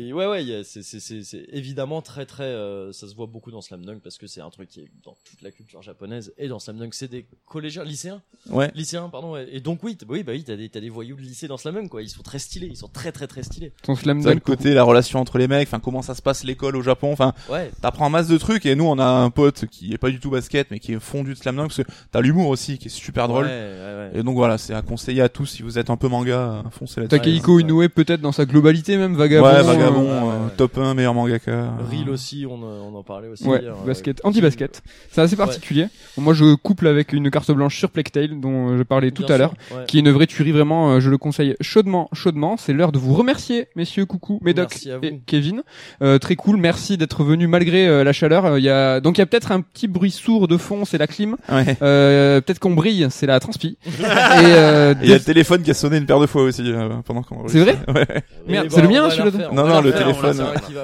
et ouais ouais, c'est c'est c'est c'est évidemment très très, euh, ça se voit beaucoup dans Slam Dunk parce que c'est un truc qui est dans toute la culture japonaise et dans Slam Dunk c'est des collégiens, lycéens, Ouais. lycéens pardon. ouais. Et donc oui, t- oui bah oui, t'as des t'as des voyous de lycée dans Slam Dunk quoi. Ils sont très stylés, ils sont très très très stylés. Ton Slam Dunk. côté, la relation entre les mecs, enfin, comment ça se passe l'école au Japon, enfin, Ouais. t'apprends un masse de trucs et nous, on a un pote qui est pas du tout basket, mais qui est fondu de slam dunk parce que t'as l'humour aussi qui est super drôle. Ouais, ouais, ouais. Et donc voilà, c'est à conseiller à tous si vous êtes un peu manga, euh, foncez là-dessus. Takehiko Ouais, Inoue peut-être dans sa globalité même, Vagabond. Ouais, euh, Vagabond, ouais, ouais, euh, ouais. top 1, meilleur mangaka. Reel aussi, on, on en parlait aussi. Ouais, hier, euh, basket, anti-basket. C'est assez particulier. Bon, moi, je couple avec une carte blanche sur Plague Tale, dont je parlais tout Bien à l'heure, qui est une vraie tuerie, vraiment, je le conseille chaudement, chaudement. C'est l'heure de vous remercier, messieurs, coucou, Médoc Merci à vous. et Kevin. Euh, très cool, merci d'être venu malgré euh, la chaleur. Euh, Il y a, donc il y a peut-être un petit bruit sourd de fond, c'est la clim. Ouais. Euh, peut-être qu'on brille, c'est la transpi. [LAUGHS] et euh, il y a le téléphone qui a sonné une paire de fois aussi euh, pendant qu'on C'est vrai Ouais. [LAUGHS] Merde, c'est le mien, la refaire, Non, non, le téléphone.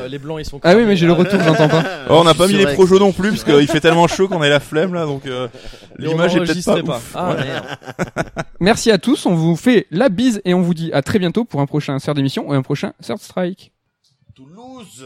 Les blancs, ils sont. Ah oui, mais j'ai le retour, j'entends pas. [LAUGHS] Oh, on n'a pas mis les projos non plus parce qu'il fait tellement chaud qu'on a la flemme là, donc l'image est peut-être pas. Ah. Merci à tous, on vous fait la bise et on vous dit à très bientôt pour un prochain Sœur d'émission et un prochain Third Strike. Toulouse.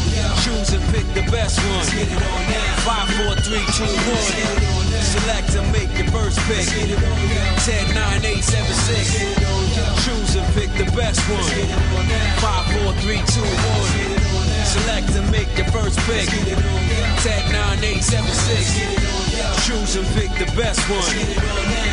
Choose and pick the best one. 5, 4, 3, 2, 1. Select to make your first pick. 10, 9, 8, 7, 6. Choose and pick the best one. Five, four, three, two, one. Select and make your first pick. 10, 9, 8, 7, 6. Choose and pick the best one.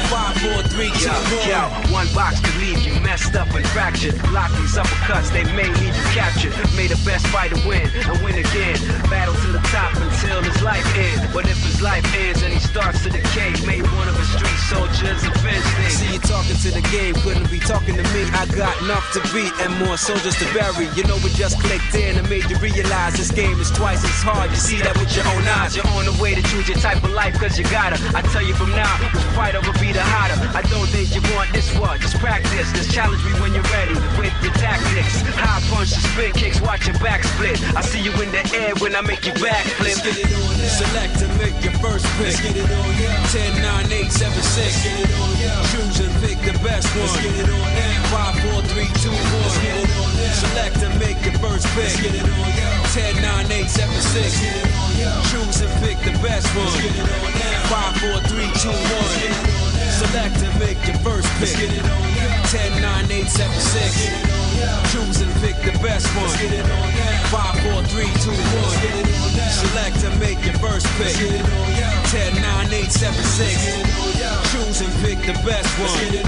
Five, four, three, two, one. One box could leave you messed up and fractured. Lock these uppercuts, they may leave you captured. May the best fighter win and win again. Battle to the top until his life ends. But if his life ends and he starts to decay, may one of his street soldiers avenge me. See you talking to the game, couldn't be talking to me. I got enough to beat and more soldiers to bury. You know we just clicked in and made you realize this game is twice as hard. You see that with your own eyes. You're on the way to choose your type of life cause you gotta. I tell you from now, which fighter will be the hotter. I don't think you want this one. Just practice. Just challenge me when you're ready with your tactics. High punch, spin kicks, watch your back split. I see you in the air when I make your back flip. Let's get it on, yeah. Select and make your first pick. Let's get it on, yeah. 10, 9, 8, 7, 6. Let's get it on, yeah. Choose and pick the best one. Let's get it on, yeah. 5, 4, 3, 2, 1. Let's get it on, yeah. Select and make your first pick. Let's get it on, yeah. 10, 9, 8, 7, 6. Let's get it on, yeah. Choose and pick the best one. Let's get it on, yeah. 5, 4, 3, 2, 1. Let's get it on, yeah. Select and make your first pick. Let's get it on, yeah. 10, 9, 8, 7, 6. Let's get it on, Choose and pick the best one. 5, 4, 3, 2, 1. Select to make your first pick. 10, 9, 8, 7, 6. the best one.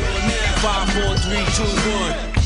Five, four, three, two, one.